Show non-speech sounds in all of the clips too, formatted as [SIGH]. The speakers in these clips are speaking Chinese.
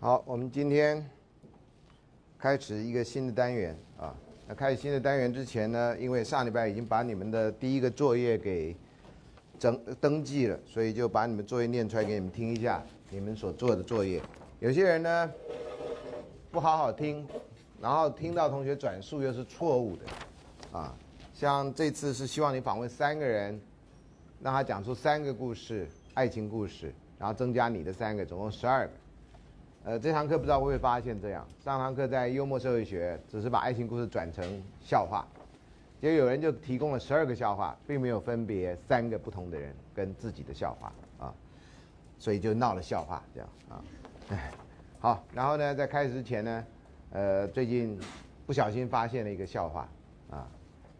好，我们今天开始一个新的单元啊。那开始新的单元之前呢，因为上礼拜已经把你们的第一个作业给整登记了，所以就把你们作业念出来给你们听一下，你们所做的作业。有些人呢不好好听，然后听到同学转述又是错误的啊。像这次是希望你访问三个人，让他讲出三个故事，爱情故事，然后增加你的三个，总共十二个。呃，这堂课不知道会不会发现这样？上堂课在幽默社会学，只是把爱情故事转成笑话，结果有人就提供了十二个笑话，并没有分别三个不同的人跟自己的笑话啊，所以就闹了笑话这样啊。哎，[LAUGHS] 好，然后呢，在开始之前呢，呃，最近不小心发现了一个笑话啊，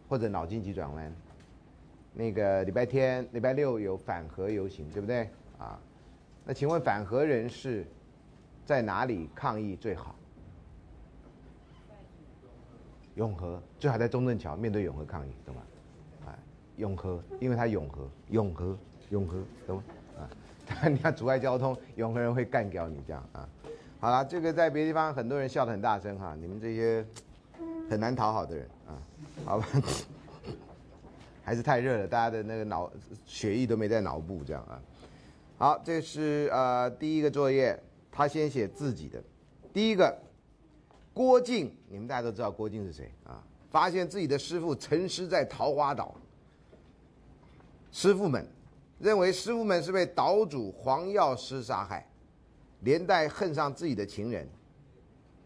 或者脑筋急转弯。那个礼拜天、礼拜六有反核游行，对不对啊？那请问反核人士？在哪里抗议最好？永和最好在中正桥面对永和抗议，懂吗？啊，永和，因为它永和，永和，永和，懂吗？啊，[LAUGHS] 你要阻碍交通，永和人会干掉你这样啊。好了，这个在别的地方很多人笑得很大声哈，你们这些很难讨好的人啊，好吧？[LAUGHS] 还是太热了，大家的那个脑血液都没在脑部这样啊。好，这是呃第一个作业。他先写自己的，第一个，郭靖，你们大家都知道郭靖是谁啊？发现自己的师傅沉尸在桃花岛，师傅们认为师傅们是被岛主黄药师杀害，连带恨上自己的情人，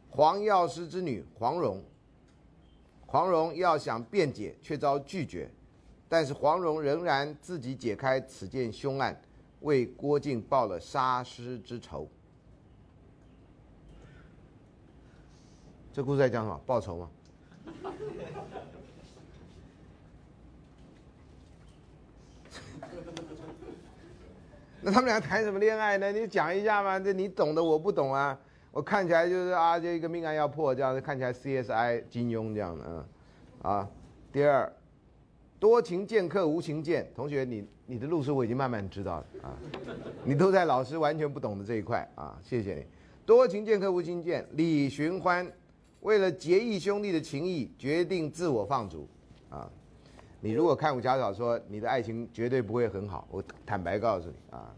黄药师之女黄蓉。黄蓉要想辩解，却遭拒绝，但是黄蓉仍然自己解开此件凶案，为郭靖报了杀师之仇。这故事在讲什么？报仇吗？[LAUGHS] 那他们俩谈什么恋爱呢？你讲一下嘛？这你懂的，我不懂啊。我看起来就是啊，这一个命案要破，这样子看起来 CSI 金庸这样的啊。啊，第二，多情剑客无情剑。同学，你你的路数我已经慢慢知道了啊。你都在老师完全不懂的这一块啊，谢谢你。多情剑客无情剑，李寻欢。为了结义兄弟的情谊，决定自我放逐，啊！你如果看武侠小说，你的爱情绝对不会很好。我坦白告诉你啊，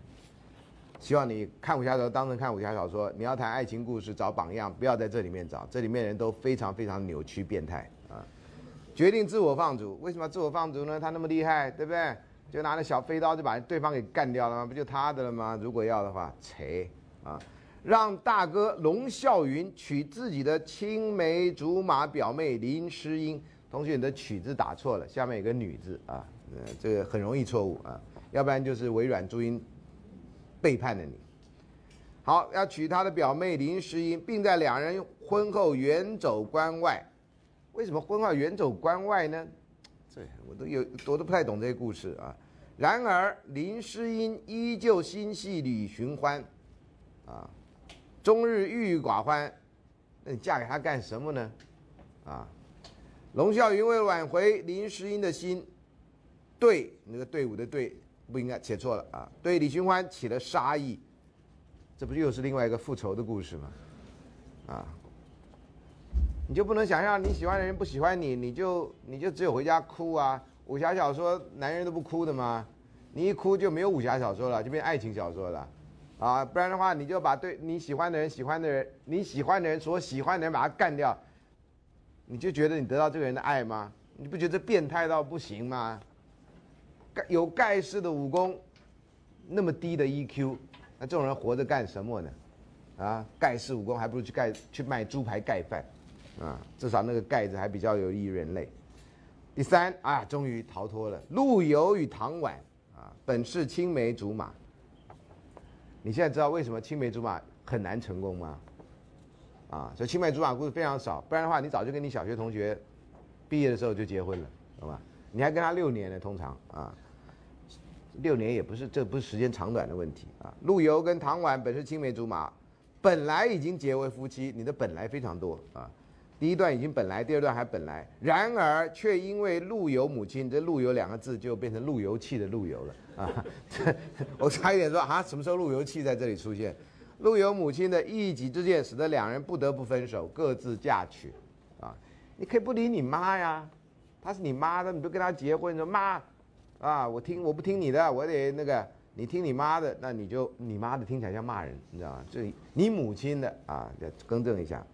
希望你看武侠小说当成看武侠小说。你要谈爱情故事，找榜样，不要在这里面找，这里面人都非常非常扭曲变态啊！决定自我放逐，为什么自我放逐呢？他那么厉害，对不对？就拿着小飞刀就把对方给干掉了吗？不就他的了吗？如果要的话，切啊！让大哥龙啸云娶自己的青梅竹马表妹林诗音。同学，你的“曲”字打错了，下面有个“女”字啊，呃，这个很容易错误啊，要不然就是微软注音背叛了你。好，要娶他的表妹林诗音，并在两人婚后远走关外。为什么婚后远走关外呢？这我都有，我都不太懂这些故事啊。然而林诗音依旧心系李寻欢，啊。终日郁郁寡欢，那你嫁给他干什么呢？啊，龙啸云为挽回林诗音的心，对那个队伍的队不应该写错了啊，对李寻欢起了杀意，这不又是另外一个复仇的故事吗？啊，你就不能想象你喜欢的人不喜欢你，你就你就只有回家哭啊？武侠小说男人都不哭的吗？你一哭就没有武侠小说了，就变爱情小说了。啊，不然的话，你就把对你喜欢的人、喜欢的人、你喜欢的人所喜欢的人把他干掉，你就觉得你得到这个人的爱吗？你不觉得变态到不行吗？盖有盖世的武功，那么低的 EQ，那这种人活着干什么呢？啊，盖世武功还不如去盖去卖猪排盖饭，啊，至少那个盖子还比较有益人类。第三啊，终于逃脱了。陆游与唐婉啊，本是青梅竹马。你现在知道为什么青梅竹马很难成功吗？啊，所以青梅竹马故事非常少，不然的话，你早就跟你小学同学毕业的时候就结婚了，懂吧？你还跟他六年呢，通常啊，六年也不是，这不是时间长短的问题啊。陆游跟唐婉本是青梅竹马，本来已经结为夫妻，你的本来非常多啊。第一段已经本来，第二段还本来，然而却因为陆游母亲，这陆游两个字就变成路由器的陆游了啊！[LAUGHS] 我差一点说啊，什么时候路由器在这里出现？陆游母亲的一己之见，使得两人不得不分手，各自嫁娶。啊，你可以不理你妈呀，她是你妈的，你不跟她结婚，你说妈，啊，我听我不听你的，我得那个，你听你妈的，那你就你妈的听起来像骂人，你知道吗？这你母亲的啊，要更正一下。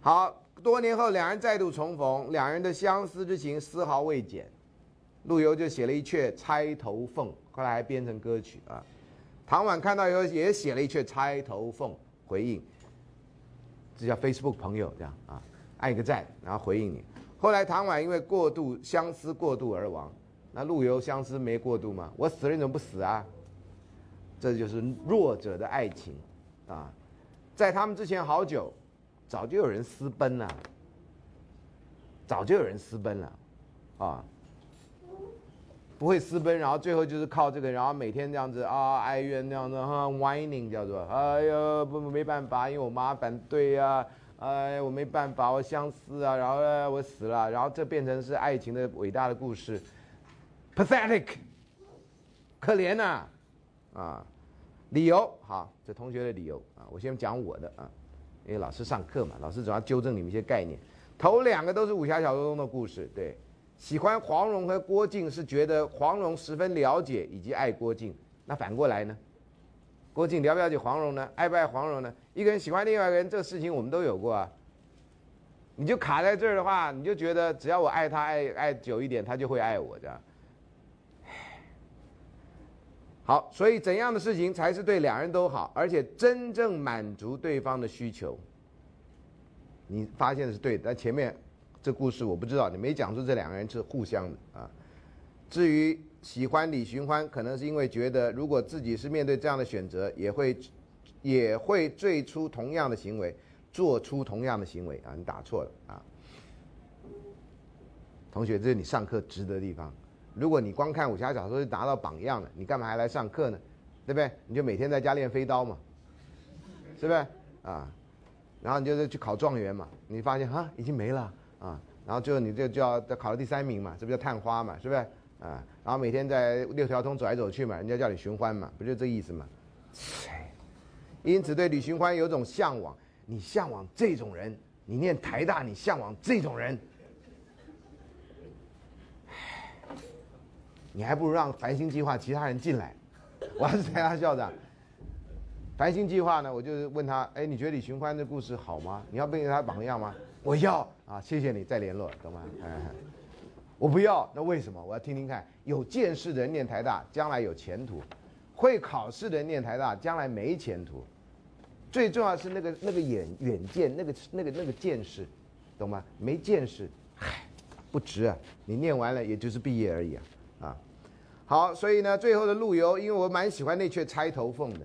好多年后，两人再度重逢，两人的相思之情丝毫未减。陆游就写了一阙《钗头凤》，后来还编成歌曲啊。唐婉看到以后也写了一阙《钗头凤》回应，这叫 Facebook 朋友这样啊，按一个赞，然后回应你。后来唐婉因为过度相思过度而亡，那陆游相思没过度吗？我死了你怎么不死啊？这就是弱者的爱情啊，在他们之前好久，早就有人私奔了，早就有人私奔了，啊。不会私奔，然后最后就是靠这个，然后每天这样子啊哀怨那样子哈，whining 叫做，哎呀不没办法，因为我妈反对呀，哎我没办法，我相思啊，然后我死了，然后这变成是爱情的伟大的故事，pathetic，可怜呐，啊，理由好，这同学的理由啊，我先讲我的啊，因为老师上课嘛，老师总要纠正你们一些概念，头两个都是武侠小说中的故事，对。喜欢黄蓉和郭靖是觉得黄蓉十分了解以及爱郭靖，那反过来呢？郭靖了不了解黄蓉呢？爱不爱黄蓉呢？一个人喜欢另外一个人，这个事情我们都有过啊。你就卡在这儿的话，你就觉得只要我爱他爱爱久一点，他就会爱我这样。好，所以怎样的事情才是对两人都好，而且真正满足对方的需求？你发现的是对的，但前面。这故事我不知道，你没讲出这两个人是互相的啊。至于喜欢李寻欢，可能是因为觉得如果自己是面对这样的选择，也会也会做出同样的行为，做出同样的行为啊。你打错了啊，同学，这是你上课值得的地方。如果你光看武侠小说就达到榜样了，你干嘛还来上课呢？对不对？你就每天在家练飞刀嘛，是不是啊？然后你就是去考状元嘛，你发现啊已经没了。啊，然后最后你就就要考了第三名嘛，这不叫探花嘛，是不是？啊，然后每天在六条通走来走去嘛，人家叫你寻欢嘛，不就这意思嘛？[LAUGHS] 因此对李寻欢有种向往，你向往这种人，你念台大，你向往这种人，你还不如让繁星计划其他人进来。我还是台大校长。繁星计划呢，我就是问他，哎，你觉得李寻欢的故事好吗？你要变成他榜样吗？我要啊，谢谢你再联络，懂吗？哎，我不要，那为什么？我要听听看。有见识的人念台大，将来有前途；会考试的人念台大，将来没前途。最重要是那个那个眼远见，那个那个那个见识，懂吗？没见识，唉，不值啊！你念完了也就是毕业而已，啊。好，所以呢，最后的陆游，因为我蛮喜欢那阙《钗头凤》的。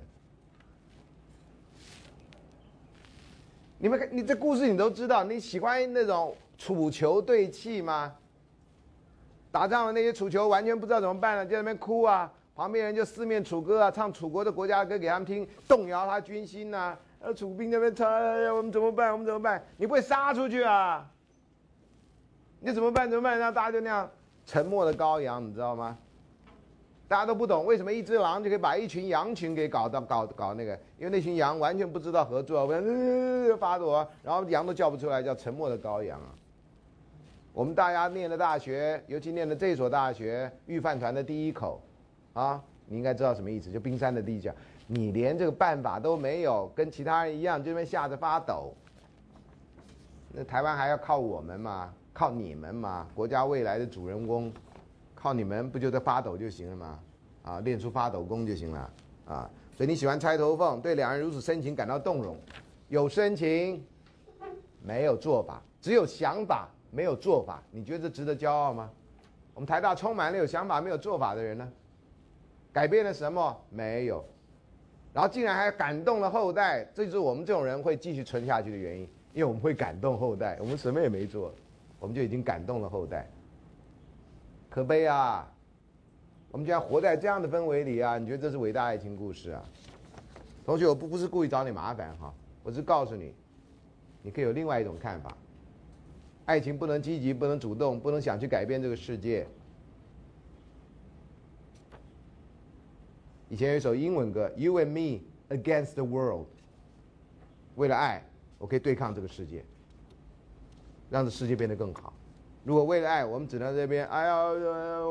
你们看，你这故事你都知道。你喜欢那种楚囚对泣吗？打仗的那些楚囚完全不知道怎么办了，就在那边哭啊。旁边人就四面楚歌啊，唱楚国的国家歌给他们听，动摇他军心呐。呃，楚兵那边唱，哎呀，我们怎么办？我们怎么办？你不会杀出去啊？你怎么办？怎么办？然后大家就那样沉默的羔羊，你知道吗？大家都不懂为什么一只狼就可以把一群羊群给搞到搞搞那个，因为那群羊完全不知道合作，发抖，然后羊都叫不出来，叫沉默的羔羊啊。我们大家念的大学，尤其念的这所大学，御饭团的第一口，啊，你应该知道什么意思，就冰山的第一角，你连这个办法都没有，跟其他人一样，这边吓得发抖。那台湾还要靠我们吗？靠你们吗？国家未来的主人公。靠你们不就在发抖就行了吗？啊，练出发抖功就行了啊！所以你喜欢钗头凤，对两人如此深情感到动容，有深情，没有做法，只有想法没有做法，你觉得这值得骄傲吗？我们台大充满了有想法没有做法的人呢，改变了什么？没有，然后竟然还感动了后代，这就是我们这种人会继续存下去的原因，因为我们会感动后代，我们什么也没做，我们就已经感动了后代。可悲啊！我们居然活在这样的氛围里啊！你觉得这是伟大爱情故事啊？同学，我不不是故意找你麻烦哈，我是告诉你，你可以有另外一种看法。爱情不能积极，不能主动，不能想去改变这个世界。以前有一首英文歌，You and Me against the world，为了爱，我可以对抗这个世界，让这世界变得更好。如果为了爱，我们只能这边，哎呀，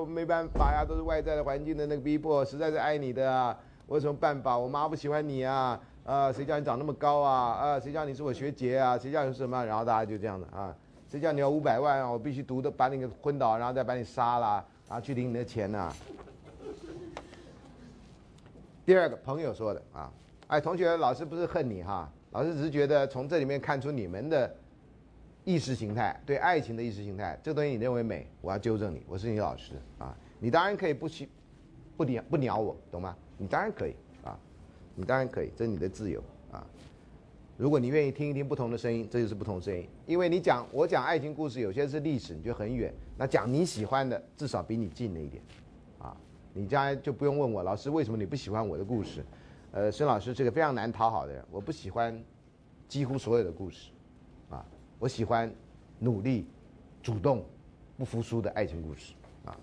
没办法呀，都是外在的环境的那个逼迫，实在是爱你的啊，我有什么办法？我妈不喜欢你啊，啊，谁叫你长那么高啊？啊，谁叫你是我学姐啊？谁叫你什么？然后大家就这样的啊，谁叫你要五百万啊？我必须读的把你给昏倒，然后再把你杀了，然后去领你的钱呐。第二个朋友说的啊，哎，同学，老师不是恨你哈，老师只是觉得从这里面看出你们的意识形态，对爱情的意识形态，这个东西你认为美，我要纠正你，我是你老师啊，你当然可以不喜不鸟不鸟我，懂吗？你当然可以啊，你当然可以，这是你的自由啊。如果你愿意听一听不同的声音，这就是不同声音，因为你讲我讲爱情故事，有些是历史，你就很远；那讲你喜欢的，至少比你近了一点啊。你将来就不用问我，老师为什么你不喜欢我的故事？呃，孙老师是个非常难讨好的人，我不喜欢几乎所有的故事，我喜欢努力、主动、不服输的爱情故事，啊，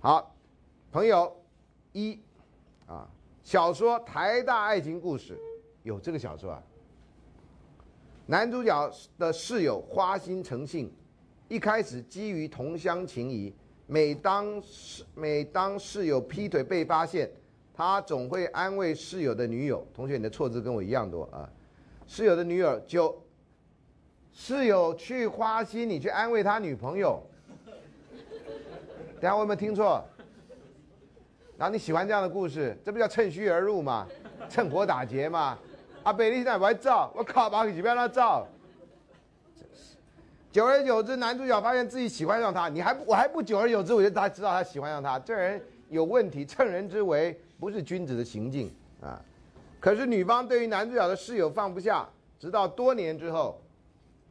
好，朋友一，啊，小说《台大爱情故事》有这个小说啊，男主角的室友花心成性，一开始基于同乡情谊。每当每当室友劈腿被发现，他总会安慰室友的女友。同学，你的错字跟我一样多啊！室友的女友就室友去花心，你去安慰他女朋友。[LAUGHS] 等下我有没有听错？然后你喜欢这样的故事，这不叫趁虚而入吗？趁火打劫吗？阿贝，你现在不爱照？我靠，把几遍他照。久而久之，男主角发现自己喜欢上他，你还我还不久而久之，我就他知道他喜欢上他，这人有问题，趁人之危不是君子的行径啊！可是女方对于男主角的室友放不下，直到多年之后，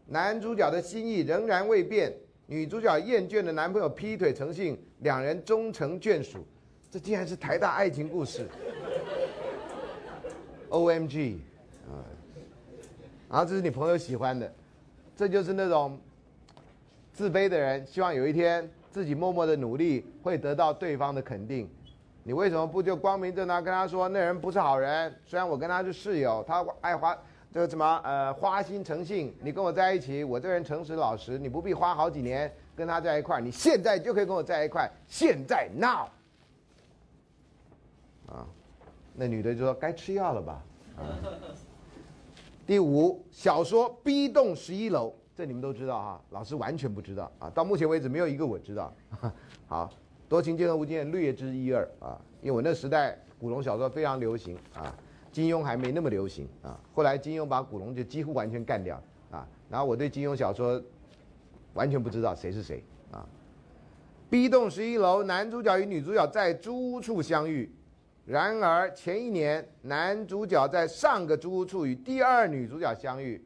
男主角的心意仍然未变，女主角厌倦了男朋友劈腿成性，两人终成眷属，这竟然是台大爱情故事，O M G 啊！然后这是你朋友喜欢的，这就是那种。自卑的人希望有一天自己默默的努力会得到对方的肯定，你为什么不就光明正大跟他说那人不是好人？虽然我跟他是室友，他爱花有什么呃花心成性，你跟我在一起，我这人诚实老实，你不必花好几年跟他在一块，你现在就可以跟我在一块，现在 now 啊，那女的就说该吃药了吧？啊，第五小说 B 栋十一楼。这你们都知道哈，老师完全不知道啊！到目前为止没有一个我知道。[LAUGHS] 好多情剑和无间略知一二啊，因为我那时代古龙小说非常流行啊，金庸还没那么流行啊。后来金庸把古龙就几乎完全干掉啊，然后我对金庸小说完全不知道谁是谁啊。B 栋十一楼，男主角与女主角在租屋处相遇，然而前一年男主角在上个租屋处与第二女主角相遇，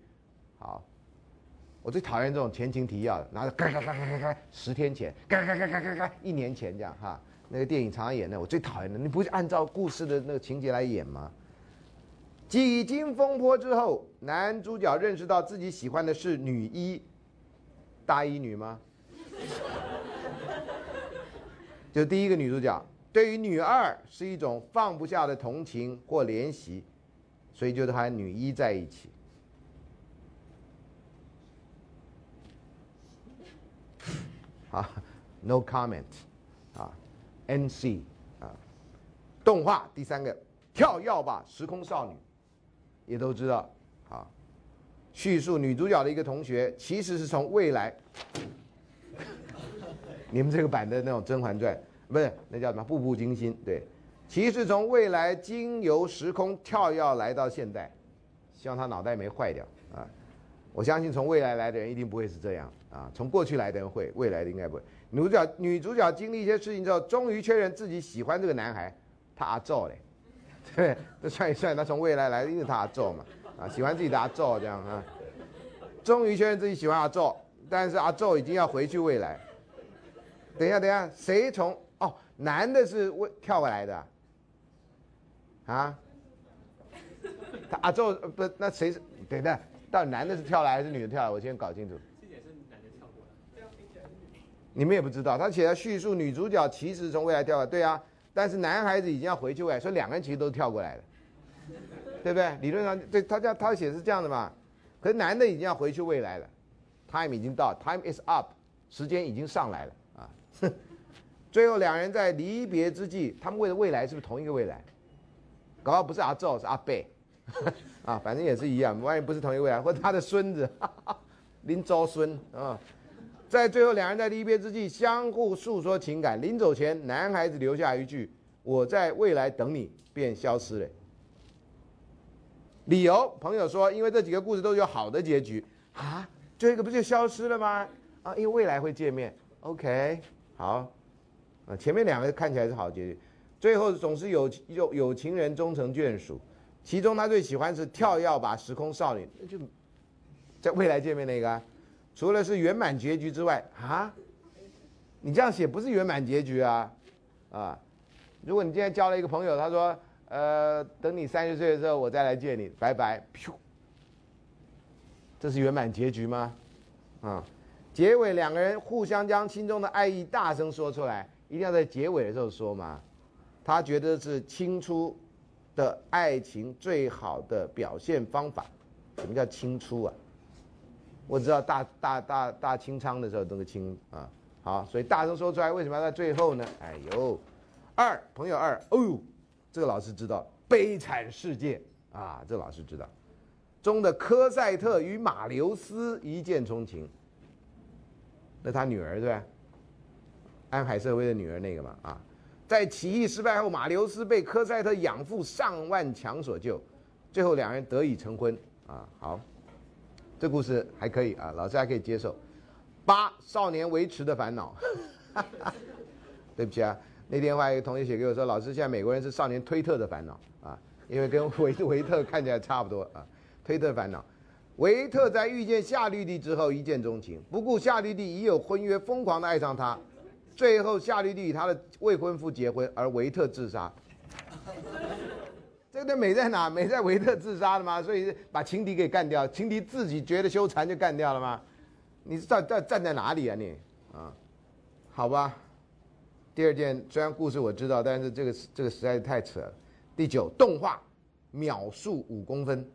好。我最讨厌这种前情提要的，拿着嘎嘎嘎嘎嘎嘎，十天前，嘎嘎嘎嘎嘎嘎，一年前这样哈。那个电影常常演的，我最讨厌的，你不是按照故事的那个情节来演吗？几经风波之后，男主角认识到自己喜欢的是女一，大一女吗？[LAUGHS] 就第一个女主角，对于女二是一种放不下的同情或怜惜，所以就和女一在一起。[LAUGHS] 啊，no comment，啊，NC，啊，动画第三个跳跃吧时空少女，也都知道，啊，叙述女主角的一个同学其实是从未来，[LAUGHS] 你们这个版的那种《甄嬛传》不是那叫什么《步步惊心》对，其实从未来经由时空跳跃来到现代，希望他脑袋没坏掉啊。我相信从未来来的人一定不会是这样啊，从过去来的人会，未来的应该不会。女主角女主角经历一些事情之后，终于确认自己喜欢这个男孩，他阿宙嘞，对，这算一算，他从未来来，因为他阿宙嘛，啊，喜欢自己的阿宙这样啊，终于确认自己喜欢阿宙，但是阿宙已经要回去未来。等一下，等一下，谁从哦，男的是未跳过来的，啊，他阿宙不，那谁是？等等。到底男的是跳来还是女的跳来？我先搞清楚。这也是男的跳过来。你们也不知道，他写的叙述女主角其实从未来跳过来，对啊，但是男孩子已经要回去未来，所以两个人其实都跳过来的。对不对？理论上对他叫他写是这样的嘛，可是男的已经要回去未来了，time 已经到，time is up，时间已经上来了啊。[LAUGHS] 最后两人在离别之际，他们为了未来是不是同一个未来？搞不好不是阿宙，是阿贝，[LAUGHS] 啊，反正也是一样。万一不是同一个未来，或者他的孙子 [LAUGHS] 林昭孙啊，在最后两人在离别之际，相互诉说情感。临走前，男孩子留下一句：“我在未来等你”，便消失了。理由，朋友说，因为这几个故事都有好的结局啊，最后一个不就消失了吗？啊，因为未来会见面。OK，好，啊，前面两个看起来是好结局。最后总是有有有情人终成眷属，其中他最喜欢是跳跃吧时空少女，那就在未来见面那个，除了是圆满结局之外啊，你这样写不是圆满结局啊啊！如果你今天交了一个朋友，他说呃等你三十岁的时候我再来见你，拜拜，噗，这是圆满结局吗？啊，结尾两个人互相将心中的爱意大声说出来，一定要在结尾的时候说吗？他觉得是清初的爱情最好的表现方法。什么叫清初啊？我知道大大大大清仓的时候都是清啊。好，所以大声说出来，为什么要在最后呢？哎呦，二朋友二，哦呦，这个老师知道《悲惨世界》啊，这老师知道中的科赛特与马留斯一见钟情。那他女儿对吧？安海瑟薇的女儿那个嘛啊。在起义失败后，马留斯被科赛特养父上万强所救，最后两人得以成婚。啊，好，这故事还可以啊，老师还可以接受。八少年维持的烦恼，[LAUGHS] 对不起啊，那天还有一个同学写给我说，老师现在美国人是少年推特的烦恼啊，因为跟维 [LAUGHS] 维特看起来差不多啊。推特烦恼，维特在遇见夏绿蒂之后一见钟情，不顾夏绿蒂已有婚约，疯狂的爱上他。最后，夏绿蒂与他的未婚夫结婚，而维特自杀。这个美在哪？美在维特自杀了吗？所以把情敌给干掉，情敌自己觉得羞惭就干掉了吗？你是站站站在哪里啊你？啊，好吧。第二件，虽然故事我知道，但是这个这个实在是太扯了。第九，动画秒速五公分。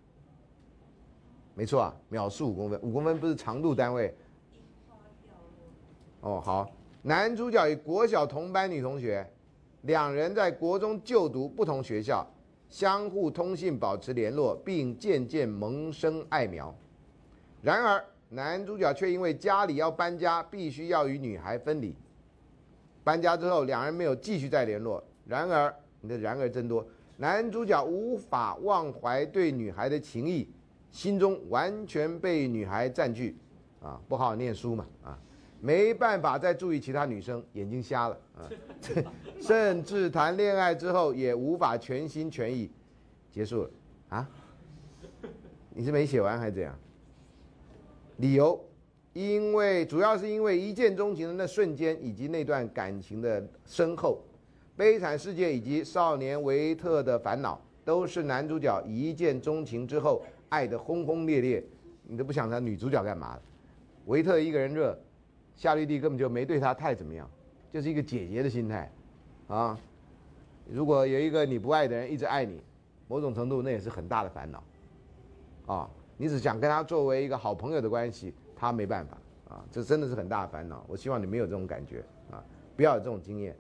没错啊，秒速五公分，五公分不是长度单位。哦，好。男主角与国小同班女同学，两人在国中就读不同学校，相互通信保持联络，并渐渐萌生爱苗。然而，男主角却因为家里要搬家，必须要与女孩分离。搬家之后，两人没有继续再联络。然而，你的“然而”真多。男主角无法忘怀对女孩的情谊，心中完全被女孩占据，啊，不好好念书嘛，啊。没办法再注意其他女生，眼睛瞎了啊！[LAUGHS] 甚至谈恋爱之后也无法全心全意，结束了啊？你是没写完还是怎样？理由，因为主要是因为一见钟情的那瞬间，以及那段感情的深厚，悲惨世界以及少年维特的烦恼，都是男主角一见钟情之后爱的轰轰烈烈，你都不想他女主角干嘛？维特一个人热。夏绿蒂根本就没对他太怎么样，就是一个姐姐的心态，啊，如果有一个你不爱的人一直爱你，某种程度那也是很大的烦恼，啊，你只想跟他作为一个好朋友的关系，他没办法，啊，这真的是很大的烦恼。我希望你没有这种感觉，啊，不要有这种经验。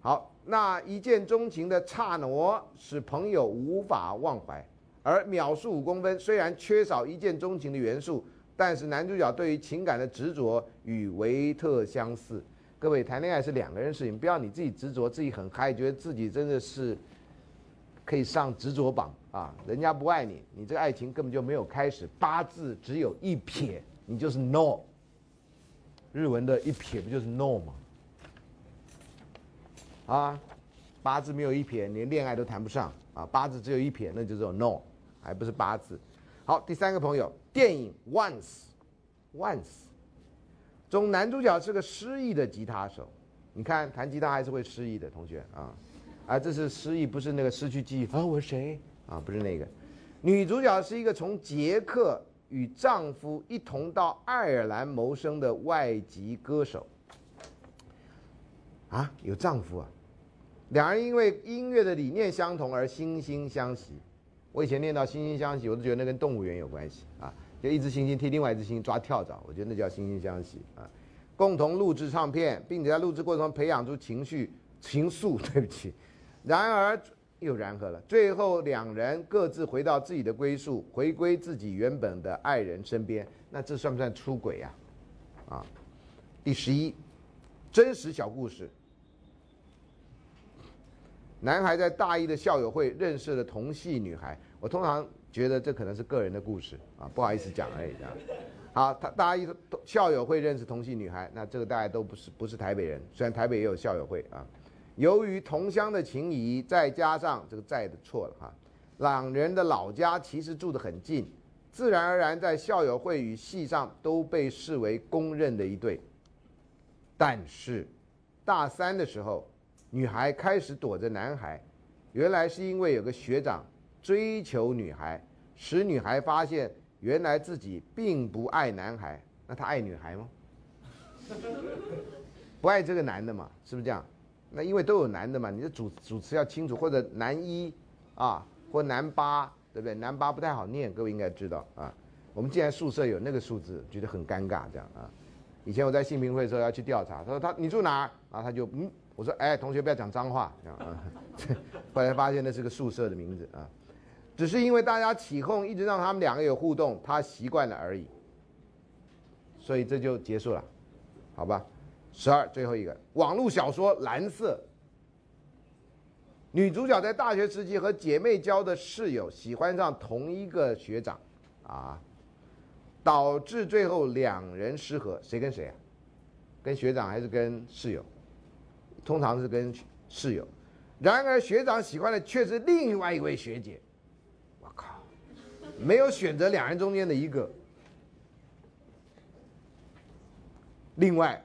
好，那一见钟情的刹那使朋友无法忘怀，而秒速五公分虽然缺少一见钟情的元素。但是男主角对于情感的执着与维特相似。各位谈恋爱是两个人事情，不要你自己执着，自己很嗨，觉得自己真的是可以上执着榜啊！人家不爱你，你这个爱情根本就没有开始。八字只有一撇，你就是 no。日文的一撇不就是 no 吗？啊，八字没有一撇，连恋爱都谈不上啊！八字只有一撇，那就是 no，还不是八字。好，第三个朋友，电影《Once》，Once，中男主角是个失忆的吉他手。你看，弹吉他还是会失忆的同学啊，啊，这是失忆，不是那个失去记忆啊，我是谁啊？不是那个。女主角是一个从捷克与丈夫一同到爱尔兰谋生的外籍歌手。啊，有丈夫啊？两人因为音乐的理念相同而惺惺相惜。我以前念到惺惺相惜，我都觉得那跟动物园有关系啊，就一只猩猩替另外一只猩猩抓跳蚤，我觉得那叫惺惺相惜啊。共同录制唱片，并且在录制过程中培养出情绪情愫，[LAUGHS] 对不起。然而又然何了？最后两人各自回到自己的归宿，回归自己原本的爱人身边。那这算不算出轨呀？啊，第十一，真实小故事。男孩在大一的校友会认识了同系女孩。我通常觉得这可能是个人的故事啊，不好意思讲而已。这样，好，他大一校友会认识同系女孩，那这个大家都不是不是台北人，虽然台北也有校友会啊。由于同乡的情谊，再加上这个在的错了哈，两人的老家其实住得很近，自然而然在校友会与系上都被视为公认的一对。但是，大三的时候，女孩开始躲着男孩，原来是因为有个学长追求女孩，使女孩发现原来自己并不爱男孩，那他爱女孩吗？[LAUGHS] 不爱这个男的嘛，是不是这样？那因为都有男的嘛，你的主主持要清楚，或者男一啊，或男八，对不对？男八不太好念，各位应该知道啊。我们既然宿舍有那个数字，觉得很尴尬，这样啊。以前我在信评会的时候要去调查，他说他你住哪儿？然后他就嗯，我说哎，同学不要讲脏话，啊。后来发现那是个宿舍的名字啊，只是因为大家起哄，一直让他们两个有互动，他习惯了而已。所以这就结束了，好吧？十二，最后一个网络小说《蓝色》，女主角在大学时期和姐妹交的室友喜欢上同一个学长，啊，导致最后两人失和。谁跟谁啊？跟学长还是跟室友？通常是跟室友。然而学长喜欢的却是另外一位学姐。我靠，没有选择两人中间的一个。另外。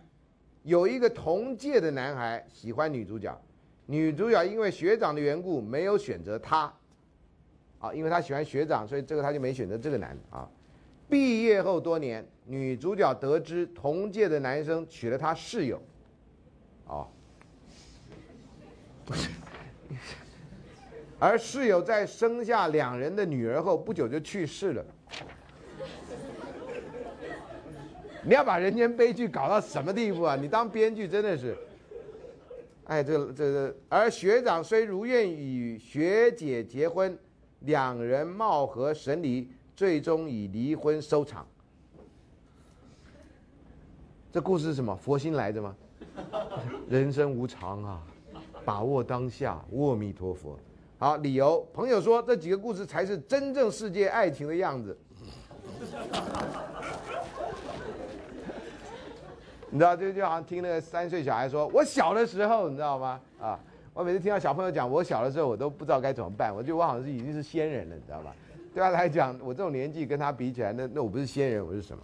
有一个同届的男孩喜欢女主角，女主角因为学长的缘故没有选择他，啊，因为他喜欢学长，所以这个他就没选择这个男的啊。毕业后多年，女主角得知同届的男生娶了她室友，哦，不是而室友在生下两人的女儿后不久就去世了。你要把人间悲剧搞到什么地步啊？你当编剧真的是，哎，这这这，而学长虽如愿与学姐结婚，两人貌合神离，最终以离婚收场。这故事是什么？佛心来着吗？[LAUGHS] 人生无常啊，把握当下，阿弥陀佛。好，理由，朋友说这几个故事才是真正世界爱情的样子。[LAUGHS] 你知道，就就好像听那个三岁小孩说：“我小的时候，你知道吗？”啊，我每次听到小朋友讲我小的时候，我都不知道该怎么办。我觉得我好像是已经是仙人了，你知道吧？对他来讲，我这种年纪跟他比起来，那那我不是仙人，我是什么？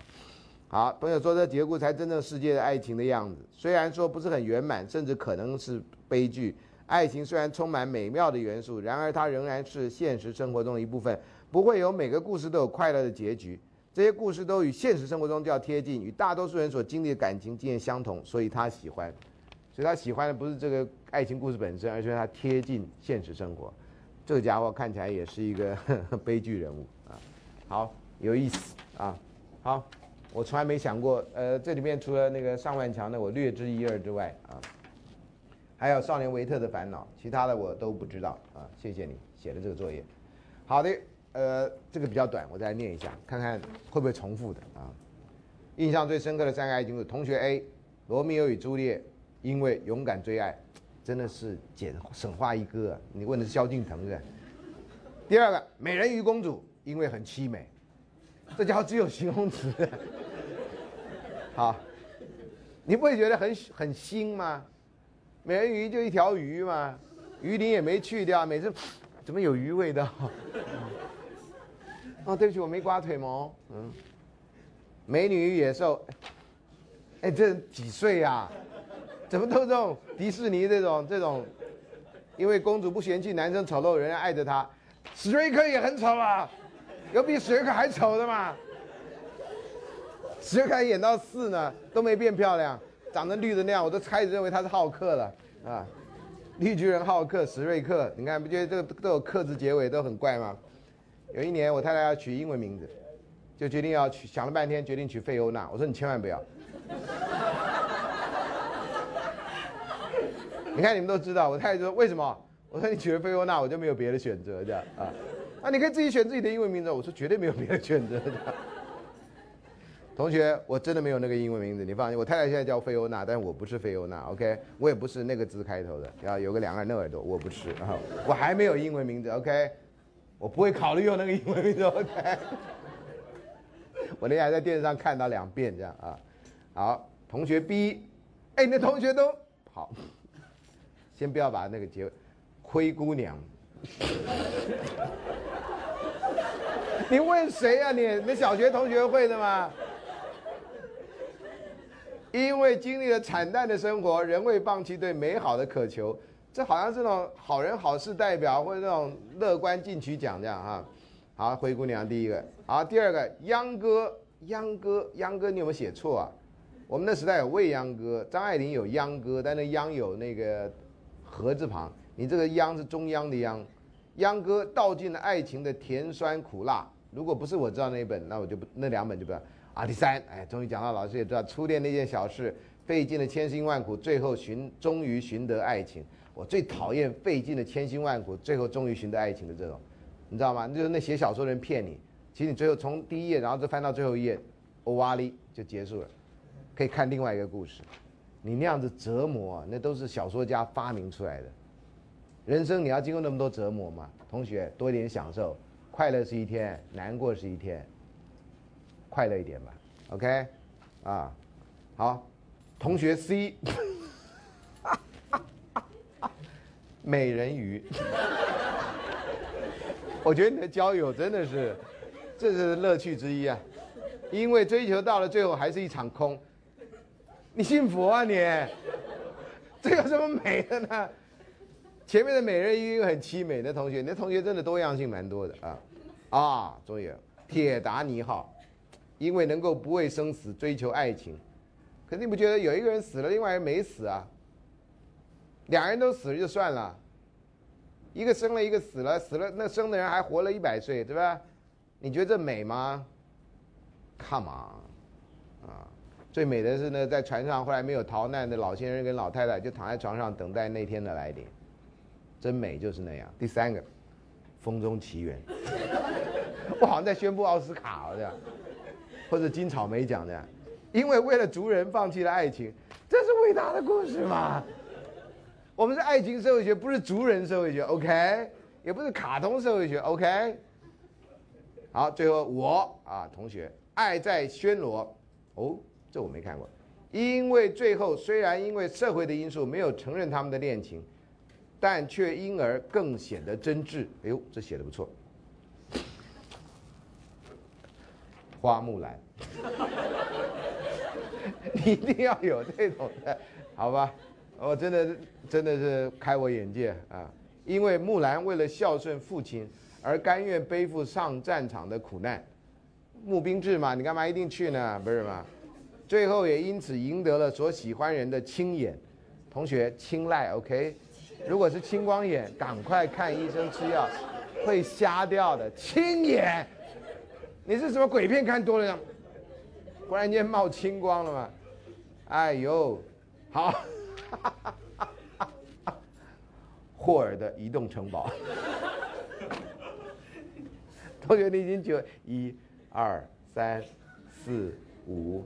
好，朋友说这结果才真正世界的爱情的样子。虽然说不是很圆满，甚至可能是悲剧。爱情虽然充满美妙的元素，然而它仍然是现实生活中的一部分。不会有每个故事都有快乐的结局。这些故事都与现实生活中较贴近，与大多数人所经历的感情经验相同，所以他喜欢。所以他喜欢的不是这个爱情故事本身，而是他贴近现实生活。这个家伙看起来也是一个 [LAUGHS] 悲剧人物啊。好，有意思啊。好，我从来没想过，呃，这里面除了那个上万强的我略知一二之外啊，还有少年维特的烦恼，其他的我都不知道啊。谢谢你写的这个作业。好的。呃，这个比较短，我再念一下，看看会不会重复的啊。印象最深刻的三个爱情故事：同学 A，罗密欧与朱丽叶，因为勇敢追爱，真的是简神话一哥啊！你问的是萧敬腾是？第二个，美人鱼公主，因为很凄美，这家伙只有形容词。[LAUGHS] 好，你不会觉得很很腥吗？美人鱼就一条鱼嘛，鱼鳞也没去掉，每次怎么有鱼味道？[LAUGHS] 哦，对不起，我没刮腿毛。嗯，美女与野兽，哎，这几岁呀？怎么都这种迪士尼这种这种？因为公主不嫌弃男生丑陋，人家爱着她。史瑞克也很丑啊，有比史瑞克还丑的吗？史瑞克演到四呢，都没变漂亮，长得绿的那样，我都开始认为他是浩克了啊。绿巨人浩克，史瑞克，你看不觉得这个都有克字结尾，都很怪吗？有一年我太太要取英文名字，就决定要取，想了半天决定取费欧娜。我说你千万不要。[LAUGHS] 你看你们都知道，我太太说为什么？我说你取了费欧娜，我就没有别的选择这样啊。啊，你可以自己选自己的英文名字。我说绝对没有别的选择的。同学，我真的没有那个英文名字，你放心。我太太现在叫菲欧娜，但我不是菲欧娜，OK？我也不是那个字开头的，要有个两个那耳朵，我不是。然后我还没有英文名字，OK？我不会考虑用那个英文名字，OK？[LAUGHS] 我那天还在电视上看到两遍这样啊。好，同学 B，哎，那同学都好，先不要把那个结，灰姑娘。[LAUGHS] 你问谁呀？你那小学同学会的吗？因为经历了惨淡的生活，仍未放弃对美好的渴求。这好像是那种好人好事代表，或者那种乐观进取奖这样哈。好，灰姑娘第一个。好，第二个秧歌，秧歌，秧歌，你有没有写错啊？我们那时代有未央歌，张爱玲有秧歌，但那秧有那个禾字旁，你这个秧是中央的秧。秧歌道尽了爱情的甜酸苦辣。如果不是我知道那一本，那我就不那两本就不要。啊，第三，哎，终于讲到老师也知道初恋那件小事，费尽了千辛万苦，最后寻终于寻得爱情。我最讨厌费尽了千辛万苦，最后终于寻得爱情的这种，你知道吗？就是那写小说的人骗你，其实你最后从第一页，然后就翻到最后一页，欧瓦里就结束了，可以看另外一个故事。你那样子折磨，那都是小说家发明出来的。人生你要经过那么多折磨吗？同学，多一点享受，快乐是一天，难过是一天。快乐一点吧，OK，啊，好，同学 C，[LAUGHS] 美人鱼，[LAUGHS] 我觉得你的交友真的是，这是乐趣之一啊，因为追求到了最后还是一场空，你信佛啊你？这有什么美的呢？前面的美人鱼很凄美的同学，你的同学真的多样性蛮多的啊，啊，终于铁达尼号。因为能够不畏生死追求爱情，可是你不觉得有一个人死了，另外人没死啊？两人都死了就算了，一个生了一个死了，死了那生的人还活了一百岁，对吧？你觉得这美吗？Come on，啊，最美的是呢，在船上后来没有逃难的老先生跟老太太就躺在床上等待那天的来临，真美就是那样。第三个，《风中奇缘》，[LAUGHS] 我好像在宣布奥斯卡这样。或者金草莓奖的，因为为了族人放弃了爱情，这是伟大的故事嘛？我们是爱情社会学，不是族人社会学，OK？也不是卡通社会学，OK？好，最后我啊，同学，爱在暹罗，哦，这我没看过，因为最后虽然因为社会的因素没有承认他们的恋情，但却因而更显得真挚。哎呦，这写的不错。花木兰，[LAUGHS] 你一定要有这种的，好吧？我真的真的是开我眼界啊！因为木兰为了孝顺父亲而甘愿背负上战场的苦难，募兵制嘛，你干嘛一定去呢？不是吗？最后也因此赢得了所喜欢人的青眼，同学青睐。OK，如果是青光眼，赶快看医生吃药，会瞎掉的。青眼。你是什么鬼片看多了呀，忽然间冒青光了吗？哎呦，好，[LAUGHS] 霍尔的移动城堡，[LAUGHS] 同学你已经九一二三四五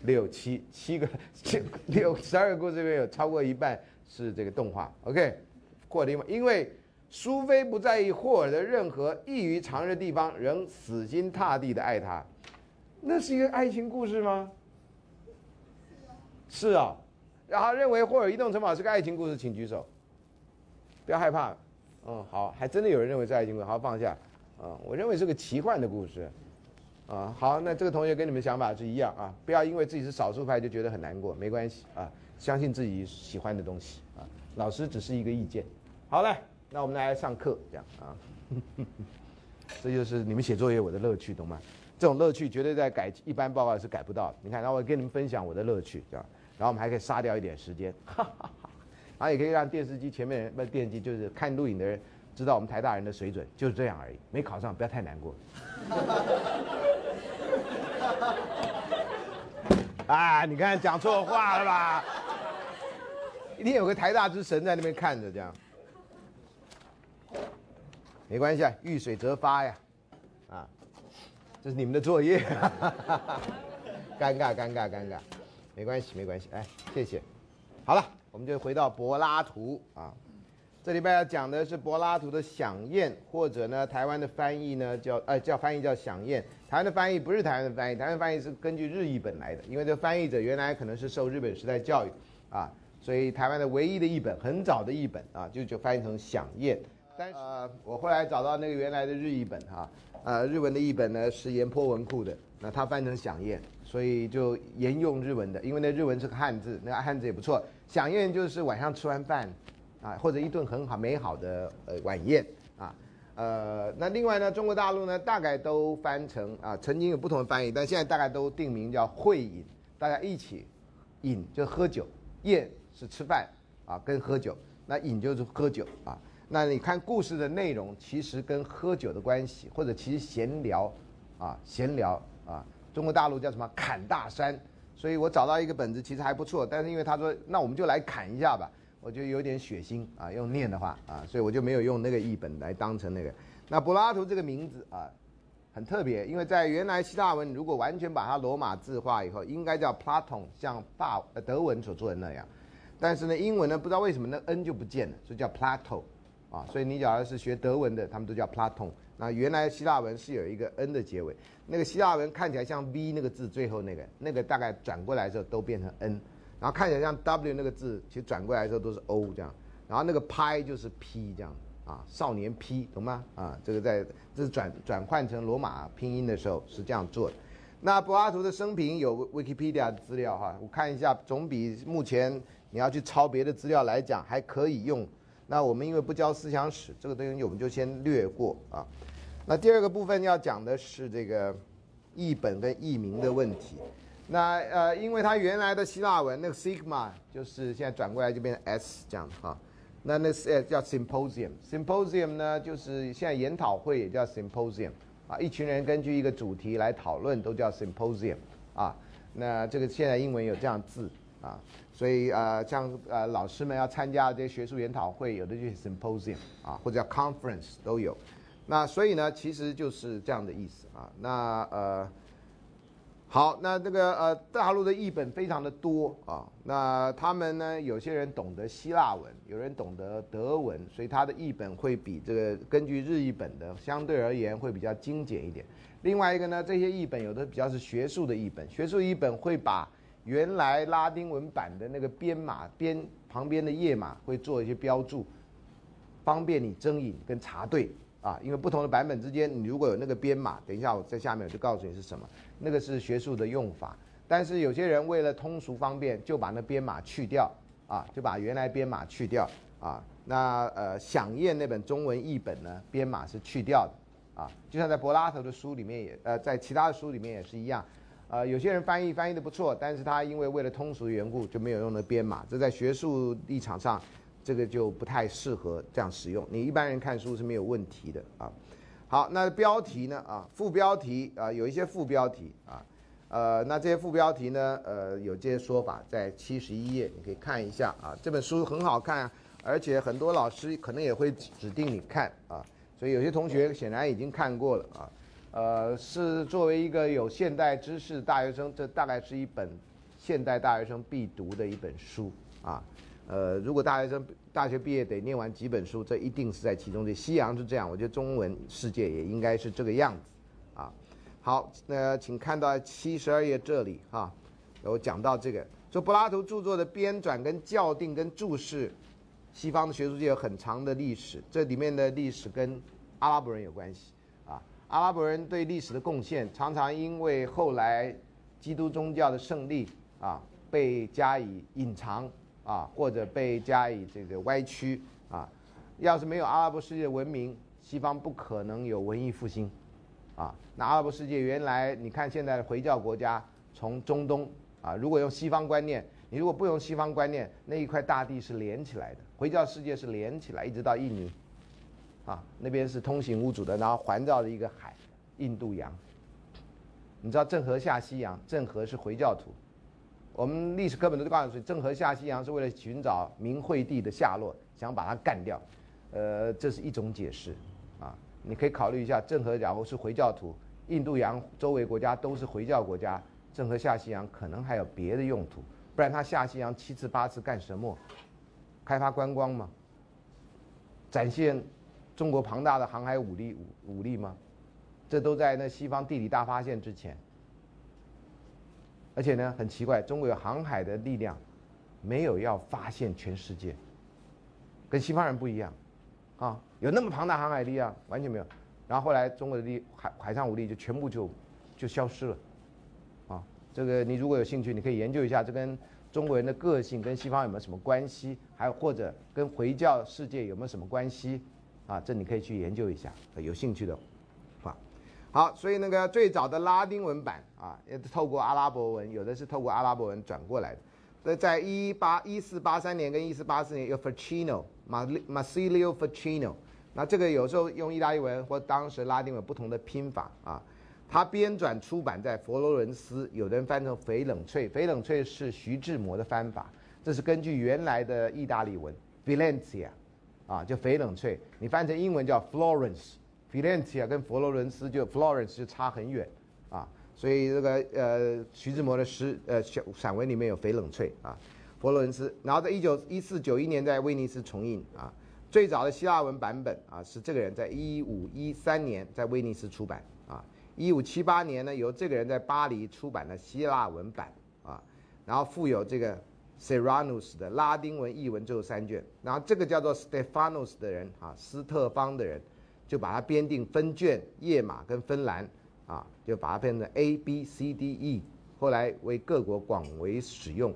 六七七个七六十二个故事里面有超过一半是这个动画，OK，霍尔的因为。苏菲不在意霍尔的任何异于常人的地方，仍死心塌地的爱他。那是一个爱情故事吗？是啊。然后认为霍尔移动城堡是个爱情故事，请举手。不要害怕。嗯，好，还真的有人认为是爱情故事，好放下。嗯，我认为是个奇幻的故事。啊，好，那这个同学跟你们想法是一样啊。不要因为自己是少数派就觉得很难过，没关系啊。相信自己喜欢的东西啊。老师只是一个意见。好了。那我们来上课，这样啊，[LAUGHS] 这就是你们写作业我的乐趣，懂吗？这种乐趣绝对在改一般报告是改不到。你看，然后我跟你们分享我的乐趣，这样，然后我们还可以杀掉一点时间，[LAUGHS] 然后也可以让电视机前面人不电视机就是看录影的人知道我们台大人的水准就是这样而已，没考上不要太难过。[LAUGHS] 啊，你看讲错话了吧？一定有个台大之神在那边看着，这样没关系啊，遇水则发呀，啊，这是你们的作业，[LAUGHS] 尴尬尴尬尴尬，没关系没关系，哎，谢谢，好了，我们就回到柏拉图啊。这礼拜要讲的是柏拉图的响宴，或者呢，台湾的翻译呢叫呃叫翻译叫响宴。台湾的翻译不是台湾的翻译，台湾翻译是根据日译本来的，因为这翻译者原来可能是受日本时代教育啊，所以台湾的唯一的译本，很早的译本啊，就就翻译成响宴。呃，我后来找到那个原来的日译本哈，呃，日文的译本呢是岩坡文库的，那它翻成响宴，所以就沿用日文的，因为那日文是个汉字，那个汉字也不错。响宴就是晚上吃完饭。啊，或者一顿很好美好的呃晚宴啊，呃，那另外呢，中国大陆呢大概都翻成啊，曾经有不同的翻译，但现在大概都定名叫会饮，大家一起饮就喝酒，宴是吃饭啊，跟喝酒，那饮就是喝酒啊。那你看故事的内容，其实跟喝酒的关系，或者其实闲聊啊，闲聊啊，中国大陆叫什么侃大山，所以我找到一个本子，其实还不错，但是因为他说，那我们就来侃一下吧。我就有点血腥啊，用念的话啊，所以我就没有用那个译本来当成那个。那柏拉图这个名字啊，很特别，因为在原来希腊文如果完全把它罗马字化以后，应该叫 Platon，像法德文所做的那样。但是呢，英文呢不知道为什么那 n 就不见了，所以叫 Plato 啊。所以你假如是学德文的，他们都叫 Platon。那原来希腊文是有一个 n 的结尾，那个希腊文看起来像 v 那个字最后那个，那个大概转过来之后都变成 n。然后看起来像 W 那个字，其实转过来的时候都是 O 这样，然后那个拍就是 P 这样啊，少年 P 懂吗？啊，这个在这是转转换成罗马拼音的时候是这样做的。那柏拉图的生平有 Wikipedia 的资料哈，我看一下，总比目前你要去抄别的资料来讲还可以用。那我们因为不教思想史，这个东西我们就先略过啊。那第二个部分要讲的是这个译本跟译名的问题。那呃，因为它原来的希腊文那个 sigma 就是现在转过来就变成 s 这样哈，那那是叫 symposium，symposium 呢就是现在研讨会也叫 symposium 啊，一群人根据一个主题来讨论都叫 symposium 啊，那这个现在英文有这样字啊，所以呃像呃老师们要参加这些学术研讨会，有的就是 symposium 啊，或者叫 conference 都有，那所以呢其实就是这样的意思啊，那呃。好，那这个呃，大陆的译本非常的多啊。那他们呢，有些人懂得希腊文，有人懂得德文，所以他的译本会比这个根据日译本的相对而言会比较精简一点。另外一个呢，这些译本有的比较是学术的译本，学术译本会把原来拉丁文版的那个编码编旁边的页码会做一些标注，方便你征引跟查对啊。因为不同的版本之间，你如果有那个编码，等一下我在下面我就告诉你是什么。那个是学术的用法，但是有些人为了通俗方便，就把那编码去掉啊，就把原来编码去掉啊。那呃，响宴那本中文译本呢，编码是去掉的啊。就像在柏拉图的书里面也呃，在其他的书里面也是一样，呃，有些人翻译翻译的不错，但是他因为为了通俗的缘故就没有用的编码，这在学术立场上，这个就不太适合这样使用。你一般人看书是没有问题的啊。好，那标题呢？啊，副标题啊，有一些副标题啊，呃，那这些副标题呢，呃，有这些说法，在七十一页你可以看一下啊。这本书很好看，而且很多老师可能也会指定你看啊，所以有些同学显然已经看过了啊。呃，是作为一个有现代知识的大学生，这大概是一本现代大学生必读的一本书啊。呃，如果大学生大学毕业得念完几本书，这一定是在其中。这西洋是这样，我觉得中文世界也应该是这个样子，啊。好，那请看到七十二页这里哈，有讲到这个，说柏拉图著作的编纂跟校订跟注释，西方的学术界有很长的历史，这里面的历史跟阿拉伯人有关系，阿拉伯人对历史的贡献常常因为后来基督宗教的胜利啊，被加以隐藏。啊，或者被加以这个歪曲啊，要是没有阿拉伯世界的文明，西方不可能有文艺复兴，啊，那阿拉伯世界原来你看现在的回教国家从中东啊，如果用西方观念，你如果不用西方观念，那一块大地是连起来的，回教世界是连起来，一直到印尼，啊，那边是通行无阻的，然后环绕着一个海，印度洋。你知道郑和下西洋，郑和是回教徒，我们历史课本都告诉你，郑和下西洋是为了寻找明惠帝的下落，想把他干掉，呃，这是一种解释，啊，你可以考虑一下，郑和假如是回教徒，印度洋周围国家都是回教国家，郑和下西洋可能还有别的用途，不然他下西洋七次八次干什么？开发观光吗？展现中国庞大的航海武力武武力吗？这都在那西方地理大发现之前，而且呢，很奇怪，中国有航海的力量，没有要发现全世界，跟西方人不一样，啊，有那么庞大航海力量完全没有，然后后来中国的力海海上武力就全部就就消失了，啊，这个你如果有兴趣，你可以研究一下，这跟中国人的个性跟西方有没有什么关系，还或者跟回教世界有没有什么关系，啊，这你可以去研究一下，有兴趣的话。好，所以那个最早的拉丁文版啊，也透过阿拉伯文，有的是透过阿拉伯文转过来的。那在一八一四八三年跟一四八四年有 Ficino，马马 c i l i o Ficino，那这个有时候用意大利文或当时拉丁文不同的拼法啊，他编纂出版在佛罗伦斯，有的人翻成翡冷翠，翡冷翠是徐志摩的翻法，这是根据原来的意大利文 Valencia，啊，就翡冷翠，你翻成英文叫 Florence。f i l e n c i a 跟佛罗伦斯就 Florence 就差很远。啊，所以这个呃徐志摩的诗呃小散文里面有翡冷翠。啊，佛罗伦斯，然后在一九一四九一年在威尼斯重印。啊，最早的希腊文版本啊是这个人在一五一三年在威尼斯出版。啊，一五七八年呢由这个人在巴黎出版的希腊文版。啊，然后附有这个 Serranus 的拉丁文译文最后三卷，然后这个叫做 Stephanos 的人啊斯特方的人。就把它编定分卷页码跟分栏，啊，就把它变成 A B C D E，后来为各国广为使用，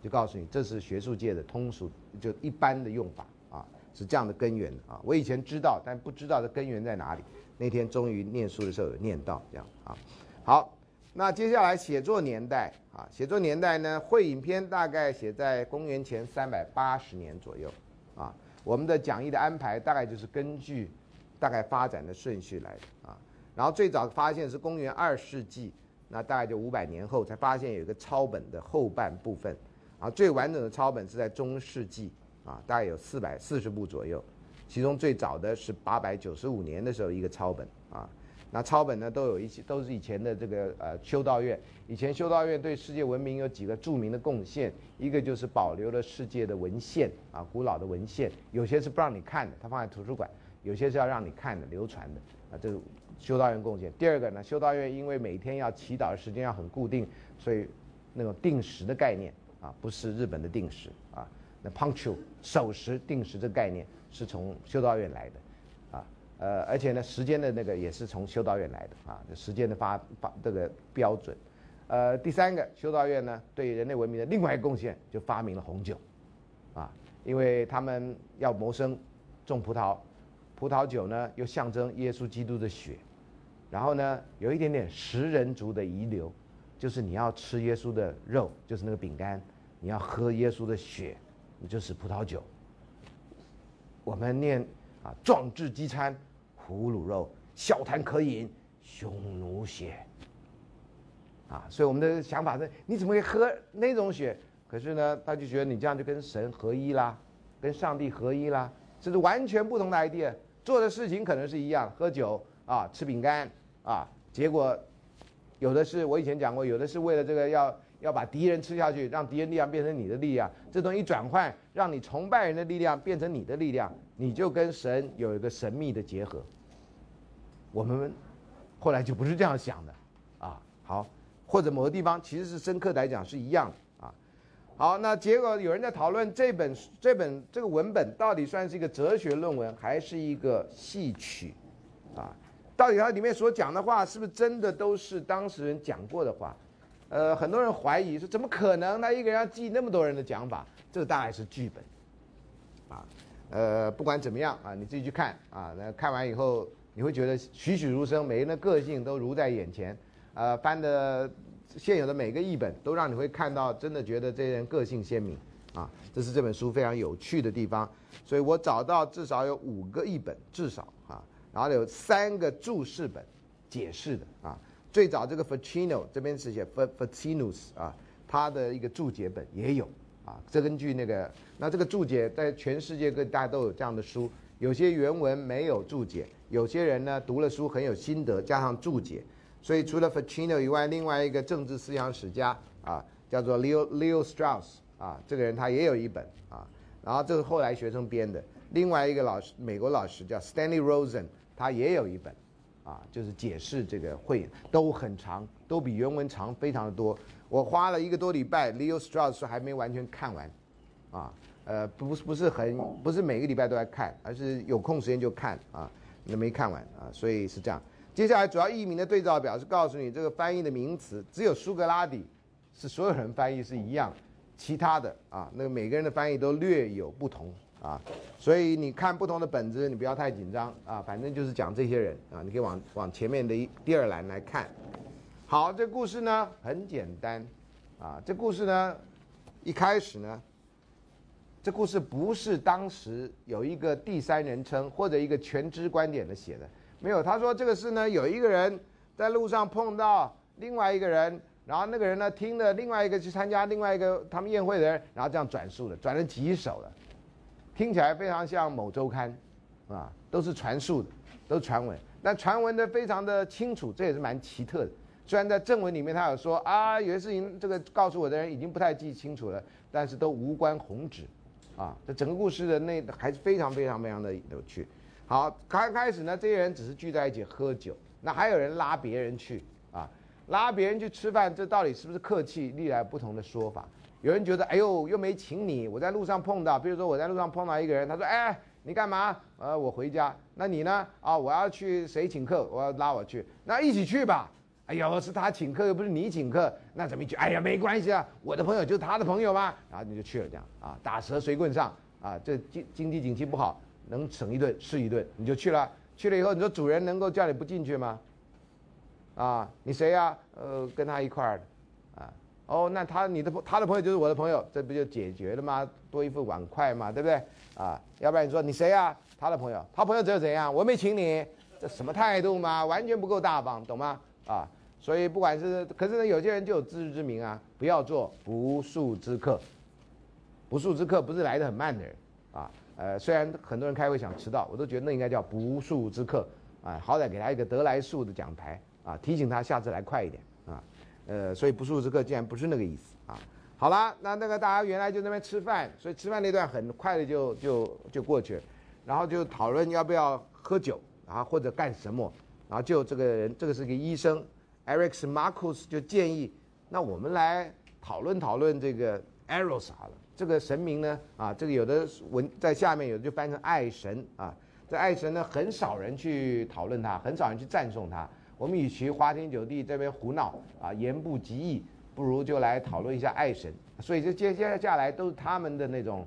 就告诉你这是学术界的通俗，就一般的用法啊，是这样的根源啊。我以前知道，但不知道的根源在哪里。那天终于念书的时候有念到这样啊。好，那接下来写作年代啊，写作年代呢，会影片大概写在公元前三百八十年左右啊。我们的讲义的安排大概就是根据。大概发展的顺序来的啊，然后最早发现是公元二世纪，那大概就五百年后才发现有一个抄本的后半部分，啊，最完整的抄本是在中世纪啊，大概有四百四十部左右，其中最早的是八百九十五年的时候一个抄本，那抄本呢都有一些都是以前的这个呃修道院，以前修道院对世界文明有几个著名的贡献，一个就是保留了世界的文献啊，古老的文献，有些是不让你看的，它放在图书馆。有些是要让你看的、流传的啊，这是修道院贡献。第二个呢，修道院因为每天要祈祷的时间要很固定，所以那种定时的概念啊，不是日本的定时啊，那 punctual 守时定时这个概念是从修道院来的，呃，而且呢，时间的那个也是从修道院来的啊，时间的发发这个标准。呃，第三个修道院呢，对人类文明的另外一个贡献就发明了红酒啊，因为他们要谋生，种葡萄。葡萄酒呢，又象征耶稣基督的血，然后呢，有一点点食人族的遗留，就是你要吃耶稣的肉，就是那个饼干；你要喝耶稣的血，你就是葡萄酒。我们念啊，壮志饥餐，胡虏肉；笑谈渴饮，匈奴血。啊，所以我们的想法是，你怎么会喝那种血？可是呢，他就觉得你这样就跟神合一啦，跟上帝合一啦，这是完全不同的 idea。做的事情可能是一样，喝酒啊，吃饼干啊，结果有的是我以前讲过，有的是为了这个要要把敌人吃下去，让敌人力量变成你的力量，这东西一转换，让你崇拜人的力量变成你的力量，你就跟神有一个神秘的结合。我们后来就不是这样想的啊，好，或者某个地方其实是深刻来讲是一样的。好，那结果有人在讨论这本这本这个文本到底算是一个哲学论文还是一个戏曲，啊，到底它里面所讲的话是不是真的都是当事人讲过的话？呃，很多人怀疑说怎么可能？他一个人要记那么多人的讲法，这个大概是剧本，啊，呃，不管怎么样啊，你自己去看啊，那看完以后你会觉得栩栩如生，每个人的个性都如在眼前，呃，翻的。现有的每个译本都让你会看到，真的觉得这些人个性鲜明啊，这是这本书非常有趣的地方。所以我找到至少有五个译本，至少啊，然后有三个注释本解释的啊。最早这个 Ficino 这边是写 Ficinus 啊，他的一个注解本也有啊。这根据那个，那这个注解在全世界各大家都有这样的书，有些原文没有注解，有些人呢读了书很有心得，加上注解。所以除了 Ficino 以外，另外一个政治思想史家啊，叫做 Leo Leo Strauss 啊，这个人他也有一本啊。然后这是后来学生编的。另外一个老师，美国老师叫 Stanley Rosen，他也有一本。啊，就是解释这个会都很长，都比原文长非常的多。我花了一个多礼拜，Leo Strauss 还没完全看完，啊，呃，不是不是很不是每个礼拜都在看，而是有空时间就看啊，都没看完啊，所以是这样。接下来主要译名的对照表是告诉你这个翻译的名词，只有苏格拉底是所有人翻译是一样，其他的啊，那个每个人的翻译都略有不同。啊，所以你看不同的本子，你不要太紧张啊，反正就是讲这些人啊，你可以往往前面的一第二栏来看。好，这故事呢很简单，啊，这故事呢一开始呢，这故事不是当时有一个第三人称或者一个全知观点的写的，没有，他说这个是呢有一个人在路上碰到另外一个人，然后那个人呢听了另外一个去参加另外一个他们宴会的人，然后这样转述的，转了几首了。听起来非常像某周刊，啊，都是传述的，都是传闻，但传闻的非常的清楚，这也是蛮奇特的。虽然在正文里面他有说啊，有些事情这个告诉我的人已经不太记清楚了，但是都无关红纸，啊，这整个故事的那还是非常非常非常的有趣。好，刚开始呢，这些人只是聚在一起喝酒，那还有人拉别人去啊，拉别人去吃饭，这到底是不是客气？历来不同的说法。有人觉得，哎呦，又没请你。我在路上碰到，比如说我在路上碰到一个人，他说，哎，你干嘛？呃，我回家。那你呢？啊，我要去谁请客？我要拉我去，那一起去吧。哎呦，是他请客，又不是你请客，那怎么一句？哎呀，没关系啊，我的朋友就是他的朋友嘛。然后你就去了，这样啊，打蛇随棍上啊。这经经济景气不好，能省一顿是一顿，你就去了。去了以后，你说主人能够叫你不进去吗？啊，你谁呀？呃，跟他一块儿的。哦，那他你的他的朋友就是我的朋友，这不就解决了吗？多一副碗筷嘛，对不对？啊，要不然你说你谁啊？他的朋友，他朋友只有怎样？我没请你，这什么态度嘛？完全不够大方，懂吗？啊，所以不管是，可是呢，有些人就有自知之明啊，不要做不速之客。不速之客不是来的很慢的人啊，呃，虽然很多人开会想迟到，我都觉得那应该叫不速之客啊，好歹给他一个得来速的奖牌啊，提醒他下次来快一点啊。呃，所以不速之客竟然不是那个意思啊！好了，那那个大家原来就那边吃饭，所以吃饭那段很快的就就就过去了，然后就讨论要不要喝酒啊，或者干什么，然后就这个人，这个是个医生 Eric s Marcus 就建议，那我们来讨论讨论这个 Eros 好了，这个神明呢啊，这个有的文在下面有的就翻成爱神啊，这爱神呢很少人去讨论他，很少人去赞颂他。我们与其花天酒地这边胡闹啊，言不及义，不如就来讨论一下爱神。所以这接接下来都是他们的那种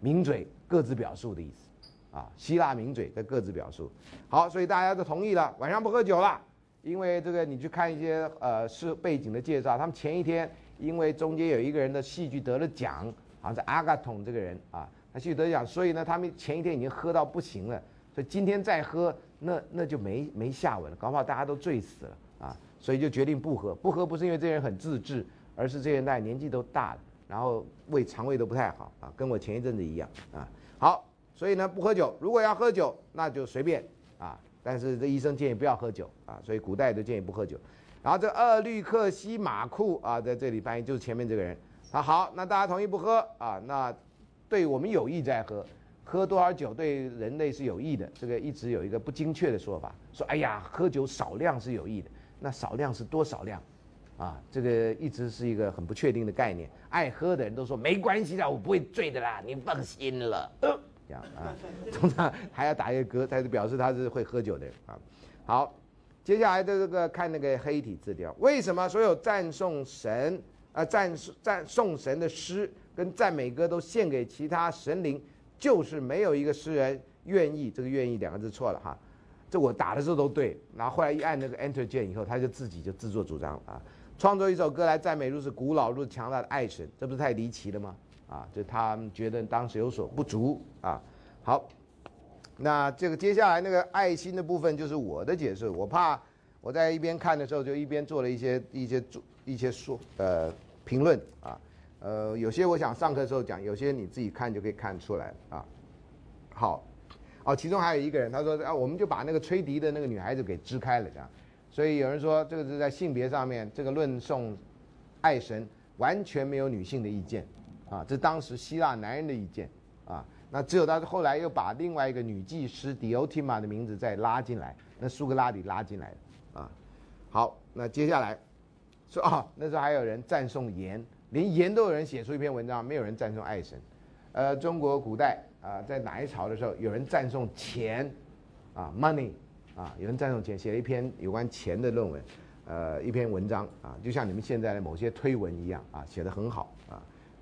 名嘴各自表述的意思啊，希腊名嘴的各自表述。好，所以大家都同意了，晚上不喝酒了。因为这个你去看一些呃是背景的介绍，他们前一天因为中间有一个人的戏剧得了奖，好像是阿嘎统这个人啊，他戏剧得奖，所以呢他们前一天已经喝到不行了，所以今天再喝。那那就没没下文了，搞不好大家都醉死了啊！所以就决定不喝，不喝不是因为这些人很自制，而是这些人年纪都大了，然后胃肠胃都不太好啊，跟我前一阵子一样啊。好，所以呢不喝酒，如果要喝酒那就随便啊，但是这医生建议不要喝酒啊，所以古代都建议不喝酒。然后这二律克西马库啊，在这里翻译就是前面这个人，他好，那大家同意不喝啊？那对我们有益再喝。喝多少酒对人类是有益的？这个一直有一个不精确的说法，说哎呀，喝酒少量是有益的。那少量是多少量？啊，这个一直是一个很不确定的概念。爱喝的人都说没关系的，我不会醉的啦，你放心了。啊，[LAUGHS] 通常还要打一个嗝，才是表示他是会喝酒的人啊。好，接下来的这个看那个黑体字条，为什么所有赞颂神啊赞赞颂神的诗跟赞美歌都献给其他神灵？就是没有一个诗人愿意，这个“愿意”两个字错了哈，这我打的时候都对，然后后来一按那个 Enter 键以后，他就自己就自作主张了啊。创作一首歌来赞美如此古老、如此强大的爱神，这不是太离奇了吗？啊，就他们觉得当时有所不足啊。好，那这个接下来那个爱心的部分就是我的解释。我怕我在一边看的时候，就一边做了一些一些做一些说呃评论啊。呃，有些我想上课的时候讲，有些你自己看就可以看出来啊。好，哦，其中还有一个人他说啊，我们就把那个吹笛的那个女孩子给支开了这样。所以有人说这个是在性别上面，这个论颂爱神完全没有女性的意见。啊，这当时希腊男人的意见啊，那只有他后来又把另外一个女祭司迪欧提玛的名字再拉进来，那苏格拉底拉进来的啊。好，那接下来说啊，那时候还有人赞颂盐，连盐都有人写出一篇文章，没有人赞颂爱神。呃，中国古代啊，在哪一朝的时候有人赞颂钱啊，money 啊，有人赞颂钱，写了一篇有关钱的论文，呃，一篇文章啊，就像你们现在的某些推文一样啊，写得很好。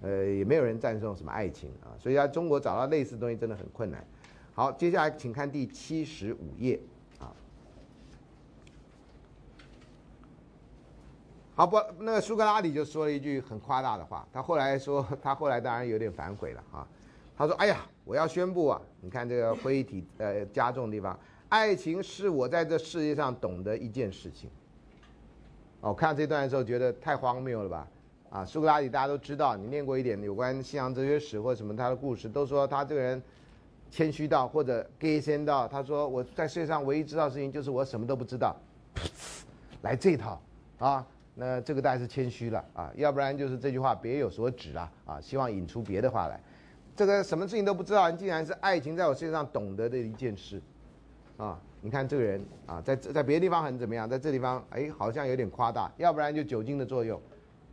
呃，也没有人赞颂什么爱情啊，所以在中国找到类似东西真的很困难。好，接下来请看第七十五页啊。好不，那个苏格拉底就说了一句很夸大的话，他后来说，他后来当然有点反悔了啊。他说：“哎呀，我要宣布啊，你看这个会议体呃加重地方，爱情是我在这世界上懂得一件事情。”哦，看这段的时候觉得太荒谬了吧？啊，苏格拉底大家都知道，你念过一点有关西洋哲学史或什么他的故事，都说他这个人谦虚到或者 gay 先到。他说我在世界上唯一知道的事情就是我什么都不知道，来这套啊，那这个大概是谦虚了啊，要不然就是这句话别有所指啊啊，希望引出别的话来。这个什么事情都不知道，竟然是爱情在我世界上懂得的一件事啊！你看这个人啊，在在别的地方很怎么样，在这地方哎好像有点夸大，要不然就酒精的作用。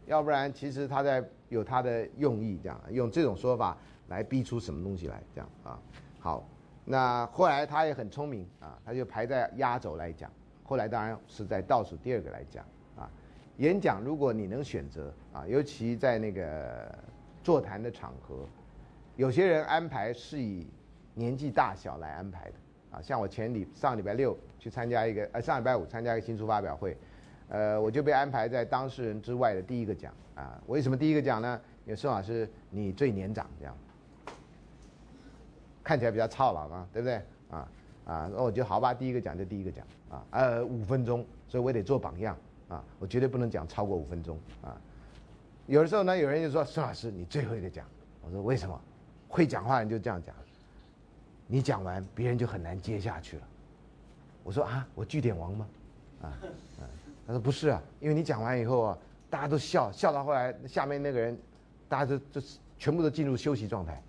要不然，其实他在有他的用意，这样用这种说法来逼出什么东西来，这样啊。好，那后来他也很聪明啊，他就排在压轴来讲。后来当然是在倒数第二个来讲啊。演讲如果你能选择啊，尤其在那个座谈的场合，有些人安排是以年纪大小来安排的啊。像我前礼上礼拜六去参加一个，呃上礼拜五参加一个新书发表会。呃，我就被安排在当事人之外的第一个讲啊。为什么第一个讲呢？因为孙老师你最年长，这样看起来比较操劳嘛，对不对？啊啊，那我就好吧，第一个讲就第一个讲啊。呃，五分钟，所以我得做榜样啊，我绝对不能讲超过五分钟啊。有的时候呢，有人就说孙老师你最后一个讲，我说为什么？会讲话人就这样讲，你讲完别人就很难接下去了。我说啊，我据点王吗？啊啊。他说不是啊，因为你讲完以后啊，大家都笑笑到后来，下面那个人，大家都就全部都进入休息状态，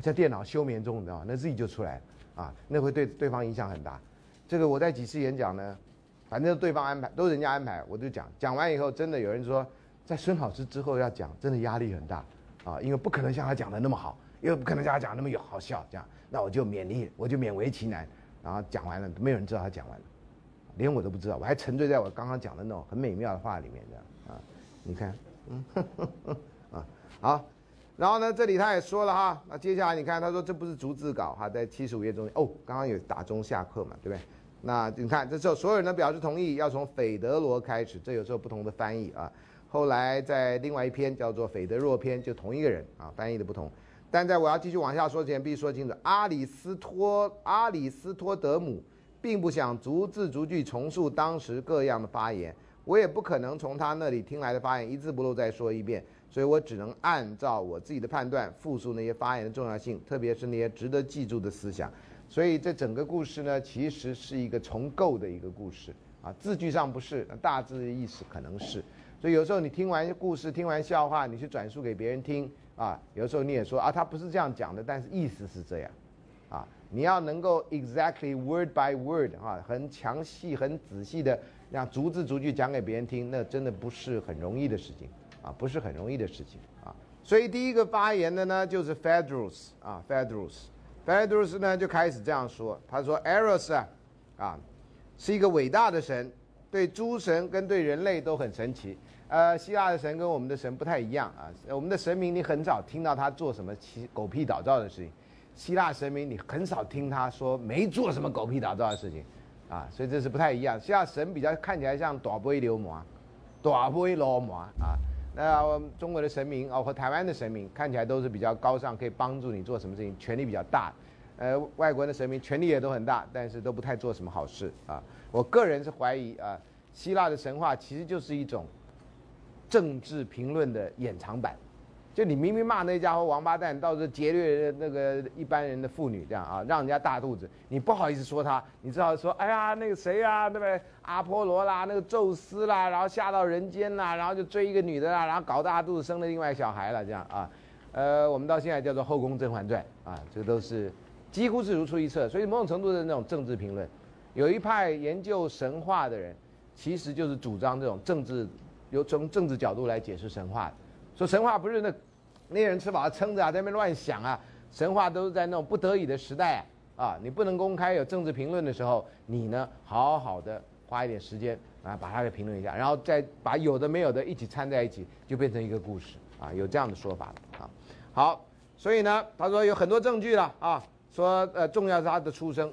叫电脑休眠中，你知道吗？那自己就出来啊，那会对对方影响很大。这个我在几次演讲呢，反正对方安排都是人家安排，我就讲讲完以后，真的有人说，在孙老师之后要讲，真的压力很大啊，因为不可能像他讲的那么好，又不可能像他讲那么有好笑，这样，那我就勉励，我就勉为其难，然后讲完了，没有人知道他讲完了。连我都不知道，我还沉醉在我刚刚讲的那种很美妙的话里面，的啊，你看，嗯，[LAUGHS] 啊，好，然后呢，这里他也说了哈，那接下来你看，他说这不是逐字稿哈，在七十五页中哦，刚刚有打钟下课嘛，对不对？那你看，这时候所有人都表示同意，要从斐德罗开始，这有时候不同的翻译啊。后来在另外一篇叫做斐德若篇，就同一个人啊，翻译的不同。但在我要继续往下说之前，必须说清楚，阿里斯托阿里斯托德姆。并不想逐字逐句重述当时各样的发言，我也不可能从他那里听来的发言一字不漏再说一遍，所以我只能按照我自己的判断复述那些发言的重要性，特别是那些值得记住的思想。所以这整个故事呢，其实是一个重构的一个故事啊，字句上不是，大致意思可能是。所以有时候你听完故事、听完笑话，你去转述给别人听啊，有时候你也说啊，他不是这样讲的，但是意思是这样，啊。你要能够 exactly word by word 啊，很详细、很仔细的让逐字逐句讲给别人听，那真的不是很容易的事情啊，不是很容易的事情啊。所以第一个发言的呢，就是 Fedrus 啊，Fedrus，Fedrus 呢就开始这样说，他说 Eros 啊，啊，是一个伟大的神，对诸神跟对人类都很神奇。呃，希腊的神跟我们的神不太一样啊，我们的神明你很少听到他做什么奇狗屁倒灶的事情。希腊神明，你很少听他说没做什么狗屁打造的事情，啊，所以这是不太一样。希腊神比较看起来像短波流魔，大威罗魔啊。那中国的神明哦，和台湾的神明看起来都是比较高尚，可以帮助你做什么事情，权力比较大。呃，外国的神明权力也都很大，但是都不太做什么好事啊。我个人是怀疑啊，希腊的神话其实就是一种政治评论的掩藏版。就你明明骂那家伙王八蛋，到时候劫掠那个一般人的妇女，这样啊，让人家大肚子，你不好意思说他，你只好说，哎呀，那个谁啊，对不对？阿波罗啦，那个宙斯啦，然后下到人间啦，然后就追一个女的啦，然后搞大肚子，生了另外小孩了，这样啊，呃，我们到现在叫做《后宫甄嬛传》啊，这都是几乎是如出一辙，所以某种程度的那种政治评论，有一派研究神话的人，其实就是主张这种政治，由从政治角度来解释神话的。说神话不是那那些人吃饱了撑着啊，在那边乱想啊。神话都是在那种不得已的时代啊，你不能公开有政治评论的时候，你呢好好的花一点时间啊，把它给评论一下，然后再把有的没有的一起掺在一起，就变成一个故事啊。有这样的说法啊。好，所以呢，他说有很多证据了啊，说呃重要是他的出生，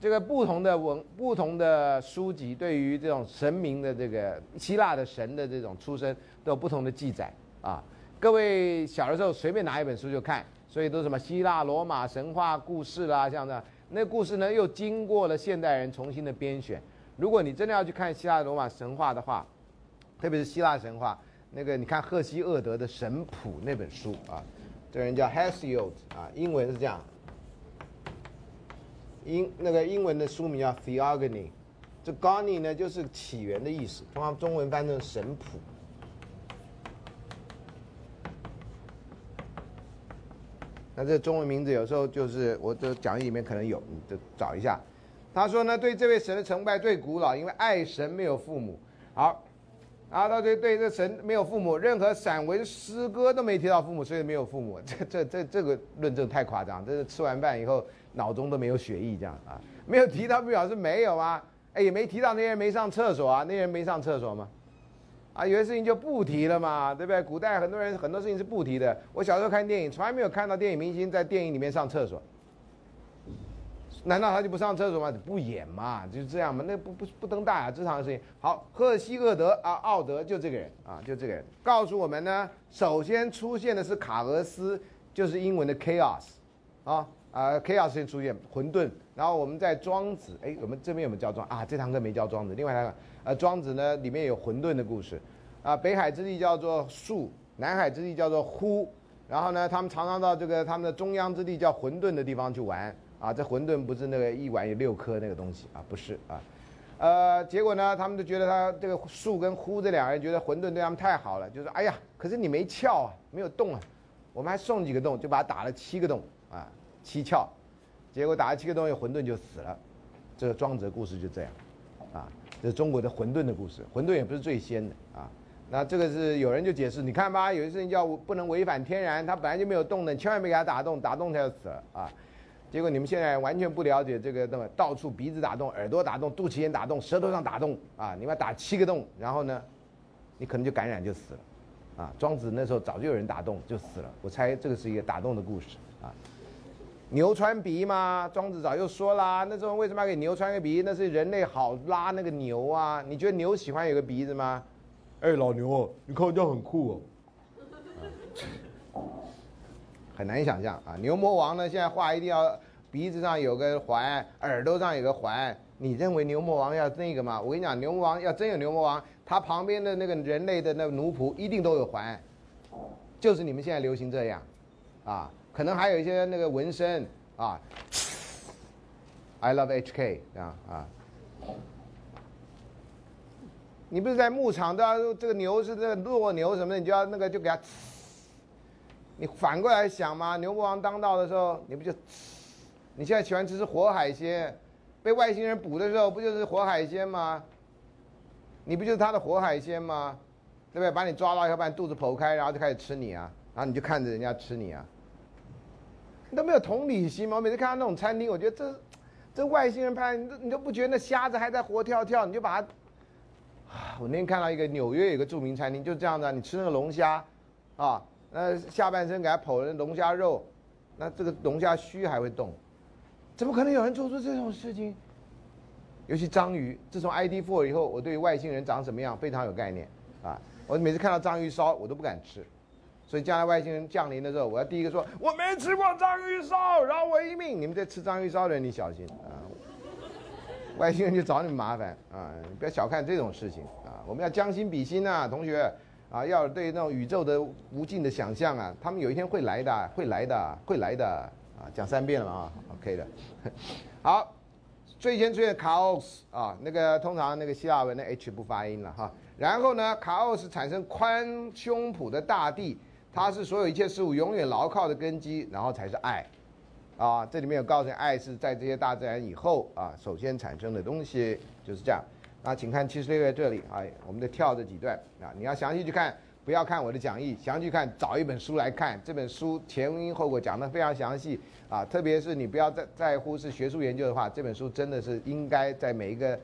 这个不同的文不同的书籍对于这种神明的这个希腊的神的这种出生都有不同的记载。啊，各位小的时候随便拿一本书就看，所以都什么希腊罗马神话故事啦，像这样，那故事呢又经过了现代人重新的编选。如果你真的要去看希腊罗马神话的话，特别是希腊神话，那个你看赫西厄德的《神谱》那本书啊，这人叫 Hesiod 啊，英文是这样，英那个英文的书名叫 Theogony，这 Gony 呢就是起源的意思，通常中文翻成神谱。那这中文名字有时候就是我这讲义里面可能有，你就找一下。他说呢，对这位神的崇拜最古老，因为爱神没有父母。好，然后他对对这神没有父母，任何散文诗歌都没提到父母，所以没有父母。这这这这个论证太夸张，这是吃完饭以后脑中都没有血液这样啊，没有提到表示没有啊，哎也没提到那些人没上厕所啊，那些人没上厕所吗？啊，有些事情就不提了嘛，对不对？古代很多人很多事情是不提的。我小时候看电影，从来没有看到电影明星在电影里面上厕所。难道他就不上厕所吗？不演嘛，就是这样嘛。那不不不登大雅之堂的事情。好，赫西厄德啊，奥德就这个人啊，就这个人告诉我们呢。首先出现的是卡俄斯，就是英文的 chaos，啊啊 chaos 先出现混沌。然后我们在庄子，哎，我们这边有没有教庄啊？这堂课没教庄子。另外两个。呃，庄子呢里面有混沌的故事，啊，北海之地叫做树，南海之地叫做呼，然后呢，他们常常到这个他们的中央之地叫混沌的地方去玩，啊，这混沌不是那个一碗有六颗那个东西啊，不是啊，呃，结果呢，他们就觉得他这个树跟呼这两个人觉得混沌对他们太好了，就说哎呀，可是你没窍啊，没有洞啊，我们还送几个洞，就把他打了七个洞啊，七窍，结果打了七个洞，混沌就死了，这个庄子的故事就这样，这是中国的混沌的故事，混沌也不是最先的啊。那这个是有人就解释，你看吧，有些事情叫不能违反天然，它本来就没有动的，千万别给它打洞，打洞它就死了啊。结果你们现在完全不了解这个，那么到处鼻子打洞、耳朵打洞、肚脐眼打洞、舌头上打洞啊，你们打七个洞，然后呢，你可能就感染就死了啊。庄子那时候早就有人打洞就死了，我猜这个是一个打洞的故事啊。牛穿鼻吗？庄子早就说啦，那时候为什么要给牛穿个鼻？那是人类好拉那个牛啊。你觉得牛喜欢有个鼻子吗？哎，老牛，你看这样很酷哦。很难想象啊！牛魔王呢，现在画一定要鼻子上有个环，耳朵上有个环。你认为牛魔王要那个吗？我跟你讲，牛魔王要真有牛魔王，他旁边的那个人类的那个奴仆一定都有环，就是你们现在流行这样，啊。可能还有一些那个纹身啊，I love HK 啊啊！你不是在牧场都要这个牛是这个弱牛什么的，你就要那个就给它，你反过来想嘛，牛魔王当道的时候，你不就，你现在喜欢吃是活海鲜，被外星人捕的时候不就是活海鲜吗？你不就是他的活海鲜吗？对不对？把你抓到以后把你肚子剖开，然后就开始吃你啊，然后你就看着人家吃你啊。你都没有同理心吗？我每次看到那种餐厅，我觉得这这外星人拍，你都你都不觉得那虾子还在活跳跳，你就把它。我那天看到一个纽约有个著名餐厅，就这样的，你吃那个龙虾，啊，那下半身给它剖了龙虾肉，那这个龙虾须还会动，怎么可能有人做出这种事情？尤其章鱼，自从 ID Four 以后，我对外星人长什么样非常有概念。啊，我每次看到章鱼烧，我都不敢吃。所以将来外星人降临的时候，我要第一个说我没吃过章鱼烧，饶我一命。你们在吃章鱼烧的人，你小心啊！[LAUGHS] 外星人就找你们麻烦啊！不要小看这种事情啊！我们要将心比心呐，同学啊，要对那种宇宙的无尽的想象啊，他们有一天会来的，会来的，会来的啊！讲三遍了啊，[LAUGHS] OK 的。[LAUGHS] 好，最先出现卡奥斯啊，那个通常那个希腊文的 H 不发音了哈。然后呢，卡奥斯产生宽胸脯的大地。它是所有一切事物永远牢靠的根基，然后才是爱，啊，这里面有告诉你，爱是在这些大自然以后啊，首先产生的东西就是这样。那请看七十六页这里啊，我们得跳这几段啊，你要详细去看，不要看我的讲义，详细看找一本书来看，这本书前因后果讲的非常详细啊，特别是你不要在在乎是学术研究的话，这本书真的是应该在每一个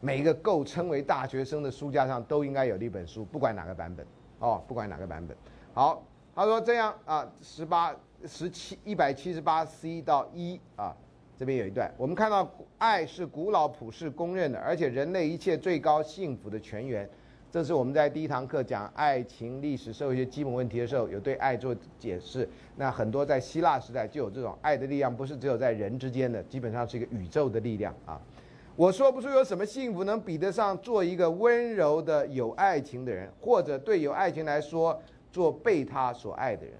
每一个够称为大学生的书架上都应该有的一本书，不管哪个版本哦，不管哪个版本。好，他说这样啊，十八、十七、一百七十八 C 到一啊，这边有一段，我们看到爱是古老普世公认的，而且人类一切最高幸福的泉源。这是我们在第一堂课讲爱情历史、社会学基本问题的时候，有对爱做解释。那很多在希腊时代就有这种爱的力量，不是只有在人之间的，基本上是一个宇宙的力量啊。我说不出有什么幸福能比得上做一个温柔的有爱情的人，或者对有爱情来说。做被他所爱的人，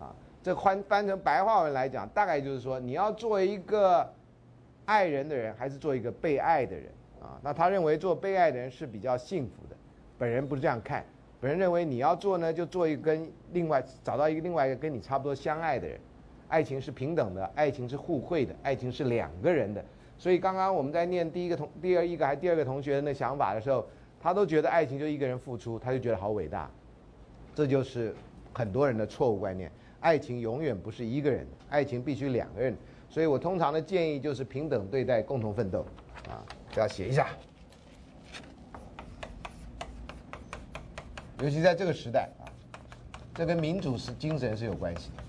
啊，这翻翻成白话文来讲，大概就是说，你要做一个爱人的人，还是做一个被爱的人啊？那他认为做被爱的人是比较幸福的，本人不是这样看，本人认为你要做呢，就做一个跟另外找到一个另外一个跟你差不多相爱的人，爱情是平等的，爱情是互惠的，爱情是两个人的。所以刚刚我们在念第一个同第二一个还第二个同学的那想法的时候，他都觉得爱情就一个人付出，他就觉得好伟大。这就是很多人的错误观念，爱情永远不是一个人，爱情必须两个人。所以我通常的建议就是平等对待，共同奋斗，啊，这要写一下。尤其在这个时代啊，这跟民主是精神是有关系的。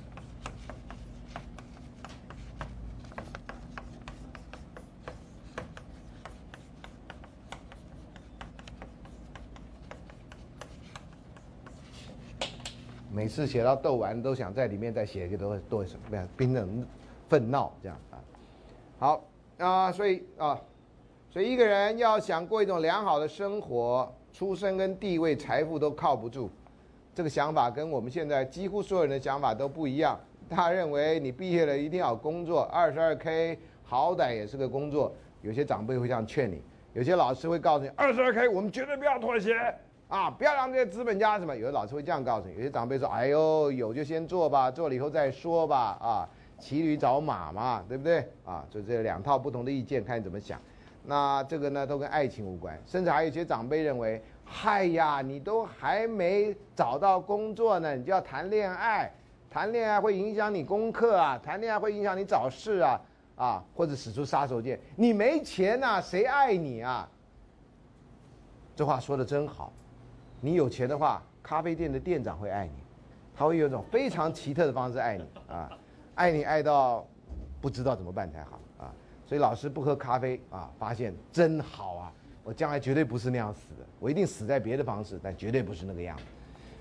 每次写到斗完，都想在里面再写一个多多什么样？冰冷、愤闹这样啊。好啊，所以啊，所以一个人要想过一种良好的生活，出身跟地位、财富都靠不住。这个想法跟我们现在几乎所有人的想法都不一样。他认为你毕业了一定要工作，二十二 K 好歹也是个工作。有些长辈会这样劝你，有些老师会告诉你，二十二 K 我们绝对不要妥协。啊，不要让这些资本家什么，有的老师会这样告诉你，有些长辈说，哎呦，有就先做吧，做了以后再说吧，啊，骑驴找马嘛，对不对？啊，就这两套不同的意见，看你怎么想。那这个呢，都跟爱情无关，甚至还有一些长辈认为，嗨呀，你都还没找到工作呢，你就要谈恋爱，谈恋爱会影响你功课啊，谈恋爱会影响你找事啊，啊，或者使出杀手锏，你没钱呐，谁爱你啊？这话说的真好。你有钱的话，咖啡店的店长会爱你，他会有一种非常奇特的方式爱你啊，爱你爱到不知道怎么办才好啊。所以老师不喝咖啡啊，发现真好啊，我将来绝对不是那样死的，我一定死在别的方式，但绝对不是那个样子，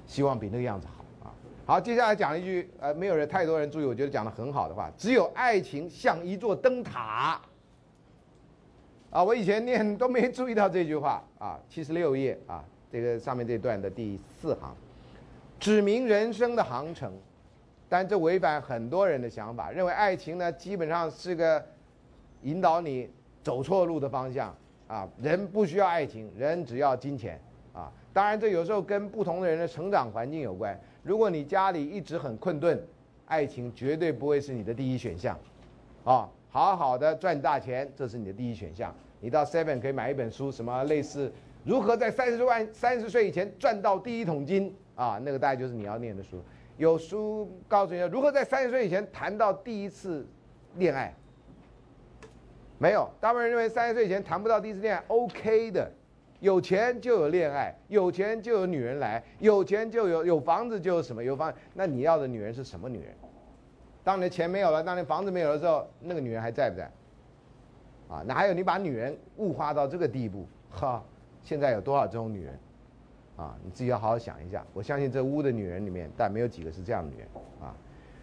希望比那个样子好啊。好，接下来讲一句呃，没有人太多人注意，我觉得讲的很好的话，只有爱情像一座灯塔啊。我以前念都没注意到这句话啊，七十六页啊。这个上面这段的第四行，指明人生的航程，但这违反很多人的想法，认为爱情呢基本上是个引导你走错路的方向啊，人不需要爱情，人只要金钱啊。当然，这有时候跟不同的人的成长环境有关。如果你家里一直很困顿，爱情绝对不会是你的第一选项，啊，好好的赚大钱，这是你的第一选项。你到 Seven 可以买一本书，什么类似。如何在三十万三十岁以前赚到第一桶金啊？那个大概就是你要念的书。有书告诉你如何在三十岁以前谈到第一次恋爱。没有，大部分人认为三十岁以前谈不到第一次恋爱 OK 的。有钱就有恋爱，有钱就有女人来，有钱就有有房子就有什么有房。那你要的女人是什么女人？当你的钱没有了，当你房子没有了之后，那个女人还在不在？啊，那还有你把女人物化到这个地步，哈。现在有多少这种女人？啊，你自己要好好想一下。我相信这屋的女人里面，但没有几个是这样的女人啊。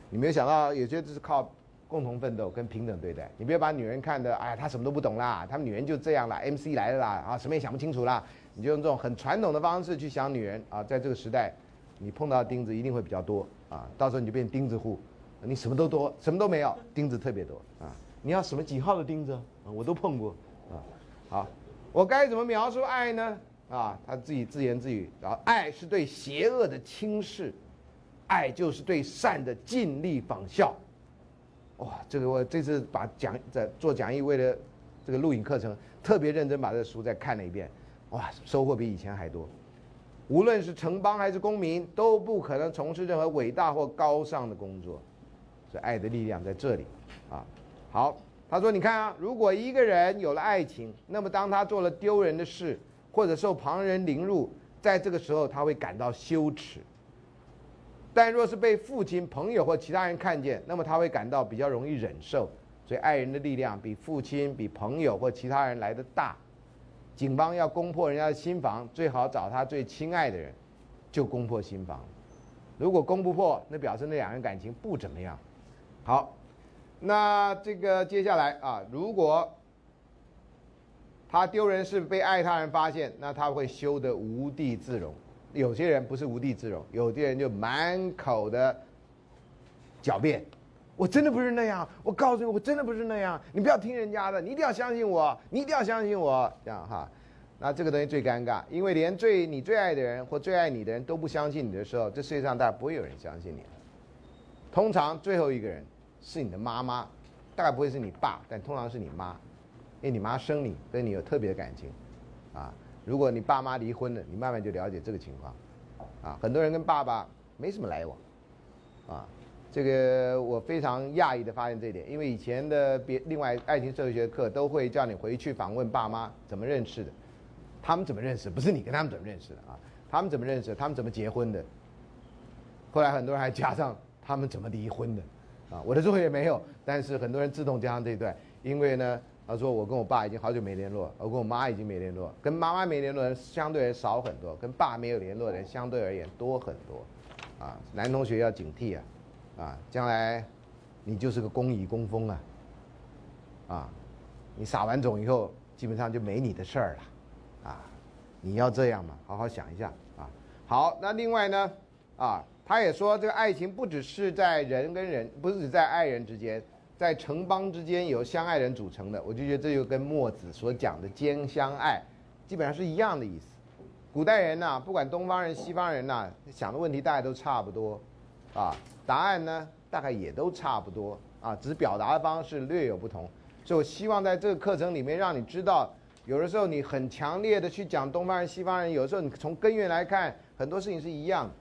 你没有想到，有些就是靠共同奋斗跟平等对待。你不要把女人看的，哎，她什么都不懂啦，她们女人就这样啦，MC 来了啦，啊，什么也想不清楚啦。你就用这种很传统的方式去想女人啊，在这个时代，你碰到钉子一定会比较多啊。到时候你就变钉子户，你什么都多，什么都没有，钉子特别多啊。你要什么几号的钉子啊？我都碰过啊。好，我该怎么描述爱呢？啊，他自己自言自语，然后爱是对邪恶的轻视，爱就是对善的尽力仿效。哇，这个我这次把讲在做讲义，为了这个录影课程，特别认真把这书再看了一遍。哇，收获比以前还多。无论是城邦还是公民，都不可能从事任何伟大或高尚的工作。所以，爱的力量在这里。啊，好，他说：“你看啊，如果一个人有了爱情，那么当他做了丢人的事，或者受旁人凌辱，在这个时候他会感到羞耻。但若是被父亲、朋友或其他人看见，那么他会感到比较容易忍受。所以，爱人的力量比父亲、比朋友或其他人来的大。”警方要攻破人家的心房，最好找他最亲爱的人，就攻破心房。如果攻不破，那表示那两人感情不怎么样。好，那这个接下来啊，如果他丢人是被爱他人发现，那他会羞得无地自容。有些人不是无地自容，有些人就满口的狡辩。我真的不是那样，我告诉你，我真的不是那样。你不要听人家的，你一定要相信我，你一定要相信我，这样哈。那这个东西最尴尬，因为连最你最爱的人或最爱你的人都不相信你的时候，这世界上大概不会有人相信你。通常最后一个人是你的妈妈，大概不会是你爸，但通常是你妈，因为你妈生你，跟你有特别的感情，啊。如果你爸妈离婚了，你慢慢就了解这个情况，啊，很多人跟爸爸没什么来往，啊。这个我非常讶异的发现这一点，因为以前的别另外爱情社会学课都会叫你回去访问爸妈怎么认识的，他们怎么认识，不是你跟他们怎么认识的啊？他们怎么认识？他们怎么结婚的？后来很多人还加上他们怎么离婚的，啊，我的作业没有，但是很多人自动加上这一段，因为呢，他说我跟我爸已经好久没联络，我跟我妈已经没联络，跟妈妈没联络的人相对而少很多，跟爸没有联络的人相对而言多很多，啊，男同学要警惕啊。啊，将来你就是个公蚁公蜂啊！啊，你撒完种以后，基本上就没你的事儿了，啊，你要这样嘛？好好想一下啊。好，那另外呢，啊，他也说这个爱情不只是在人跟人，不是只在爱人之间，在城邦之间由相爱人组成的。我就觉得这就跟墨子所讲的兼相爱，基本上是一样的意思。古代人呐，不管东方人西方人呐，想的问题大概都差不多，啊。答案呢，大概也都差不多啊，只是表达的方式略有不同。所以我希望在这个课程里面，让你知道，有的时候你很强烈的去讲东方人、西方人，有的时候你从根源来看，很多事情是一样的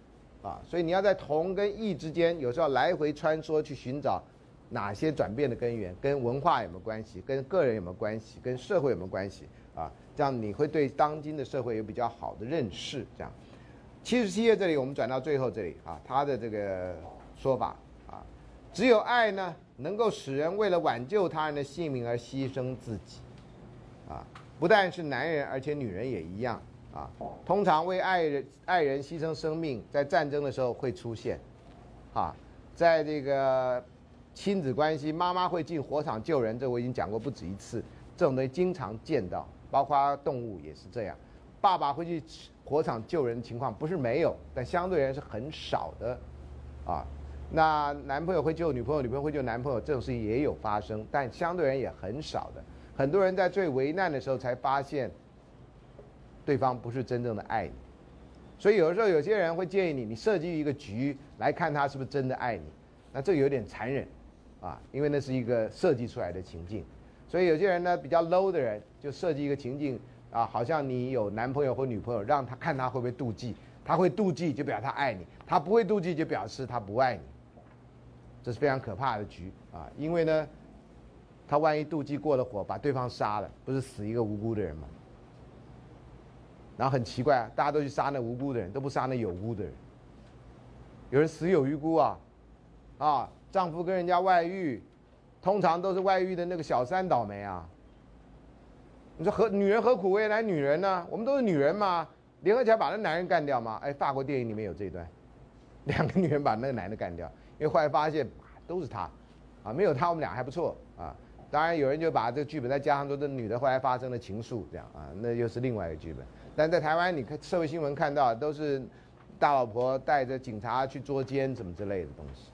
啊。所以你要在同跟异之间，有时候来回穿梭去寻找哪些转变的根源，跟文化有没有关系，跟个人有没有关系，跟社会有没有关系啊？这样你会对当今的社会有比较好的认识。这样，七十七页这里，我们转到最后这里啊，他的这个。说法啊，只有爱呢，能够使人为了挽救他人的性命而牺牲自己，啊，不但是男人，而且女人也一样啊。通常为爱人爱人牺牲生命，在战争的时候会出现，啊，在这个亲子关系，妈妈会进火场救人，这我已经讲过不止一次，这种东西经常见到，包括动物也是这样。爸爸会去火场救人的情况不是没有，但相对而言是很少的，啊。那男朋友会救女朋友，女朋友会救男朋友，这种事情也有发生，但相对人也很少的。很多人在最危难的时候才发现，对方不是真正的爱你。所以有的时候有些人会建议你，你设计一个局来看他是不是真的爱你。那这有点残忍，啊，因为那是一个设计出来的情境。所以有些人呢比较 low 的人就设计一个情境，啊，好像你有男朋友或女朋友，让他看他会不会妒忌，他会妒忌就表示他爱你，他不会妒忌就表示他不爱你。这是非常可怕的局啊！因为呢，他万一妒忌过了火，把对方杀了，不是死一个无辜的人吗？然后很奇怪，大家都去杀那无辜的人，都不杀那有辜的人。有人死有余辜啊！啊，丈夫跟人家外遇，通常都是外遇的那个小三倒霉啊！你说何女人何苦为难女人呢？我们都是女人嘛，联合起来把那男人干掉吗？哎，法国电影里面有这一段，[LAUGHS] 两个女人把那个男的干掉，因为后来发现都是他，啊，没有他我们俩还不错啊。当然有人就把这个剧本再加上说这女的后来发生了情愫，这样啊，那又是另外一个剧本。但在台湾，你看社会新闻看到都是大老婆带着警察去捉奸什么之类的东西，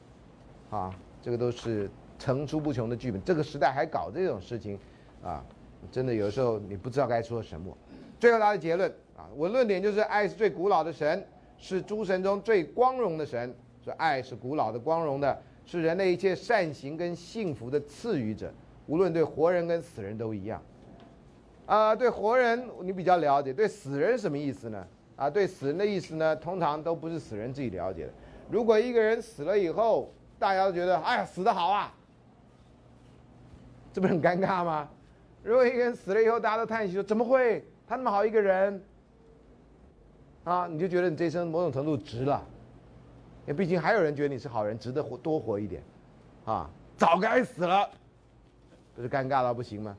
啊，这个都是层出不穷的剧本。这个时代还搞这种事情，啊，真的有时候你不知道该说什么。最后他的结论。啊，我论点就是爱是最古老的神，是诸神中最光荣的神。说爱是古老的、光荣的，是人类一切善行跟幸福的赐予者，无论对活人跟死人都一样。啊，对活人你比较了解，对死人什么意思呢？啊，对死人的意思呢，通常都不是死人自己了解的。如果一个人死了以后，大家都觉得哎呀死的好啊，这不是很尴尬吗？如果一个人死了以后，大家都叹息说怎么会他那么好一个人？啊，你就觉得你这一生某种程度值了，因为毕竟还有人觉得你是好人，值得活多活一点，啊，早该死了，不是尴尬到不行吗？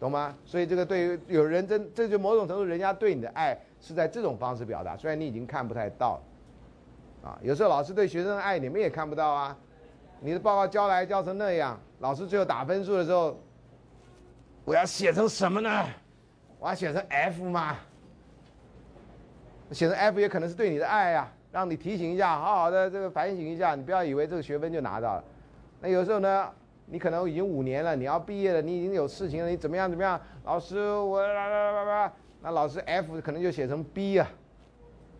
懂吗？所以这个对于有人真，这就某种程度人家对你的爱是在这种方式表达，虽然你已经看不太到，啊，有时候老师对学生的爱你们也看不到啊，你的报告交来交成那样，老师最后打分数的时候，我要写成什么呢？我要写成 F 吗？写成 F 也可能是对你的爱呀，让你提醒一下，好好的这个反省一下，你不要以为这个学分就拿到了。那有时候呢，你可能已经五年了，你要毕业了，你已经有事情了，你怎么样怎么样？老师，我啦啦啦啦，那老师 F 可能就写成 B 啊，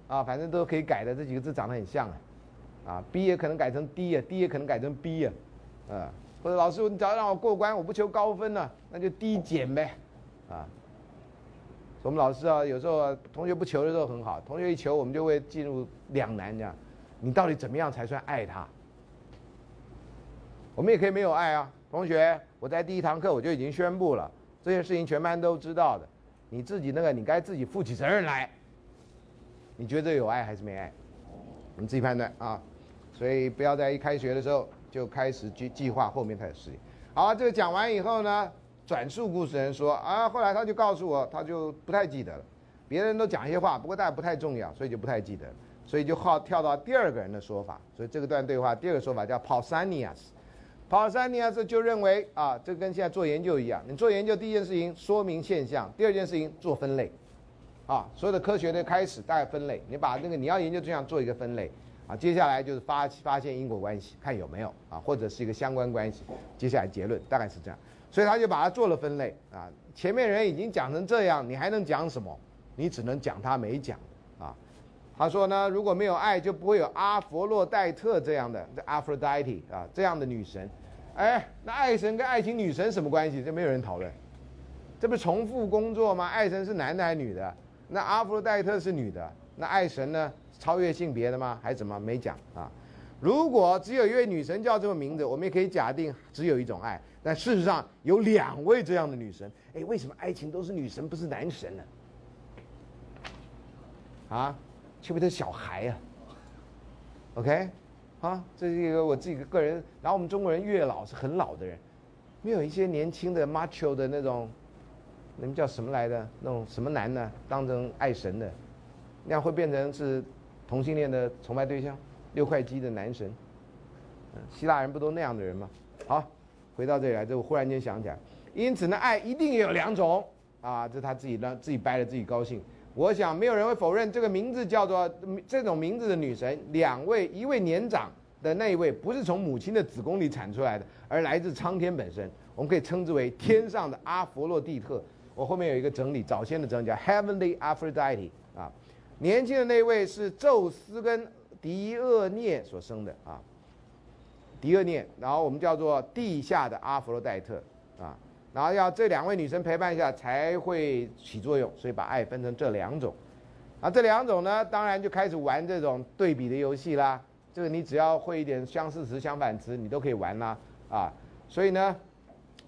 啊，反正都可以改的，这几个字长得很像啊，啊，B 也可能改成 D 呀，D 也可能改成 B 呀，啊，或者老师，你只要让我过关，我不求高分了，那就低减呗，啊。我们老师啊，有时候同学不求的时候很好，同学一求，我们就会进入两难这样。你到底怎么样才算爱他？我们也可以没有爱啊，同学，我在第一堂课我就已经宣布了，这件事情全班都知道的，你自己那个你该自己负起责任来。你觉得有爱还是没爱？你自己判断啊。所以不要在一开学的时候就开始计计划后面他的事情。好，这个讲完以后呢？转述故事人说啊，后来他就告诉我，他就不太记得了。别人都讲一些话，不过大家不太重要，所以就不太记得。所以就好跳到第二个人的说法。所以这个段对话第二个说法叫 Pausanias。Pausanias 就认为啊，这跟现在做研究一样，你做研究第一件事情说明现象，第二件事情做分类。啊，所有的科学的开始大概分类，你把那个你要研究对象做一个分类。啊，接下来就是发发现因果关系，看有没有啊，或者是一个相关关系。接下来结论大概是这样。所以他就把它做了分类啊，前面人已经讲成这样，你还能讲什么？你只能讲他没讲啊。他说呢，如果没有爱，就不会有阿佛洛戴特这样的 Aphrodite 啊这样的女神。哎，那爱神跟爱情女神什么关系？这没有人讨论，这不是重复工作吗？爱神是男的还是女的？那阿弗洛戴特是女的，那爱神呢？超越性别的吗？还是怎么？没讲啊。如果只有一位女神叫这个名字，我们也可以假定只有一种爱。但事实上有两位这样的女神，哎，为什么爱情都是女神不是男神呢？啊，特别是小孩呀，OK，啊，这是一个我自己个人。然后我们中国人越老是很老的人，没有一些年轻的 macho 的那种，你们叫什么来的？那种什么男的当成爱神的，那样会变成是同性恋的崇拜对象。六块肌的男神，希腊人不都那样的人吗？好，回到这里来，这我忽然间想起来，因此呢，爱一定也有两种啊，这他自己让自己掰了自己高兴。我想没有人会否认，这个名字叫做这种名字的女神，两位，一位年长的那一位不是从母亲的子宫里产出来的，而来自苍天本身，我们可以称之为天上的阿佛洛蒂特。我后面有一个整理，早先的整理叫 Heavenly Aphrodite 啊，年轻的那位是宙斯跟。狄厄涅所生的啊，狄厄涅，然后我们叫做地下的阿佛洛戴特啊，然后要这两位女生陪伴一下才会起作用，所以把爱分成这两种，啊，这两种呢，当然就开始玩这种对比的游戏啦。这个你只要会一点相似词、相反词，你都可以玩啦啊。所以呢，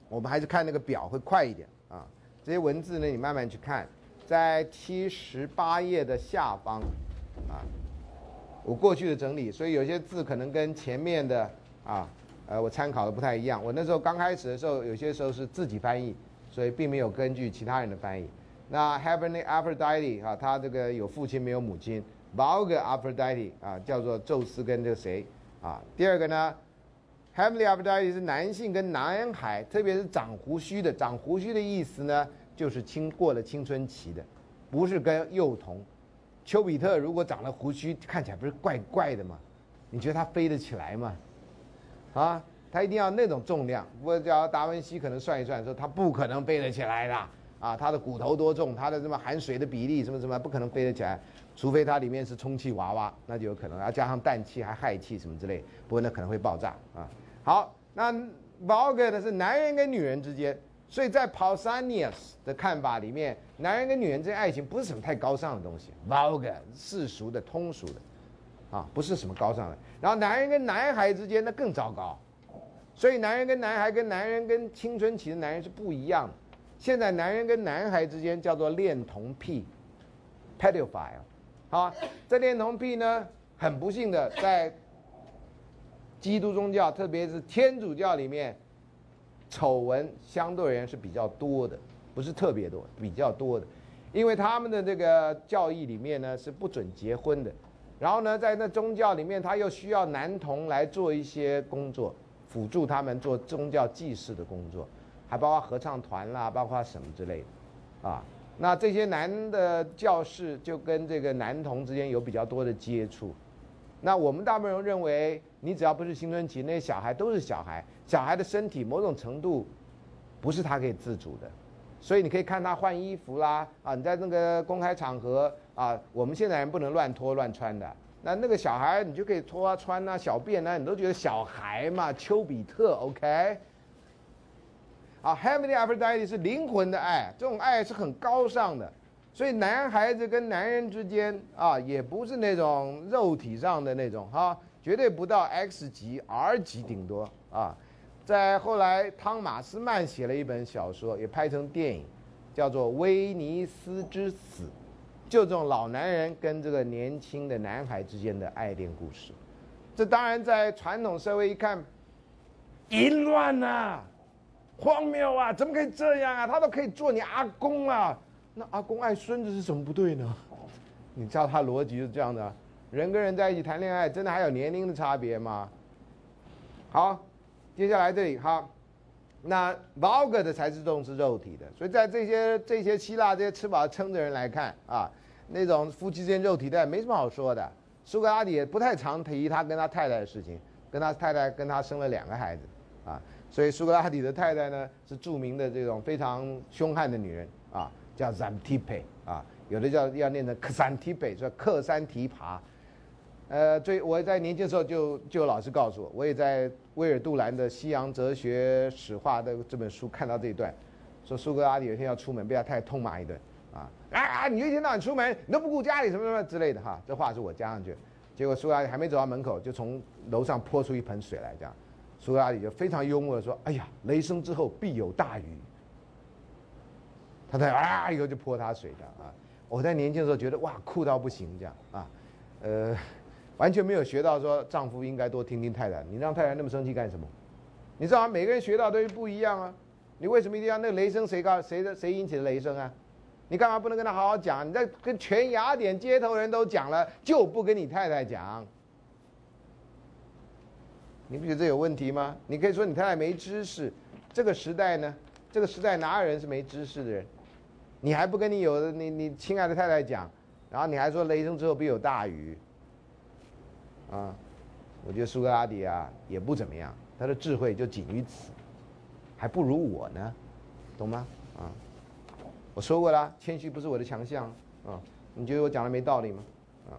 我们还是看那个表会快一点啊。这些文字呢，你慢慢去看，在七十八页的下方啊。我过去的整理，所以有些字可能跟前面的啊，呃，我参考的不太一样。我那时候刚开始的时候，有些时候是自己翻译，所以并没有根据其他人的翻译。那 Heavenly Aphrodite 啊，他这个有父亲没有母亲；Vulgar Aphrodite 啊，叫做宙斯跟这个谁啊？第二个呢，Heavenly Aphrodite 是男性跟男孩，特别是长胡须的。长胡须的意思呢，就是青过了青春期的，不是跟幼童。丘比特如果长了胡须，看起来不是怪怪的吗？你觉得他飞得起来吗？啊，他一定要那种重量。我叫达文西可能算一算，说他不可能飞得起来的。啊，他的骨头多重，他的什么含水的比例什么什么，不可能飞得起来，除非它里面是充气娃娃，那就有可能要加上氮气还氦气什么之类，不过那可能会爆炸啊。好，那 vulgar 呢是男人跟女人之间，所以在 Pausanias 的看法里面，男人跟女人之间爱情不是什么太高尚的东西，vulgar 世俗的通俗的，啊，不是什么高尚的。然后男人跟男孩之间那更糟糕，所以男人跟男孩跟男人跟青春期的男人是不一样的。现在男人跟男孩之间叫做恋童癖，pedophile，好，这恋童癖呢，很不幸的在基督宗教，特别是天主教里面，丑闻相对而言是比较多的，不是特别多，比较多的，因为他们的这个教义里面呢是不准结婚的，然后呢，在那宗教里面他又需要男童来做一些工作，辅助他们做宗教祭祀的工作。还包括合唱团啦，包括什么之类的，啊，那这些男的教士就跟这个男童之间有比较多的接触。那我们大部分人认为，你只要不是青春期，那些小孩都是小孩，小孩的身体某种程度不是他可以自主的，所以你可以看他换衣服啦，啊，你在那个公开场合啊，我们现在人不能乱脱乱穿的，那那个小孩你就可以脱啊穿啊，小便啊，你都觉得小孩嘛，丘比特，OK。啊，Heavenly Aphrodite 是灵魂的爱，这种爱是很高尚的，所以男孩子跟男人之间啊，也不是那种肉体上的那种哈，绝对不到 X 级，R 级顶多啊。在后来，汤马斯曼写了一本小说，也拍成电影，叫做《威尼斯之死》，就这种老男人跟这个年轻的男孩之间的爱恋故事。这当然在传统社会一看，淫乱呐。荒谬啊！怎么可以这样啊？他都可以做你阿公啊！那阿公爱孙子是什么不对呢？你知道他逻辑是这样的：人跟人在一起谈恋爱，真的还有年龄的差别吗？好，接下来这里哈，那 vulgar 的才是重视肉体的，所以在这些这些希腊这些吃饱撑的人来看啊，那种夫妻之间肉体的没什么好说的。苏格拉底也不太常提他跟他太太的事情，跟他太太跟他生了两个孩子啊。所以苏格拉底的太太呢是著名的这种非常凶悍的女人啊，叫 Zantipe 啊，有的叫要念成 Xantippe，说克山提爬。呃，最我在年轻的时候就就有老师告诉我，我也在威尔杜兰的《西洋哲学史话》的这本书看到这一段，说苏格拉底有一天要出门，被他太太痛骂一顿啊啊！你一天到晚出门，你都不顾家里什么什么之类的哈，这话是我加上去，结果苏格拉底还没走到门口，就从楼上泼出一盆水来，这样。苏格拉底就非常幽默的说：“哎呀，雷声之后必有大雨。”他在啊，以后就泼他水的啊。我在年轻的时候觉得哇，酷到不行这样啊，呃，完全没有学到说丈夫应该多听听太太。你让太太那么生气干什么？你知道吗？每个人学到都不一样啊。你为什么一定要那个雷声谁告谁的谁引起的雷声啊？你干嘛不能跟他好好讲？你在跟全雅典街头人都讲了，就不跟你太太讲？你不觉得这有问题吗？你可以说你太太没知识，这个时代呢？这个时代哪有人是没知识的人？你还不跟你有的你你亲爱的太太讲，然后你还说雷声之后必有大雨，啊？我觉得苏格拉底啊也不怎么样，他的智慧就仅于此，还不如我呢，懂吗？我说过了，谦虚不是我的强项啊。你觉得我讲的没道理吗？啊？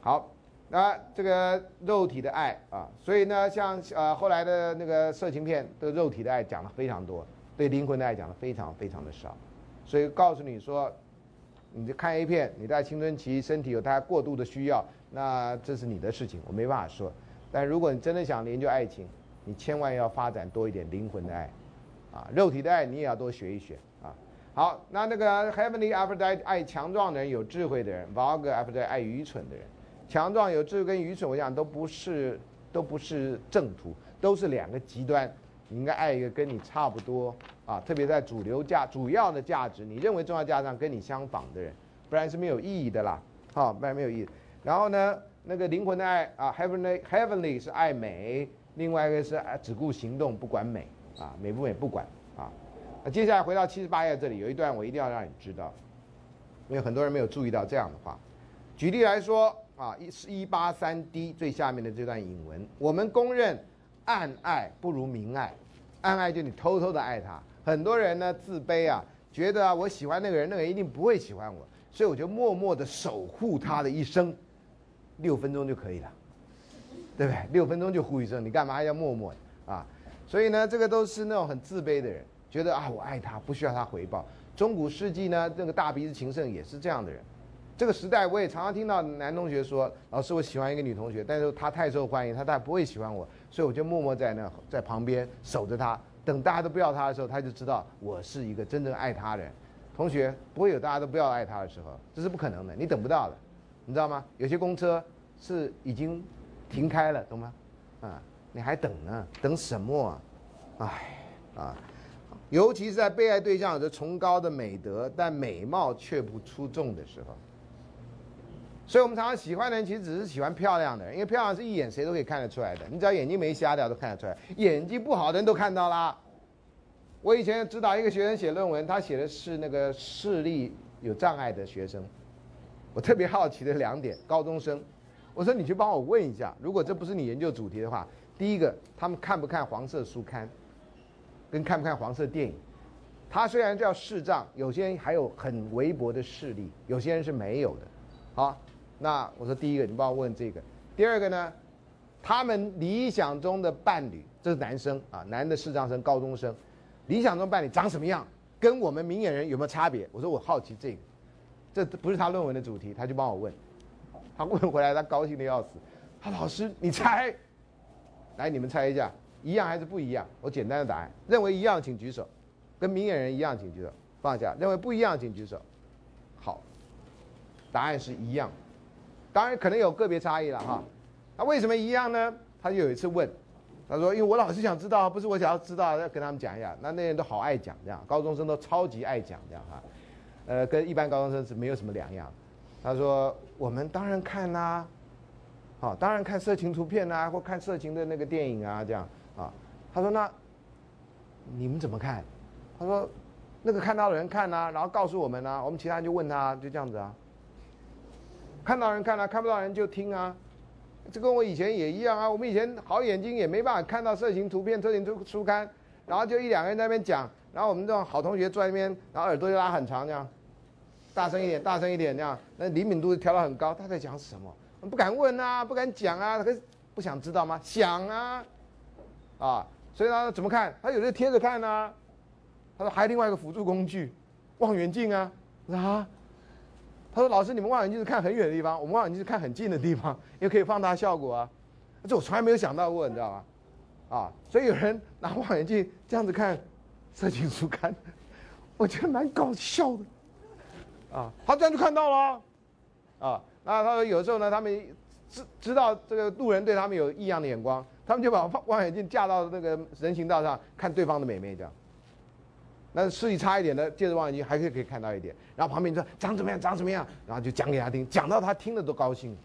好。那这个肉体的爱啊，所以呢，像呃后来的那个色情片，对肉体的爱讲的非常多，对灵魂的爱讲的非常非常的少。所以告诉你说，你就看 A 片，你在青春期身体有它过度的需要，那这是你的事情，我没办法说。但如果你真的想研究爱情，你千万要发展多一点灵魂的爱，啊，肉体的爱你也要多学一学。好，那那个 Heavenly Aphrodite 爱强壮的人，有智慧的人；Vulgar Aphrodite 爱愚蠢的人。强壮有智慧跟愚蠢，我讲都不是，都不是正途，都是两个极端。你应该爱一个跟你差不多啊，特别在主流价、主要的价值，你认为重要价值上跟你相仿的人，不然是没有意义的啦。好，不然没有意义。然后呢，那个灵魂的爱啊，heavenly heavenly 是爱美，另外一个是啊只顾行动不管美啊，美不美不管。那接下来回到七十八页这里有一段我一定要让你知道，因为很多人没有注意到这样的话。举例来说啊，一是一八三 D 最下面的这段引文，我们公认暗爱不如明爱，暗爱就你偷偷的爱他。很多人呢自卑啊，觉得啊我喜欢那个人，那个人一定不会喜欢我，所以我就默默的守护他的一生，六分钟就可以了，对不对？六分钟就呼一声，你干嘛要默默啊？所以呢，这个都是那种很自卑的人，觉得啊我爱他不需要他回报。中古世纪呢，那个大鼻子情圣也是这样的人。这个时代，我也常常听到男同学说：“老师，我喜欢一个女同学，但是她太受欢迎，她大概不会喜欢我，所以我就默默在那在旁边守着她，等大家都不要她的时候，她就知道我是一个真正爱她的人。”同学不会有大家都不要爱她的时候，这是不可能的，你等不到的，你知道吗？有些公车是已经停开了，懂吗？啊，你还等呢？等什么啊？唉，啊，尤其是在被爱对象有着崇高的美德，但美貌却不出众的时候。所以，我们常常喜欢的人其实只是喜欢漂亮的人，因为漂亮是一眼谁都可以看得出来的。你只要眼睛没瞎掉，都看得出来。眼睛不好的人都看到啦。我以前指导一个学生写论文，他写的是那个视力有障碍的学生。我特别好奇的两点：高中生，我说你去帮我问一下，如果这不是你研究主题的话，第一个，他们看不看黄色书刊，跟看不看黄色电影？他虽然叫视障，有些人还有很微薄的视力，有些人是没有的。好。那我说第一个，你帮我问这个。第二个呢，他们理想中的伴侣，这是男生啊，男的视障生，高中生，理想中伴侣长什么样？跟我们明眼人有没有差别？我说我好奇这个，这不是他论文的主题，他就帮我问。他问回来，他高兴的要死。他老师，你猜？来，你们猜一下，一样还是不一样？我简单的答案，认为一样请举手，跟明眼人一样请举手，放下。认为不一样请举手。好，答案是一样。当然可能有个别差异了哈，那为什么一样呢？他就有一次问，他说：“因为我老是想知道，不是我想要知道，要跟他们讲一下。”那那人都好爱讲这样，高中生都超级爱讲这样哈，呃，跟一般高中生是没有什么两样。他说：“我们当然看啦，好，当然看色情图片啊，或看色情的那个电影啊，这样。”他说：“那你们怎么看？”他说：“那个看到的人看呐，然后告诉我们呐，我们其他人就问他，就这样子啊。”看到人看啊，看不到人就听啊，这跟我以前也一样啊。我们以前好眼睛也没办法看到色情图片、色情书书刊，然后就一两个人在那边讲，然后我们这种好同学坐在那边，然后耳朵就拉很长这样，大声一点，大声一点这样，那灵敏度调到很高。他在讲什么？不敢问啊，不敢讲啊，可是不想知道吗？想啊，啊，所以他怎么看？他有的贴着看啊。他说还有另外一个辅助工具，望远镜啊，啊。他说：“老师，你们望远镜是看很远的地方，我们望远镜是看很近的地方，因为可以放大效果啊。这我从来没有想到过，你知道吗？啊，所以有人拿望远镜这样子看色情书刊，[LAUGHS] 我觉得蛮搞笑的。啊，他这样就看到了。啊，那他说有时候呢，他们知知道这个路人对他们有异样的眼光，他们就把望远镜架到那个人行道上看对方的美眉这样。”那视力差一点的，借着望远镜还可以可以看到一点。然后旁边说长怎么样，长怎么样，然后就讲给他听，讲到他听了都高兴。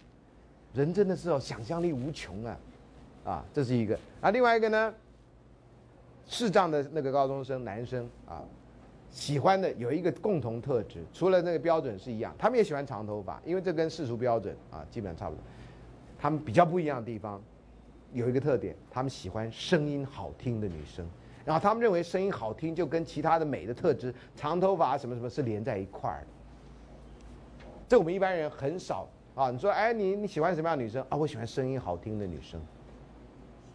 人真的是哦，想象力无穷啊，啊，这是一个。啊，另外一个呢，视障的那个高中生男生啊，喜欢的有一个共同特质，除了那个标准是一样，他们也喜欢长头发，因为这跟世俗标准啊基本上差不多。他们比较不一样的地方，有一个特点，他们喜欢声音好听的女生。然后他们认为声音好听就跟其他的美的特质，长头发什么什么是连在一块儿的。这我们一般人很少啊。你说，哎，你你喜欢什么样的女生啊？我喜欢声音好听的女生。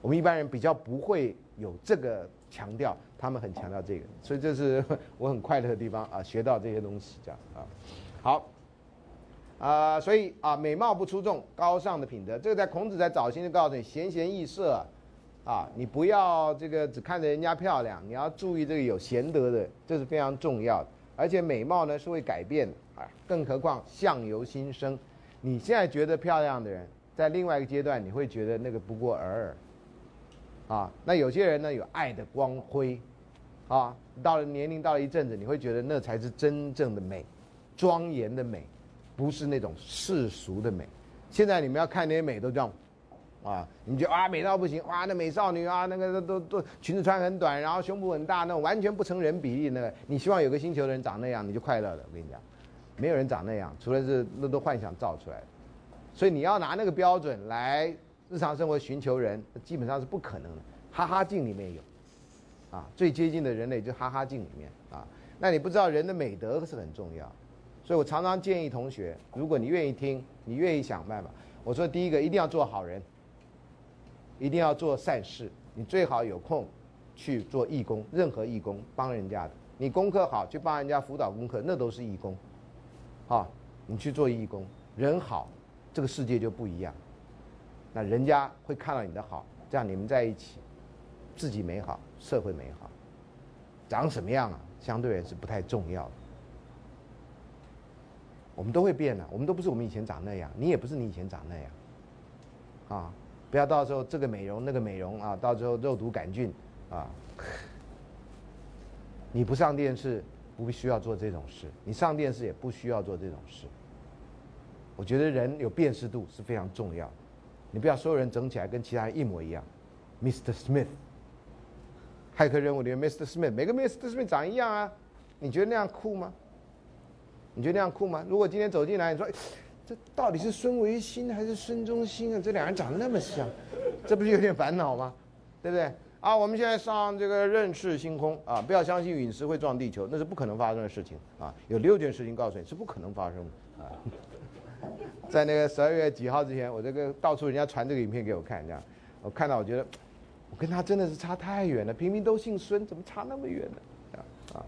我们一般人比较不会有这个强调，他们很强调这个，所以这是我很快乐的地方啊，学到这些东西这样啊。好，啊，所以啊，美貌不出众，高尚的品德，这个在孔子在早先就告诉你，贤贤易色。啊，你不要这个只看着人家漂亮，你要注意这个有贤德的，这是非常重要的。而且美貌呢是会改变的啊，更何况相由心生。你现在觉得漂亮的人，在另外一个阶段你会觉得那个不过尔尔。啊，那有些人呢有爱的光辉，啊，到了年龄到了一阵子，你会觉得那才是真正的美，庄严的美，不是那种世俗的美。现在你们要看那些美都这样，啊，你就啊美到不行，哇，那美少女啊，那个都都裙子穿很短，然后胸部很大，那种完全不成人比例那个，你希望有个星球的人长那样，你就快乐了。我跟你讲，没有人长那样，除了是那都幻想造出来的。所以你要拿那个标准来日常生活寻求人，基本上是不可能的。哈哈镜里面有，啊，最接近的人类就哈哈镜里面啊。那你不知道人的美德是很重要，所以我常常建议同学，如果你愿意听，你愿意想办法，我说第一个一定要做好人，一定要做善事，你最好有空去做义工，任何义工帮人家的，你功课好去帮人家辅导功课，那都是义工，好，你去做义工，人好。这个世界就不一样，那人家会看到你的好，这样你们在一起，自己美好，社会美好，长什么样啊？相对是不太重要的。我们都会变的，我们都不是我们以前长那样，你也不是你以前长那样，啊，不要到时候这个美容那个美容啊，到时候肉毒杆菌啊，你不上电视不需要做这种事，你上电视也不需要做这种事。我觉得人有辨识度是非常重要，你不要所有人整起来跟其他人一模一样，Mr. Smith，骇客任务里面 Mr. Smith，每个 Mr. Smith 长一样啊，你觉得那样酷吗？你觉得那样酷吗？如果今天走进来，你说这到底是孙维新还是孙中兴啊？这两人长得那么像，这不是有点烦恼吗？对不对？啊，我们现在上这个认识星空啊，不要相信陨石会撞地球，那是不可能发生的事情啊。有六件事情告诉你是不可能发生的啊。在那个十二月几号之前，我这个到处人家传这个影片给我看，这样我看到我觉得我跟他真的是差太远了，平民都姓孙，怎么差那么远呢？啊，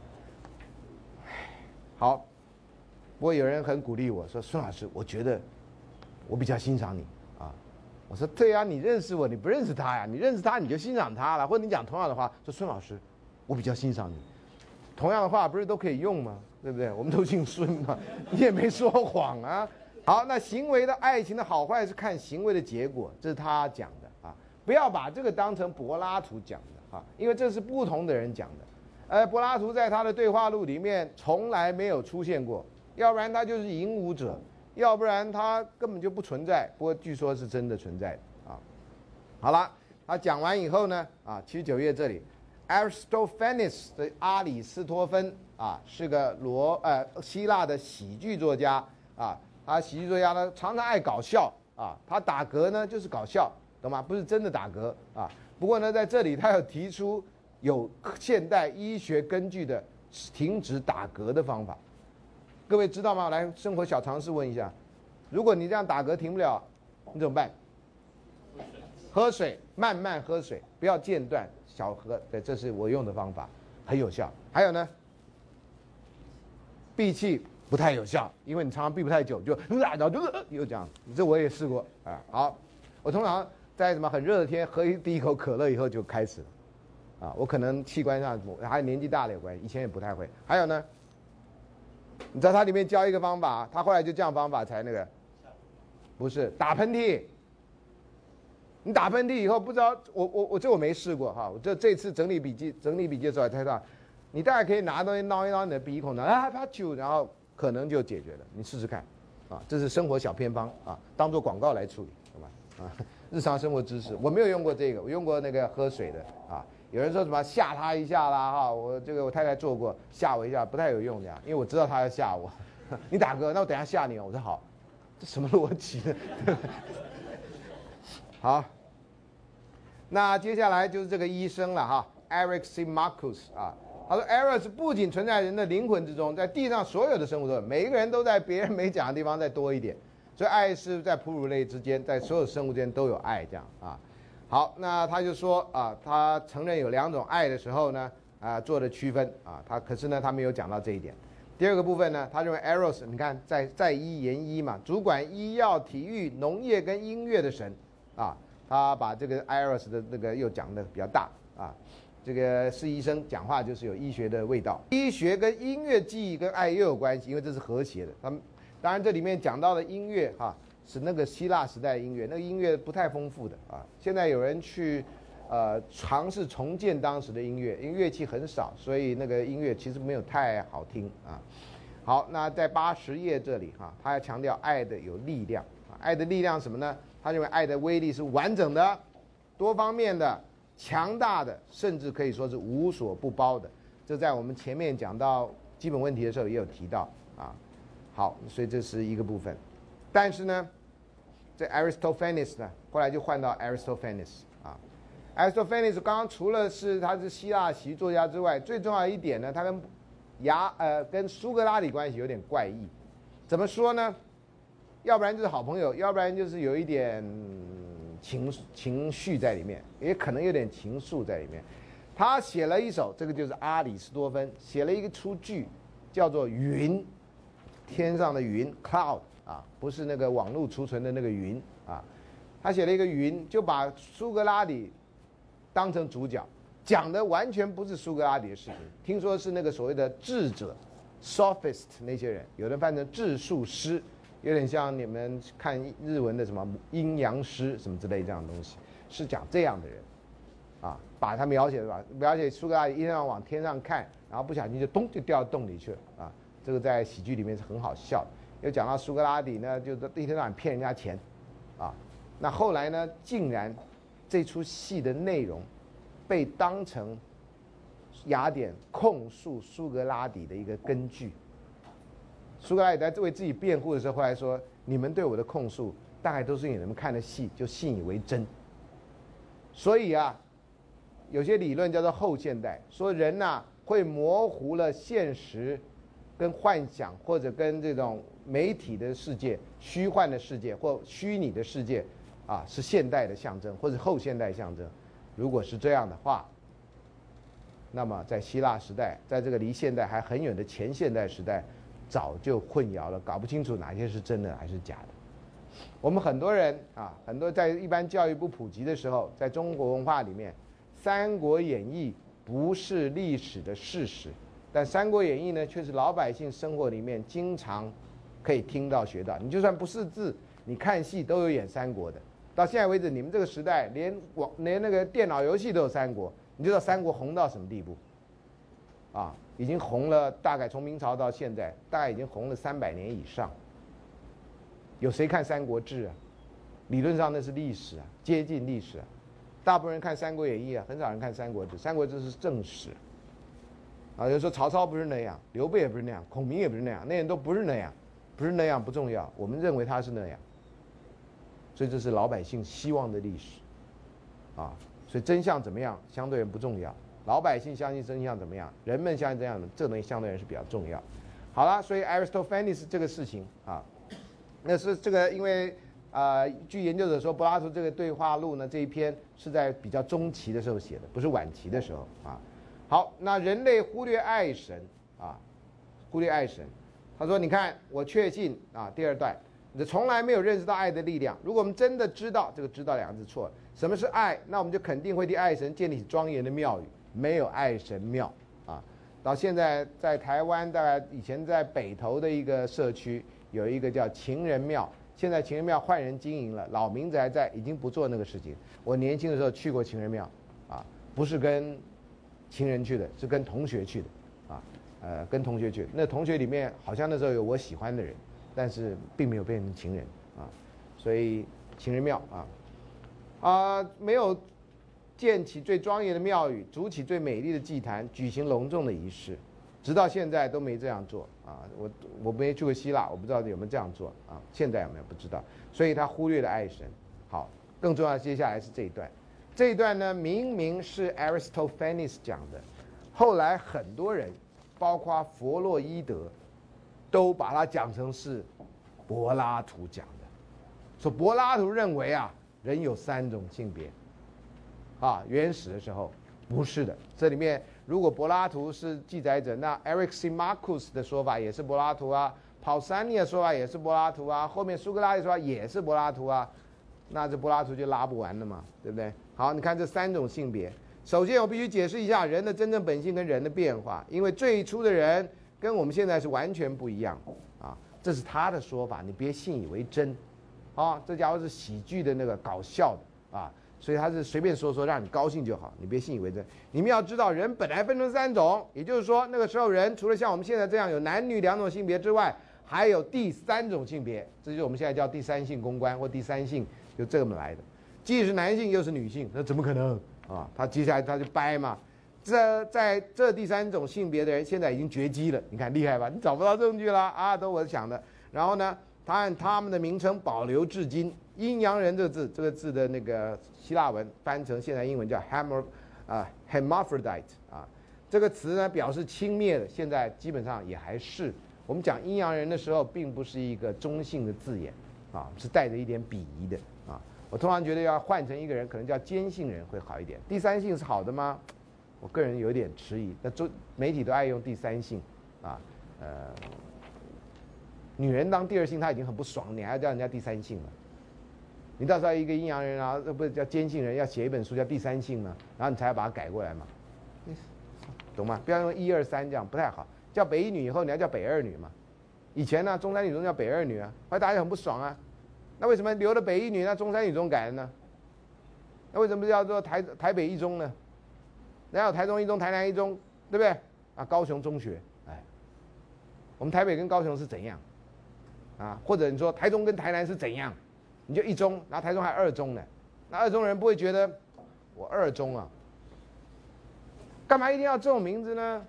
好，不过有人很鼓励我说孙老师，我觉得我比较欣赏你啊。我说对呀，你认识我，你不认识他呀？你认识他你就欣赏他了，或者你讲同样的话，说孙老师，我比较欣赏你，同样的话不是都可以用吗？对不对？我们都姓孙嘛，[LAUGHS] 你也没说谎啊。好，那行为的爱情的好坏是看行为的结果，这是他讲的啊，不要把这个当成柏拉图讲的啊，因为这是不同的人讲的，呃，柏拉图在他的对话录里面从来没有出现过，要不然他就是引武者，要不然他根本就不存在。不过据说是真的存在啊。好了，他讲完以后呢，啊，七十九页这里，Aristophanes 的阿里斯托芬啊，是个罗呃希腊的喜剧作家啊。他喜剧作家呢，常常爱搞笑啊。他打嗝呢，就是搞笑，懂吗？不是真的打嗝啊。不过呢，在这里他有提出有现代医学根据的停止打嗝的方法。各位知道吗？来，生活小常识问一下：如果你这样打嗝停不了，你怎么办？喝水，慢慢喝水，不要间断，小喝。对，这是我用的方法，很有效。还有呢，闭气。不太有效，因为你常常闭不太久，就然后就又这样。这我也试过啊。好，我通常在什么很热的天喝一第一口可乐以后就开始了，啊，我可能器官上还年纪大了有关系，以前也不太会。还有呢，你在它里面教一个方法，他后来就这样方法才那个，不是打喷嚏。你打喷嚏以后不知道，我我我这我没试过哈。我这这次整理笔记整理笔记的时候才知道，你大概可以拿东西挠一挠你的鼻孔，啊啪啾，然后。可能就解决了，你试试看，啊，这是生活小偏方啊，当做广告来处理，好吧？啊，日常生活知识，我没有用过这个，我用过那个喝水的啊。有人说什么吓他一下啦，哈，我这个我太太做过，吓我一下不太有用的，因为我知道他要吓我。[LAUGHS] 你打嗝，那我等下吓你哦。我说好，这什么逻辑呢？[LAUGHS] 好，那接下来就是这个医生了哈，Eric C. Marcus 啊。他说：“Eros 不仅存在人的灵魂之中，在地上所有的生物中，每一个人都在别人没讲的地方再多一点。所以爱是在哺乳类之间，在所有生物之间都有爱，这样啊。好，那他就说啊，他承认有两种爱的时候呢，啊，做的区分啊。他可是呢，他没有讲到这一点。第二个部分呢，他认为 Eros，你看在在医言医嘛，主管医药、体育、农业跟音乐的神啊，他把这个 Eros 的那个又讲的比较大啊。”这个是医生讲话就是有医学的味道，医学跟音乐、记忆跟爱又有关系，因为这是和谐的。他们当然这里面讲到的音乐哈，是那个希腊时代音乐，那个音乐不太丰富的啊。现在有人去呃，尝试重建当时的音乐，因为乐器很少，所以那个音乐其实没有太好听啊。好，那在八十页这里哈，他要强调爱的有力量啊，爱的力量什么呢？他认为爱的威力是完整的、多方面的、强大的，甚至可以说是无所不包的。这在我们前面讲到基本问题的时候也有提到啊。好，所以这是一个部分。但是呢，这 Aristophanes 呢，后来就换到 Aristophanes 啊。Aristophanes 刚刚除了是他是希腊习作家之外，最重要一点呢，他跟雅呃跟苏格拉底关系有点怪异。怎么说呢？要不然就是好朋友，要不然就是有一点情情绪在里面，也可能有点情愫在里面。他写了一首，这个就是阿里斯多芬写了一个出句，叫做“云”，天上的云 （cloud） 啊，不是那个网络储存的那个云啊。他写了一个云，就把苏格拉底。当成主角，讲的完全不是苏格拉底的事情。听说是那个所谓的智者，sophist 那些人，有的翻成智术师，有点像你们看日文的什么阴阳师什么之类这样的东西，是讲这样的人，啊，把他描写的吧，描写苏格拉底一天要往天上看，然后不小心就咚就掉到洞里去了啊。这个在喜剧里面是很好笑的。又讲到苏格拉底呢，就是一天到晚骗人家钱，啊，那后来呢，竟然。这出戏的内容被当成雅典控诉苏格拉底的一个根据。苏格拉底在为自己辩护的时候，后来说：“你们对我的控诉，大概都是你们看的戏就信以为真。”所以啊，有些理论叫做后现代，说人呐会模糊了现实跟幻想，或者跟这种媒体的世界、虚幻的世界或虚拟的世界。啊，是现代的象征，或者后现代象征。如果是这样的话，那么在希腊时代，在这个离现代还很远的前现代时代，早就混淆了，搞不清楚哪些是真的还是假的。我们很多人啊，很多在一般教育不普及的时候，在中国文化里面，《三国演义》不是历史的事实，但《三国演义》呢，却是老百姓生活里面经常可以听到、学到。你就算不识字，你看戏都有演三国的。到现在为止，你们这个时代连网连那个电脑游戏都有三国，你知道三国红到什么地步？啊，已经红了，大概从明朝到现在，大概已经红了三百年以上。有谁看《三国志》啊？理论上那是历史啊，接近历史啊。大部分人看《三国演义》啊，很少人看《三国志》。《三国志》是正史。啊，有人说曹操不是那样，刘备也不是那样，孔明也不是那样，那人都不是那样，不是那样不重要，我们认为他是那样。所以这是老百姓希望的历史，啊，所以真相怎么样相对人不重要，老百姓相信真相怎么样，人们相信这样的，这东西相对人是比较重要。好了，所以 Aristophanes 这个事情啊，那是这个因为啊，据研究者说，柏拉图这个对话录呢这一篇是在比较中期的时候写的，不是晚期的时候啊。好，那人类忽略爱神啊，忽略爱神，他说你看我确信啊，第二段。你从来没有认识到爱的力量。如果我们真的知道这个“知道”两个字错了，什么是爱？那我们就肯定会替爱神建立起庄严的庙宇。没有爱神庙啊！到现在在台湾，大概以前在北投的一个社区有一个叫情人庙，现在情人庙换人经营了，老名字还在，已经不做那个事情。我年轻的时候去过情人庙，啊，不是跟情人去的，是跟同学去的，呃，跟同学去。那同学里面好像那时候有我喜欢的人。但是并没有变成情人啊，所以情人庙啊，啊没有建起最庄严的庙宇，筑起最美丽的祭坛，举行隆重的仪式，直到现在都没这样做啊。我我没去过希腊，我不知道有没有这样做啊。现在有没有不知道，所以他忽略了爱神。好，更重要接下来是这一段，这一段呢明明是 Aristophanes 讲的，后来很多人，包括弗洛伊德。都把它讲成是柏拉图讲的，说柏拉图认为啊，人有三种性别，啊，原始的时候不是的。这里面如果柏拉图是记载者，那 Eric C. Marcus 的说法也是柏拉图啊，Pausania 说法也是柏拉图啊，后面苏格拉底说法也是柏拉图啊，那这柏拉图就拉不完了嘛，对不对？好，你看这三种性别，首先我必须解释一下人的真正本性跟人的变化，因为最初的人。跟我们现在是完全不一样，啊，这是他的说法，你别信以为真，啊，这家伙是喜剧的那个搞笑的，啊，所以他是随便说说，让你高兴就好，你别信以为真。你们要知道，人本来分成三种，也就是说，那个时候人除了像我们现在这样有男女两种性别之外，还有第三种性别，这就是我们现在叫第三性公关或第三性，就这么来的。既是男性又是女性，那怎么可能啊？他接下来他就掰嘛。这在这第三种性别的人现在已经绝迹了，你看厉害吧？你找不到证据了啊，都我想的。然后呢，他按他们的名称保留至今。阴阳人这个字，这个字的那个希腊文翻成现在英文叫 hammer 啊 hermaphrodite 啊，这个词呢表示轻蔑的，现在基本上也还是我们讲阴阳人的时候，并不是一个中性的字眼啊，是带着一点鄙夷的。我通常觉得要换成一个人，可能叫坚信人会好一点。第三性是好的吗？我个人有点迟疑。那中媒体都爱用第三性啊，呃，女人当第二性，她已经很不爽，你还叫人家第三性了？你到时候一个阴阳人啊，不是叫坚信人，要写一本书叫《第三性》吗，然后你才要把它改过来嘛，懂吗？不要用一二三这样，不太好。叫北一女以后你要叫北二女嘛。以前呢，中山女中叫北二女啊，后来大家很不爽啊。那为什么留了北一女，那中山女中改了呢？那为什么叫做台台北一中呢？然后台中一中、台南一中，对不对？啊，高雄中学，哎，我们台北跟高雄是怎样？啊，或者你说台中跟台南是怎样？你就一中，然后台中还二中呢，那二中人不会觉得我二中啊，干嘛一定要这种名字呢？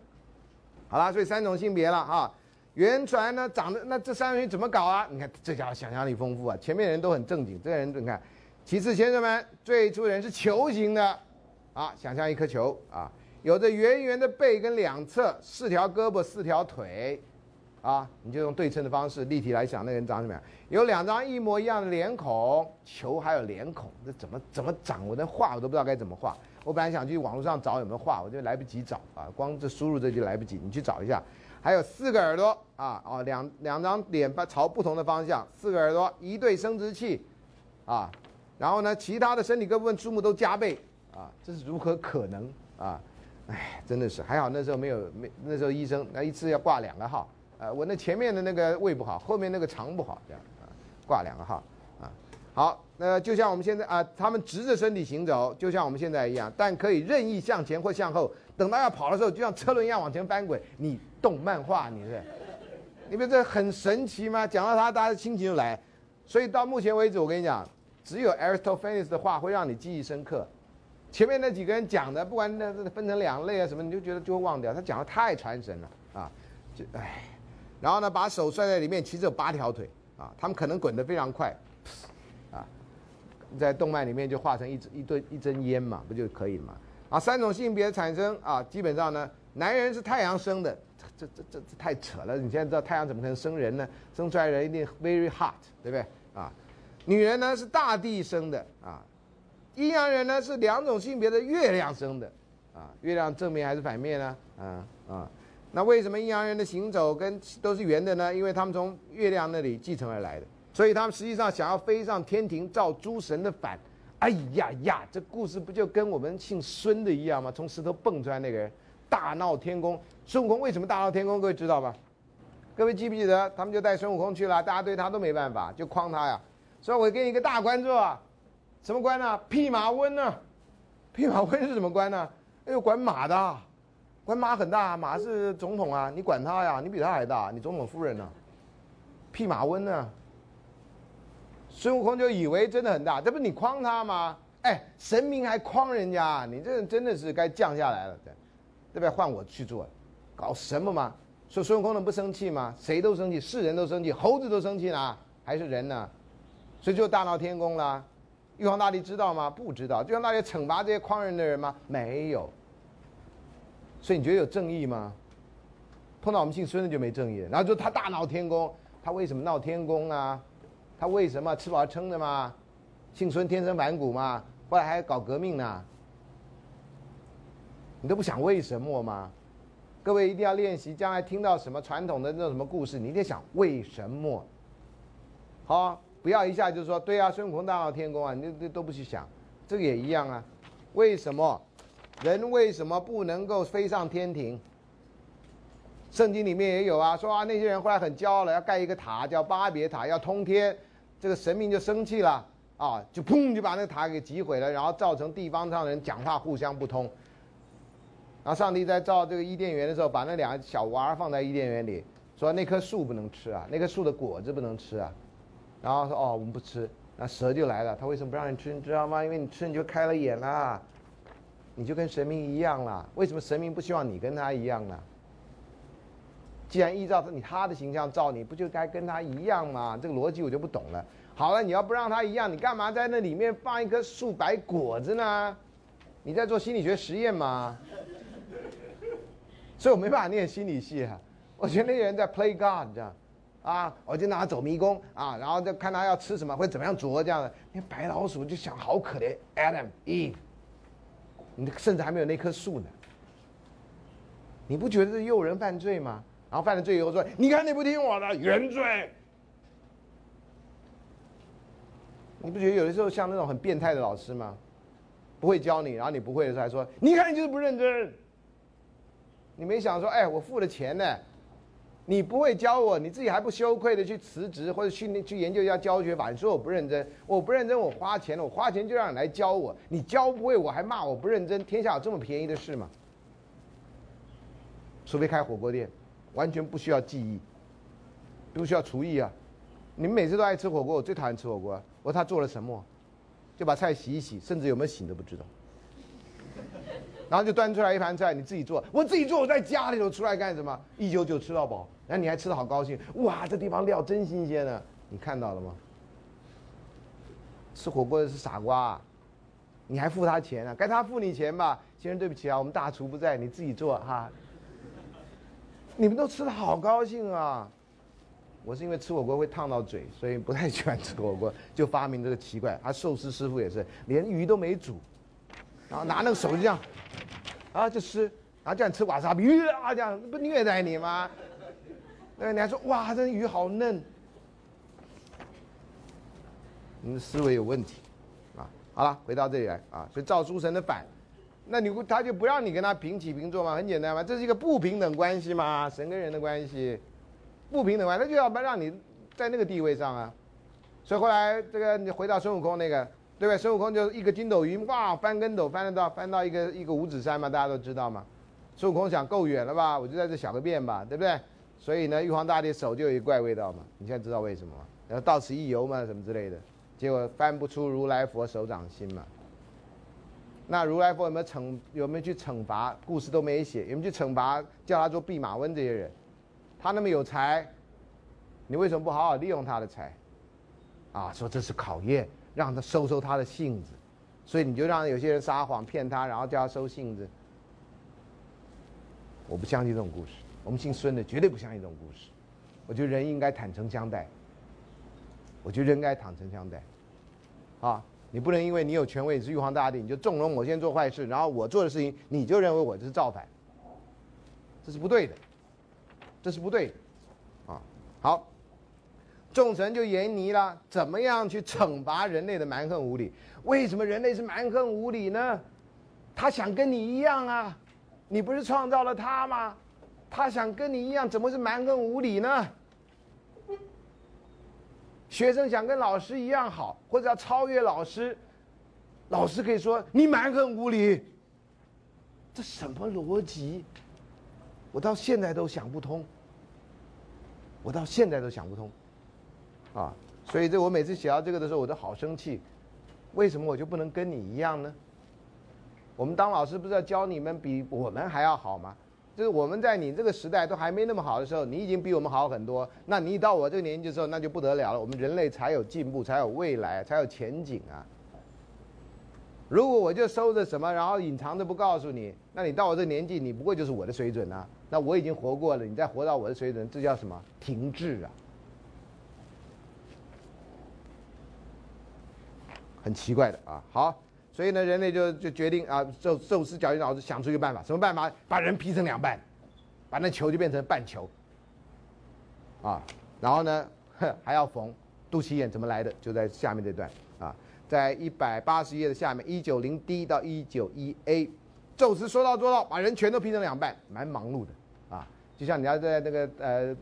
好啦，所以三种性别了啊。原船呢长得那这三种人怎么搞啊？你看这家伙想象力丰富啊，前面人都很正经，这个人你看。其次，先生们，最初人是球形的，啊，想象一颗球啊，有着圆圆的背跟两侧，四条胳膊，四条腿。啊，你就用对称的方式立体来想，那个人长什么样？有两张一模一样的脸孔，球还有脸孔，这怎么怎么长？我的画我都不知道该怎么画。我本来想去网络上找有没有画，我就来不及找啊，光这输入这就来不及。你去找一下，还有四个耳朵啊，哦，两两张脸朝不同的方向，四个耳朵，一对生殖器，啊，然后呢，其他的身体各部分数目都加倍啊，这是如何可能啊？哎，真的是还好那时候没有没那时候医生那一次要挂两个号。呃，我那前面的那个胃不好，后面那个肠不好，这样啊，挂两个号啊。好，那就像我们现在啊，他们直着身体行走，就像我们现在一样，但可以任意向前或向后。等到要跑的时候，就像车轮一样往前翻滚。你动漫画，你是，你不这很神奇吗？讲到他，大家心情就来。所以到目前为止，我跟你讲，只有 Aristophanes 的话会让你记忆深刻。前面那几个人讲的，不管那分成两类啊什么，你就觉得就会忘掉。他讲的太传神了啊，就唉。然后呢，把手摔在里面，其实有八条腿啊，他们可能滚得非常快，啊，在动漫里面就化成一一堆一针烟嘛，不就可以了嘛？啊，三种性别产生啊，基本上呢，男人是太阳生的，这这这这太扯了。你现在知道太阳怎么可能生人呢？生出来人一定 very hot，对不对？啊，女人呢是大地生的啊，阴阳人呢是两种性别的月亮生的啊，月亮正面还是反面呢？啊啊。那为什么阴阳人的行走跟都是圆的呢？因为他们从月亮那里继承而来的，所以他们实际上想要飞上天庭造诸神的反。哎呀呀，这故事不就跟我们姓孙的一样吗？从石头蹦出来那个人，大闹天宫。孙悟空为什么大闹天宫？各位知道吧？各位记不记得？他们就带孙悟空去了，大家对他都没办法，就诓他呀。所以我给你一个大官做，什么官呢？弼马温呢？弼马温是什么官呢？哎呦，管马的。管马很大，马是总统啊，你管他呀？你比他还大，你总统夫人呢？弼马温呢？孙悟空就以为真的很大，这不你诓他吗？哎，神明还诓人家，你这真的是该降下来了，对，对不对？换我去做，搞什么嘛？说孙悟空能不生气吗？谁都生气，是人都生气，猴子都生气呢，还是人呢？所以就大闹天宫了。玉皇大帝知道吗？不知道。玉皇大帝惩罚这些诓人的人吗？没有。所以你觉得有正义吗？碰到我们姓孙的就没正义。然后就他大闹天宫，他为什么闹天宫啊？他为什么吃饱撑的吗？姓孙天生反骨嘛，后来还搞革命呢。你都不想为什么吗？各位一定要练习，将来听到什么传统的那种什么故事，你一定想为什么。好，不要一下就说对啊，孙悟空大闹天宫啊，你这都不去想，这个也一样啊，为什么？人为什么不能够飞上天庭？圣经里面也有啊，说啊那些人后来很骄傲了，要盖一个塔叫巴别塔，要通天，这个神明就生气了。啊，就砰就把那个塔给击毁了，然后造成地方上人讲话互相不通。然后上帝在造这个伊甸园的时候，把那两个小娃儿放在伊甸园里，说那棵树不能吃啊，那棵树的果子不能吃啊。然后说哦，我们不吃。那蛇就来了，他为什么不让你吃？你知道吗？因为你吃你就开了眼啦，你就跟神明一样了。为什么神明不希望你跟他一样呢？既然依照你他的形象造你，不就该跟他一样吗？这个逻辑我就不懂了。好了，你要不让他一样，你干嘛在那里面放一棵树摆果子呢？你在做心理学实验吗？所以我没办法念心理系啊。我觉得那些人在 play God 这样。啊，我就拿他走迷宫啊，然后就看他要吃什么，会怎么样啄这样的。那白老鼠就想，好可怜，Adam Eve，你甚至还没有那棵树呢。你不觉得是诱人犯罪吗？然后犯了罪以后说，你看你不听我的，原罪。你不觉得有的时候像那种很变态的老师吗？不会教你，然后你不会的时候还说，你看你就是不认真。你没想说，哎，我付了钱呢。你不会教我，你自己还不羞愧的去辞职或者去去研究一下教学法？你说我不认真，我不认真，我花钱了，我花钱就让你来教我，你教不会我还骂我不认真，天下有这么便宜的事吗？除非开火锅店，完全不需要记忆，不需要厨艺啊！你们每次都爱吃火锅，我最讨厌吃火锅。我说他做了什么？就把菜洗一洗，甚至有没有洗都不知道。然后就端出来一盘菜，你自己做，我自己做，我在家里头出来干什么？一九九吃到饱。那你还吃的好高兴，哇，这地方料真新鲜呢，你看到了吗？吃火锅的是傻瓜，你还付他钱啊？该他付你钱吧。先生对不起啊，我们大厨不在，你自己做哈。你们都吃的好高兴啊，我是因为吃火锅会烫到嘴，所以不太喜欢吃火锅，就发明这个奇怪。他寿司师傅也是，连鱼都没煮，然后拿那个手就这样，啊就吃，然后叫你吃瓦萨比，啊这样不虐待你吗？对，你还说哇，这鱼好嫩，你的思维有问题，啊，好了，回到这里来啊，所以赵书神的反，那你他就不让你跟他平起平坐吗？很简单嘛，这是一个不平等关系嘛，神跟人的关系，不平等关系，那就要不让你在那个地位上啊，所以后来这个你回到孙悟空那个，对不对？孙悟空就是一个筋斗云，哇，翻跟斗翻得到，翻到一个一个五指山嘛，大家都知道嘛。孙悟空想够远了吧，我就在这小个便吧，对不对？所以呢，玉皇大帝手就有一怪味道嘛，你现在知道为什么吗？然后到此一游嘛，什么之类的，结果翻不出如来佛手掌心嘛。那如来佛有没有惩有没有去惩罚？故事都没写，有没有去惩罚叫他做弼马温这些人？他那么有才，你为什么不好好利用他的才？啊，说这是考验，让他收收他的性子，所以你就让有些人撒谎骗他，然后叫他收性子。我不相信这种故事。我们姓孙的绝对不相信这种故事。我觉得人应该坦诚相待。我觉得人应该坦诚相待。啊，你不能因为你有权位是玉皇大帝，你就纵容某些人做坏事，然后我做的事情你就认为我这是造反，这是不对的，这是不对的。啊，好，众神就言泥了，怎么样去惩罚人类的蛮横无理？为什么人类是蛮横无理呢？他想跟你一样啊，你不是创造了他吗？他想跟你一样，怎么是蛮横无理呢？学生想跟老师一样好，或者要超越老师，老师可以说你蛮横无理。这什么逻辑？我到现在都想不通。我到现在都想不通，啊！所以这我每次写到这个的时候，我都好生气。为什么我就不能跟你一样呢？我们当老师不是要教你们比我们还要好吗？就是我们在你这个时代都还没那么好的时候，你已经比我们好很多。那你到我这个年纪的时候，那就不得了了。我们人类才有进步，才有未来，才有前景啊！如果我就收着什么，然后隐藏着不告诉你，那你到我这个年纪，你不过就是我的水准啊。那我已经活过了，你再活到我的水准，这叫什么？停滞啊！很奇怪的啊。好。所以呢，人类就就决定啊，宙宙斯绞尽脑汁想出一个办法，什么办法？把人劈成两半，把那球就变成半球，啊，然后呢，[LAUGHS] 还要缝肚脐眼，怎么来的？就在下面这段啊，在一百八十页的下面，一九零 D 到一九一 A，宙斯说到做到，把人全都劈成两半，蛮忙碌的啊，就像你要在那个呃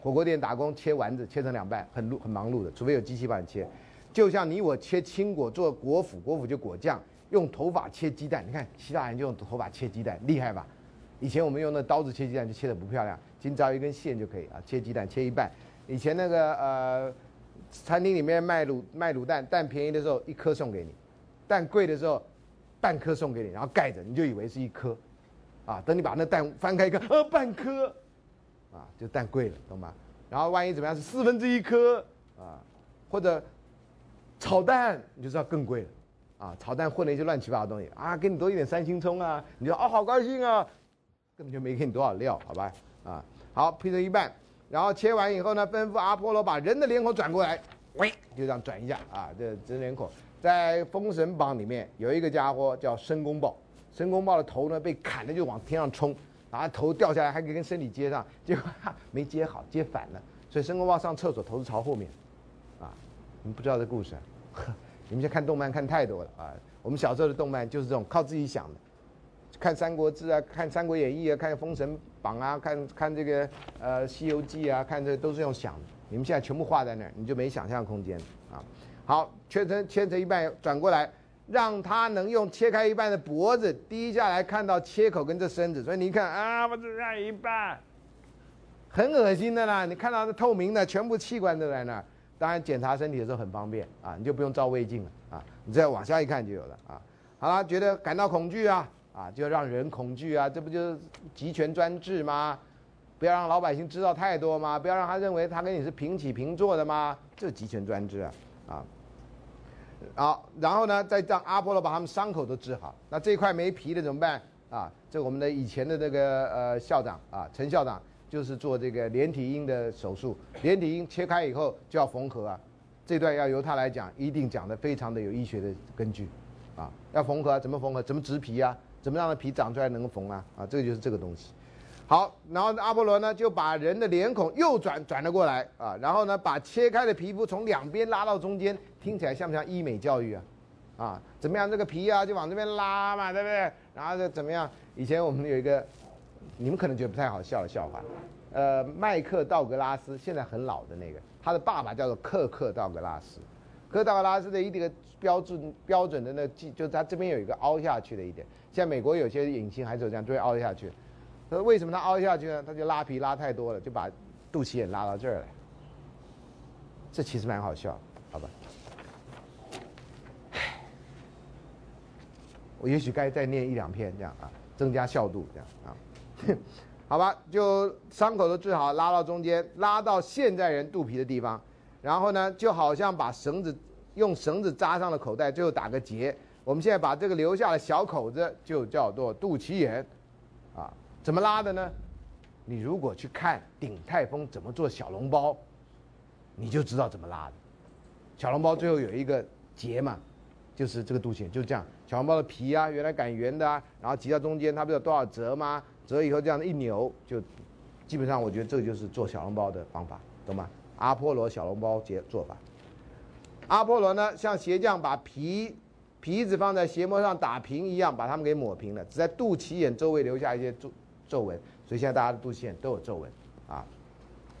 火锅店打工切丸子，切成两半，很很忙碌的，除非有机器帮你切。就像你我切青果做果脯，果脯就果酱，用头发切鸡蛋。你看希腊人就用头发切鸡蛋，厉害吧？以前我们用那刀子切鸡蛋就切得不漂亮，今朝一根线就可以啊，切鸡蛋切一半。以前那个呃，餐厅里面卖卤卖卤蛋，蛋便宜的时候一颗送给你，蛋贵的时候半颗送给你，然后盖着，你就以为是一颗，啊，等你把那蛋翻开一看，呃，半颗，啊，就蛋贵了，懂吗？然后万一怎么样是四分之一颗啊，或者炒蛋，你就知道更贵了，啊，炒蛋混了一些乱七八糟东西啊，给你多一点三星葱啊，你就哦好高兴啊，根本就没给你多少料，好吧？啊，好劈成一半。然后切完以后呢，吩咐阿波罗把人的脸孔转过来，喂，就这样转一下啊。这人脸孔在《封神榜》里面有一个家伙叫申公豹，申公豹的头呢被砍了就往天上冲，然后头掉下来还可以跟身体接上，结果没接好，接反了。所以申公豹上厕所头是朝后面，你们不知道这故事，啊 [LAUGHS] 你们现在看动漫看太多了啊。我们小时候的动漫就是这种靠自己想的。看《三国志》啊，看《三国演义》啊，看《封神榜》啊，看看这个呃《西游记》啊，看这都是用想的。你们现在全部画在那儿，你就没想象空间啊。好，切成切成一半，转过来，让他能用切开一半的脖子低下来看到切口跟这身子。所以你看啊，我只看一半，很恶心的啦。你看到是透明的，全部器官都在那儿。当然检查身体的时候很方便啊，你就不用照胃镜了啊，你再往下一看就有了啊。好了，觉得感到恐惧啊。啊，就让人恐惧啊，这不就是集权专制吗？不要让老百姓知道太多吗？不要让他认为他跟你是平起平坐的吗？这集权专制啊！啊，好，然后呢，再让阿波罗把他们伤口都治好。那这块没皮的怎么办？啊，这我们的以前的这个呃校长啊，陈校长就是做这个连体婴的手术，连体婴切开以后就要缝合啊，这段要由他来讲，一定讲的非常的有医学的根据，啊，要缝合怎么缝合？怎么植皮啊？怎么让它皮长出来能缝啊？啊，这个就是这个东西。好，然后阿波罗呢就把人的脸孔右转转了过来啊，然后呢把切开的皮肤从两边拉到中间，听起来像不像医美教育啊？啊，怎么样？这个皮啊就往这边拉嘛，对不对？然后就怎么样？以前我们有一个，你们可能觉得不太好笑的笑话，呃，麦克道格拉斯现在很老的那个，他的爸爸叫做克克道格拉斯，克道格拉斯的一个标准标准的那记，就是他这边有一个凹下去的一点。像美国有些影星还是这样，就会凹下去。他说：“为什么他凹下去呢？他就拉皮拉太多了，就把肚脐眼拉到这儿来。这其实蛮好笑，好吧？我也许该再念一两篇这样啊，增加效度这样啊。[LAUGHS] 好吧，就伤口都治好，拉到中间，拉到现在人肚皮的地方，然后呢，就好像把绳子用绳子扎上了口袋，最后打个结。”我们现在把这个留下的小口子就叫做肚脐眼，啊，怎么拉的呢？你如果去看鼎泰丰怎么做小笼包，你就知道怎么拉的。小笼包最后有一个结嘛，就是这个肚脐眼，就这样。小笼包的皮啊，原来擀圆的啊，然后挤到中间，它不是有多少折吗？折以以后这样一扭，就基本上我觉得这就是做小笼包的方法，懂吗？阿波罗小笼包结做法。阿波罗呢，像鞋匠把皮。皮子放在鞋膜上打平一样，把它们给抹平了，只在肚脐眼周围留下一些皱皱纹，所以现在大家的肚脐眼都有皱纹，啊，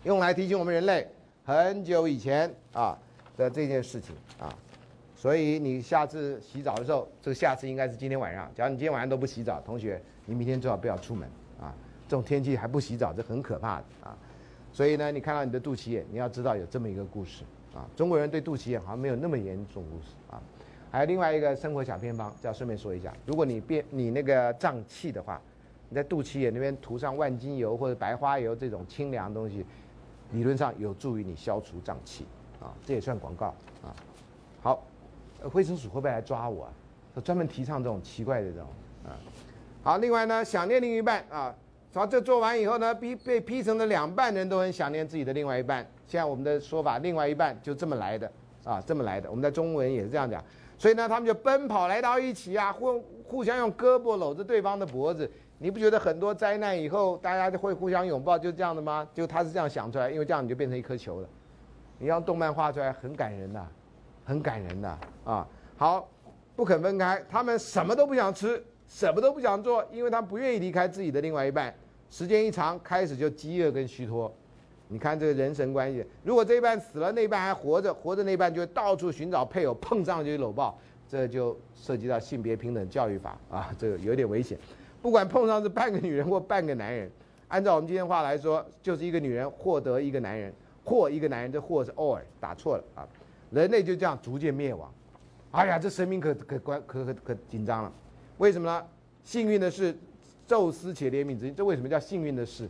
用来提醒我们人类很久以前啊的这件事情啊，所以你下次洗澡的时候，这个下次应该是今天晚上。假如你今天晚上都不洗澡，同学，你明天最好不要出门，这种天气还不洗澡，这很可怕的啊。所以呢，你看到你的肚脐眼，你要知道有这么一个故事啊，中国人对肚脐眼好像没有那么严重故事啊。还有另外一个生活小偏方，就要顺便说一下：如果你变你那个胀气的话，你在肚脐眼那边涂上万金油或者白花油这种清凉东西，理论上有助于你消除胀气啊，这也算广告啊。好，卫生署会不会来抓我？啊？专门提倡这种奇怪的这种啊。好，另外呢，想念另一半啊，好，这做完以后呢，劈被劈成了两半人都很想念自己的另外一半。现在我们的说法，另外一半就这么来的啊，这么来的。我们在中文也是这样讲。所以呢，他们就奔跑来到一起啊，互互相用胳膊搂着对方的脖子。你不觉得很多灾难以后大家就会互相拥抱，就这样的吗？就他是这样想出来，因为这样你就变成一颗球了。你让动漫画出来，很感人的，很感人的啊。好，不肯分开，他们什么都不想吃，什么都不想做，因为他不愿意离开自己的另外一半。时间一长，开始就饥饿跟虚脱。你看这个人神关系，如果这一半死了，那一半还活着，活着那一半就会到处寻找配偶，碰上就搂抱，这就涉及到性别平等教育法啊，这个有点危险。不管碰上是半个女人或半个男人，按照我们今天话来说，就是一个女人获得一个男人，或一个男人，这或是 or 打错了啊，人类就这样逐渐灭亡。哎呀，这生命可可关可可可紧张了，为什么呢？幸运的是，宙斯且怜悯之心，这为什么叫幸运的事？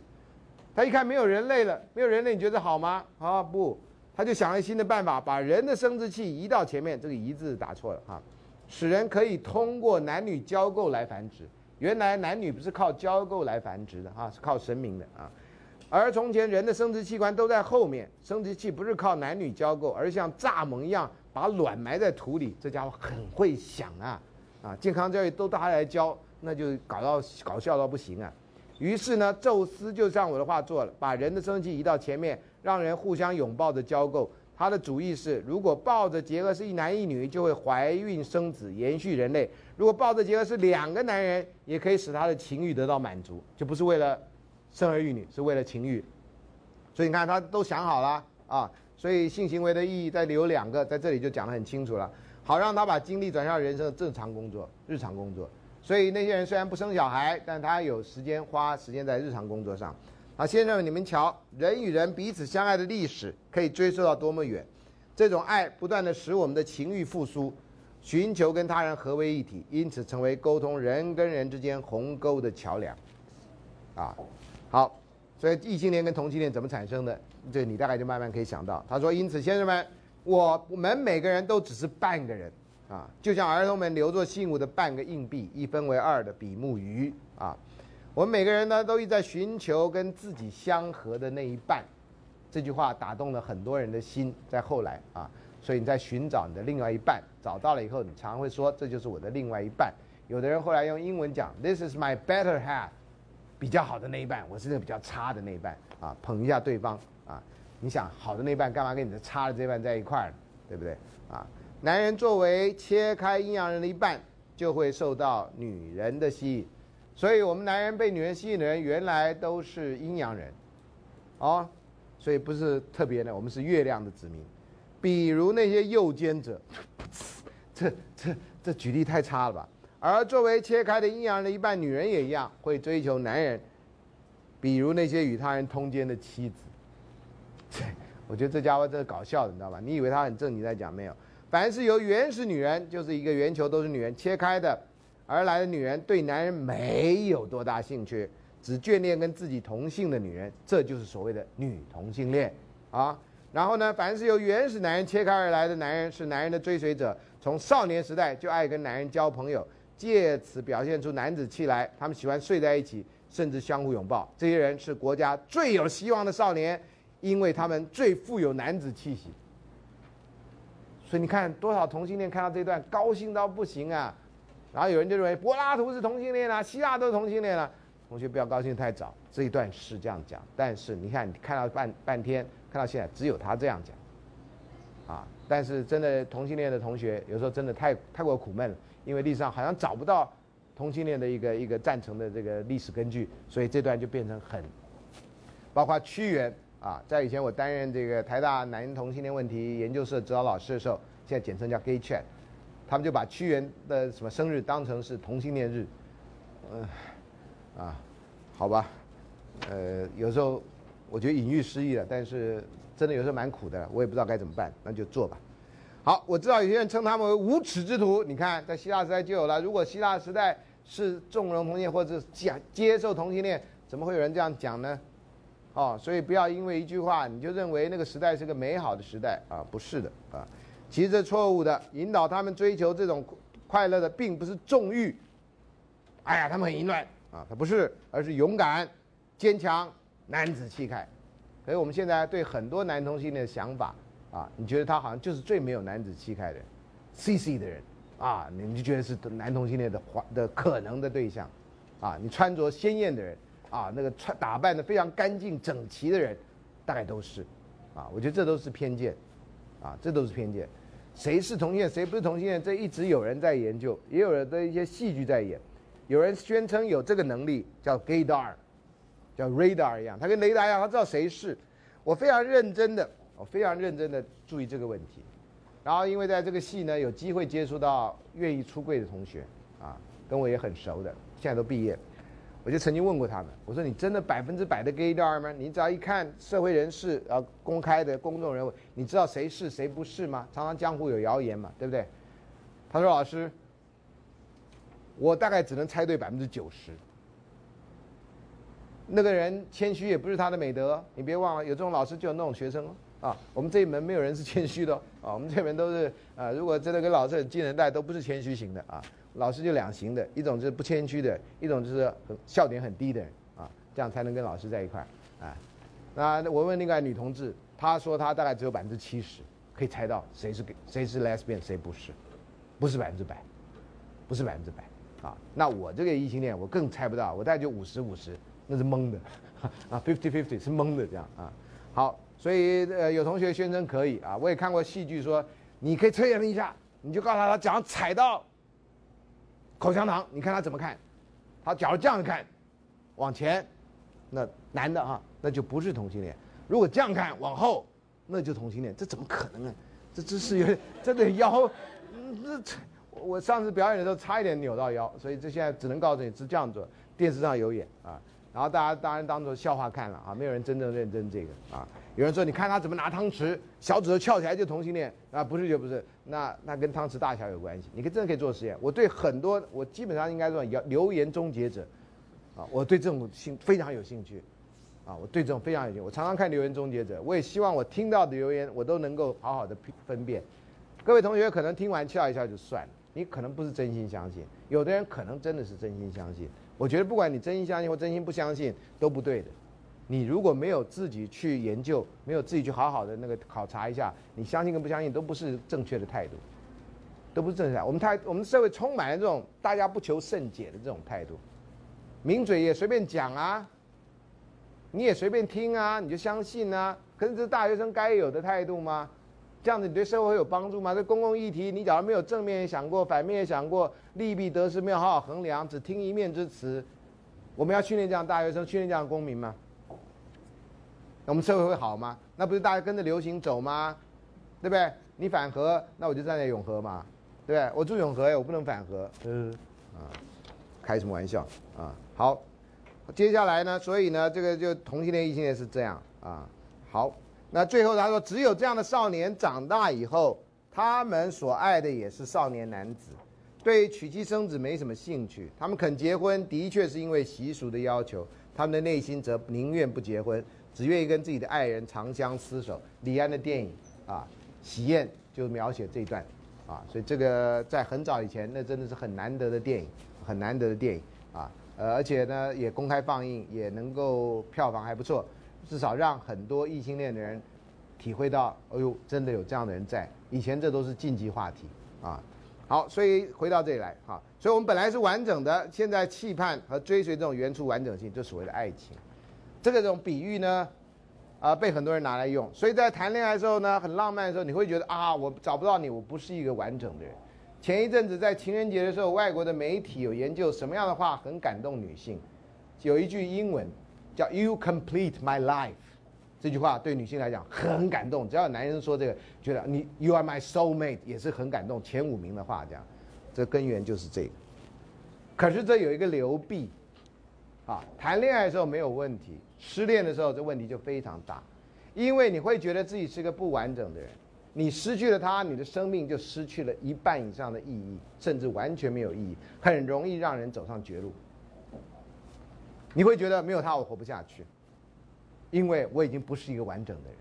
他一看没有人类了，没有人类，你觉得好吗？啊不，他就想了新的办法，把人的生殖器移到前面，这个“移”字打错了哈，使人可以通过男女交媾来繁殖。原来男女不是靠交媾来繁殖的哈，是靠神明的啊。而从前人的生殖器官都在后面，生殖器不是靠男女交媾，而像蚱蜢一样把卵埋在土里。这家伙很会想啊，啊，健康教育都他来教，那就搞到搞笑到不行啊。于是呢，宙斯就像我的话做了，把人的生殖器移到前面，让人互相拥抱着交媾。他的主意是，如果抱着结合是一男一女，就会怀孕生子，延续人类；如果抱着结合是两个男人，也可以使他的情欲得到满足，就不是为了生儿育女，是为了情欲。所以你看，他都想好了啊。所以性行为的意义在有两个，在这里就讲得很清楚了，好让他把精力转向人生的正常工作、日常工作。所以那些人虽然不生小孩，但他有时间花时间在日常工作上。啊，先生们，你们瞧，人与人彼此相爱的历史可以追溯到多么远？这种爱不断的使我们的情欲复苏，寻求跟他人合为一体，因此成为沟通人跟人之间鸿沟的桥梁。啊，好，所以异性恋跟同性恋怎么产生的？这你大概就慢慢可以想到。他说，因此，先生们，我们每个人都只是半个人。啊，就像儿童们留作信物的半个硬币，一分为二的比目鱼啊。我们每个人呢，都一在寻求跟自己相合的那一半。这句话打动了很多人的心。在后来啊，所以你在寻找你的另外一半，找到了以后，你常会说这就是我的另外一半。有的人后来用英文讲，This is my better half，比较好的那一半，我是那个比较差的那一半啊，捧一下对方啊。你想好的那一半干嘛跟你的差的这一半在一块儿，对不对啊？男人作为切开阴阳人的一半，就会受到女人的吸引，所以我们男人被女人吸引的人，原来都是阴阳人，哦，所以不是特别的，我们是月亮的子民。比如那些右奸者，[LAUGHS] 这这这举例太差了吧？而作为切开的阴阳人的一半，女人也一样会追求男人，比如那些与他人通奸的妻子。我觉得这家伙真是搞笑的，你知道吧？你以为他很正经在讲没有？凡是由原始女人，就是一个圆球都是女人切开的而来的女人，对男人没有多大兴趣，只眷恋跟自己同性的女人，这就是所谓的女同性恋啊。然后呢，凡是由原始男人切开而来的男人，是男人的追随者，从少年时代就爱跟男人交朋友，借此表现出男子气来。他们喜欢睡在一起，甚至相互拥抱。这些人是国家最有希望的少年，因为他们最富有男子气息。所以你看多少同性恋看到这段高兴到不行啊，然后有人就认为柏拉图是同性恋啊，希腊都是同性恋啊。同学不要高兴太早，这一段是这样讲，但是你看你看到半半天，看到现在只有他这样讲，啊，但是真的同性恋的同学有时候真的太太过苦闷了，因为历史上好像找不到同性恋的一个一个赞成的这个历史根据，所以这段就变成很，包括屈原。啊，在以前我担任这个台大男同性恋问题研究社指导老师的时候，现在简称叫 Gay Chat，他们就把屈原的什么生日当成是同性恋日，嗯，啊，好吧，呃，有时候我觉得隐喻失意了，但是真的有时候蛮苦的，我也不知道该怎么办，那就做吧。好，我知道有些人称他们为无耻之徒，你看在希腊时代就有了。如果希腊时代是纵容同性或者接接受同性恋，怎么会有人这样讲呢？哦，所以不要因为一句话你就认为那个时代是个美好的时代啊，不是的啊，其实这错误的。引导他们追求这种快乐的，并不是纵欲。哎呀，他们很淫乱啊，他不是，而是勇敢、坚强、男子气概。可是我们现在对很多男同性恋的想法啊，你觉得他好像就是最没有男子气概的人，CC 的人啊，你就觉得是男同性恋的的可能的对象啊，你穿着鲜艳的人。啊，那个穿打扮的非常干净整齐的人，大概都是，啊，我觉得这都是偏见，啊，这都是偏见。谁是同性恋，谁不是同性恋，这一直有人在研究，也有人的一些戏剧在演。有人宣称有这个能力，叫 gaydar，叫 radar 一样，他跟雷达一样，他知道谁是。我非常认真的，我非常认真的注意这个问题。然后因为在这个系呢，有机会接触到愿意出柜的同学，啊，跟我也很熟的，现在都毕业，我就曾经问过他们，我说你真的百分之百的 gaydar 吗？你只要一看社会人士啊，公开的公众人物，你知道谁是谁不是吗？常常江湖有谣言嘛，对不对？他说老师，我大概只能猜对百分之九十。那个人谦虚也不是他的美德，你别忘了，有这种老师就有那种学生哦。啊，我们这一门没有人是谦虚的啊，我们这门都是啊，如果真的跟老师很近人带，都不是谦虚型的啊。老师就两型的，一种是不谦虚的，一种就是很笑点很低的人啊，这样才能跟老师在一块啊。那我问另外女同志，她说她大概只有百分之七十可以猜到谁是给谁是 lesbian，谁不是，不是百分之百，不是百分之百啊。那我这个异性恋，我更猜不到，我大概就五十五十，那是蒙的啊，fifty fifty 是蒙的这样啊。好。所以，呃，有同学宣称可以啊，我也看过戏剧说，你可以测验一下，你就告诉他，他假如踩到口香糖，你看他怎么看？他假如这样看，往前，那男的啊，那就不是同性恋；如果这样看，往后，那就同性恋。这怎么可能啊？这姿势有点，真的腰，这我上次表演的时候差一点扭到腰，所以这现在只能告诉你是这样做，电视上有演啊，然后大家当然当做笑话看了啊，没有人真正认真这个啊。有人说：“你看他怎么拿汤匙，小指头翘起来就同性恋啊？不是就不是，那那跟汤匙大小有关系。你可真的可以做实验。我对很多，我基本上应该说，留留言终结者，啊，我对这种兴非常有兴趣，啊，我对这种非常有兴趣。我常常看留言终结者，我也希望我听到的留言我都能够好好的分辨。各位同学可能听完笑一笑就算了，你可能不是真心相信，有的人可能真的是真心相信。我觉得不管你真心相信或真心不相信都不对的。”你如果没有自己去研究，没有自己去好好的那个考察一下，你相信跟不相信都不是正确的态度，都不是正确。我们太，我们社会充满了这种大家不求甚解的这种态度，名嘴也随便讲啊，你也随便听啊，你就相信啊？可是这是大学生该有的态度吗？这样子你对社会有帮助吗？这公共议题，你假如没有正面想过，反面也想过，利弊得失没有好好衡量，只听一面之词，我们要训练这样大学生，训练这样公民吗？那我们社会会好吗？那不是大家跟着流行走吗？对不对？你反核，那我就站在永和嘛，对不对？我住永和，我不能反核。嗯，啊，开什么玩笑啊？好，接下来呢？所以呢，这个就同性恋、异性恋是这样啊。好，那最后他说，只有这样的少年长大以后，他们所爱的也是少年男子，对娶妻生子没什么兴趣。他们肯结婚，的确是因为习俗的要求，他们的内心则宁愿不结婚。只愿意跟自己的爱人长相厮守。李安的电影啊，《喜宴》就描写这一段，啊，所以这个在很早以前，那真的是很难得的电影，很难得的电影啊，呃，而且呢也公开放映，也能够票房还不错，至少让很多异性恋的人体会到，哎呦，真的有这样的人在。以前这都是禁忌话题啊。好，所以回到这里来啊，所以我们本来是完整的，现在期盼和追随这种原初完整性，就所谓的爱情。这个种比喻呢，啊，被很多人拿来用，所以在谈恋爱的时候呢，很浪漫的时候，你会觉得啊，我找不到你，我不是一个完整的人。前一阵子在情人节的时候，外国的媒体有研究什么样的话很感动女性，有一句英文叫 “You complete my life”，这句话对女性来讲很感动。只要男人说这个，觉得你 “You are my soul mate” 也是很感动，前五名的话这样，这根源就是这个。可是这有一个流弊。啊，谈恋爱的时候没有问题，失恋的时候这问题就非常大，因为你会觉得自己是个不完整的人，你失去了他，你的生命就失去了一半以上的意义，甚至完全没有意义，很容易让人走上绝路。你会觉得没有他我活不下去，因为我已经不是一个完整的人，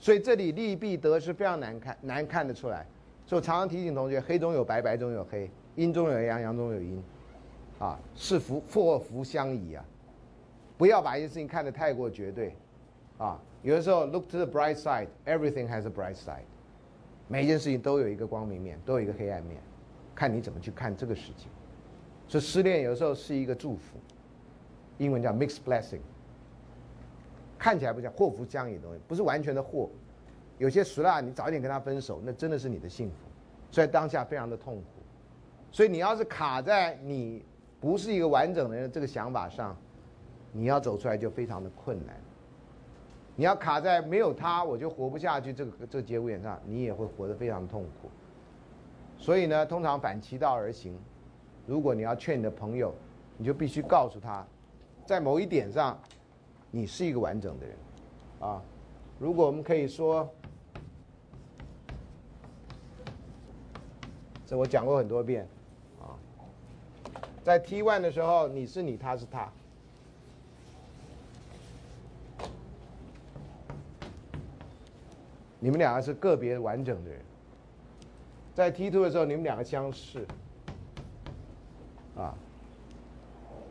所以这里利弊得失非常难看，难看得出来。所以我常常提醒同学，黑中有白，白中有黑，阴中有阳，阳中有阴。啊，是福祸福相依啊！不要把一件事情看得太过绝对，啊，有的时候 look to the bright side，everything has a bright side，每一件事情都有一个光明面，都有一个黑暗面，看你怎么去看这个事情。所以失恋有时候是一个祝福，英文叫 mixed blessing，看起来不像祸福相依的东西，不是完全的祸。有些熟了，你早一点跟他分手，那真的是你的幸福，所以当下非常的痛苦。所以你要是卡在你。不是一个完整的人，这个想法上，你要走出来就非常的困难。你要卡在没有他我就活不下去这个这个节骨眼上，你也会活得非常痛苦。所以呢，通常反其道而行。如果你要劝你的朋友，你就必须告诉他，在某一点上，你是一个完整的人，啊，如果我们可以说，这我讲过很多遍，在 T one 的时候，你是你，他是他，你们两个是个别完整的人。在 T two 的时候，你们两个相似，啊，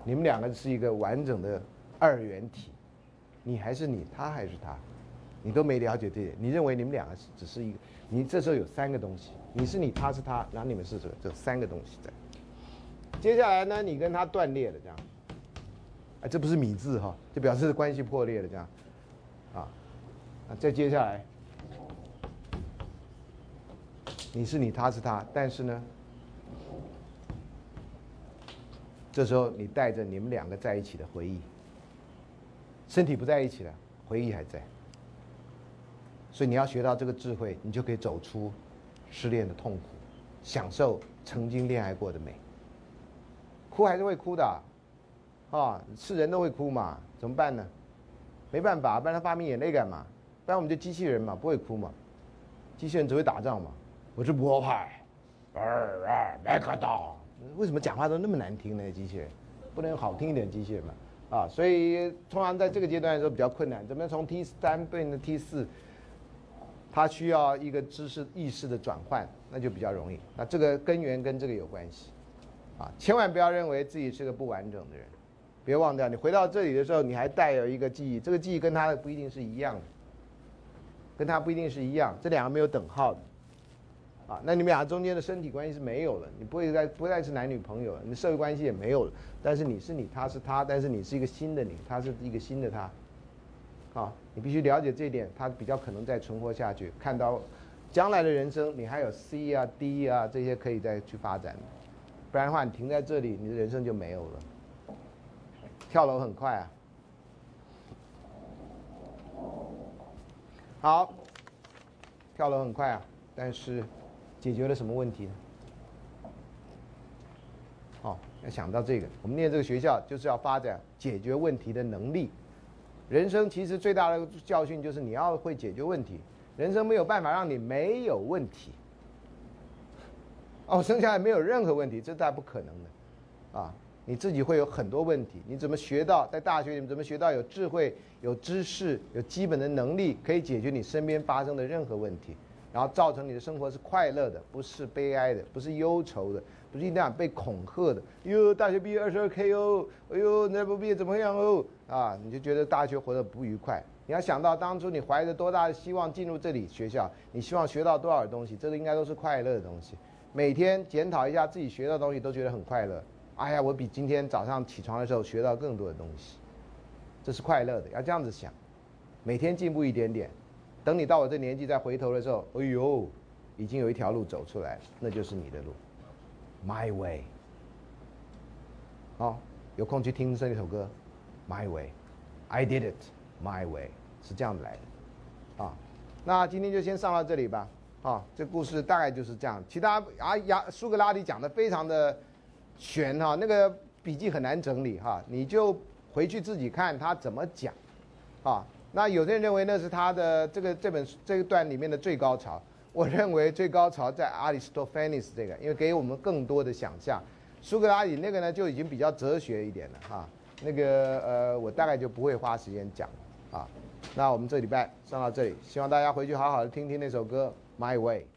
你们两个是一个完整的二元体，你还是你，他还是他，你都没了解这点，你认为你们两个是只是一个，你这时候有三个东西，你是你，他是他，然后你们是这这三个东西在。接下来呢，你跟他断裂了，这样，啊，这不是米字哈，就表示关系破裂了，这样，啊，啊，再接下来。你是你，他是他，但是呢，这时候你带着你们两个在一起的回忆，身体不在一起了，回忆还在，所以你要学到这个智慧，你就可以走出失恋的痛苦，享受曾经恋爱过的美。哭还是会哭的，啊，是人都会哭嘛，怎么办呢？没办法，不然他发明眼泪干嘛？不然我们就机器人嘛，不会哭嘛，机器人只会打仗嘛。我是波派，二二麦克道，为什么讲话都那么难听呢？机器人，不能好听一点机器人嘛？啊，所以通常在这个阶段的时候比较困难。怎么样从 T 三变成 T 四？它需要一个知识意识的转换，那就比较容易。那这个根源跟这个有关系，啊，千万不要认为自己是个不完整的人，别忘掉，你回到这里的时候，你还带有一个记忆，这个记忆跟他的不一定是一样的，跟他不一定是一样，这两个没有等号的。啊，那你们俩中间的身体关系是没有了，你不会再不再是男女朋友了，你社会关系也没有了。但是你是你，他是他，但是你是一个新的你，他是一个新的他。好，你必须了解这一点，他比较可能再存活下去，看到将来的人生，你还有 C 啊、D 啊这些可以再去发展。不然的话，你停在这里，你的人生就没有了。跳楼很快啊。好，跳楼很快啊，但是。解决了什么问题呢？哦，要想到这个，我们念这个学校就是要发展解决问题的能力。人生其实最大的教训就是你要会解决问题。人生没有办法让你没有问题。哦，生下来没有任何问题，这大不可能的。啊，你自己会有很多问题。你怎么学到在大学里面怎么学到有智慧、有知识、有基本的能力，可以解决你身边发生的任何问题？然后造成你的生活是快乐的，不是悲哀的，不是忧愁的，不是一定要被恐吓的。哟，大学毕业二十二 K 哦，哎呦，那不毕业怎么样哦？啊，你就觉得大学活得不愉快。你要想到当初你怀着多大的希望进入这里学校，你希望学到多少东西，这个应该都是快乐的东西。每天检讨一下自己学到东西，都觉得很快乐。哎呀，我比今天早上起床的时候学到更多的东西，这是快乐的。要这样子想，每天进步一点点。等你到我这年纪再回头的时候，哎呦，已经有一条路走出来，那就是你的路，My Way。好，有空去听这一首歌，My Way，I Did It，My Way，是这样来的，啊，那今天就先上到这里吧，啊，这故事大概就是这样，其他啊亚苏格拉底讲的非常的玄哈，那个笔记很难整理哈，你就回去自己看他怎么讲，啊。那有的人认为那是他的这个这本这一段里面的最高潮，我认为最高潮在 Aristophanes 这个，因为给我们更多的想象。苏格拉底那个呢就已经比较哲学一点了哈，那个呃我大概就不会花时间讲啊。那我们这礼拜上到这里，希望大家回去好好的听听那首歌《My Way》。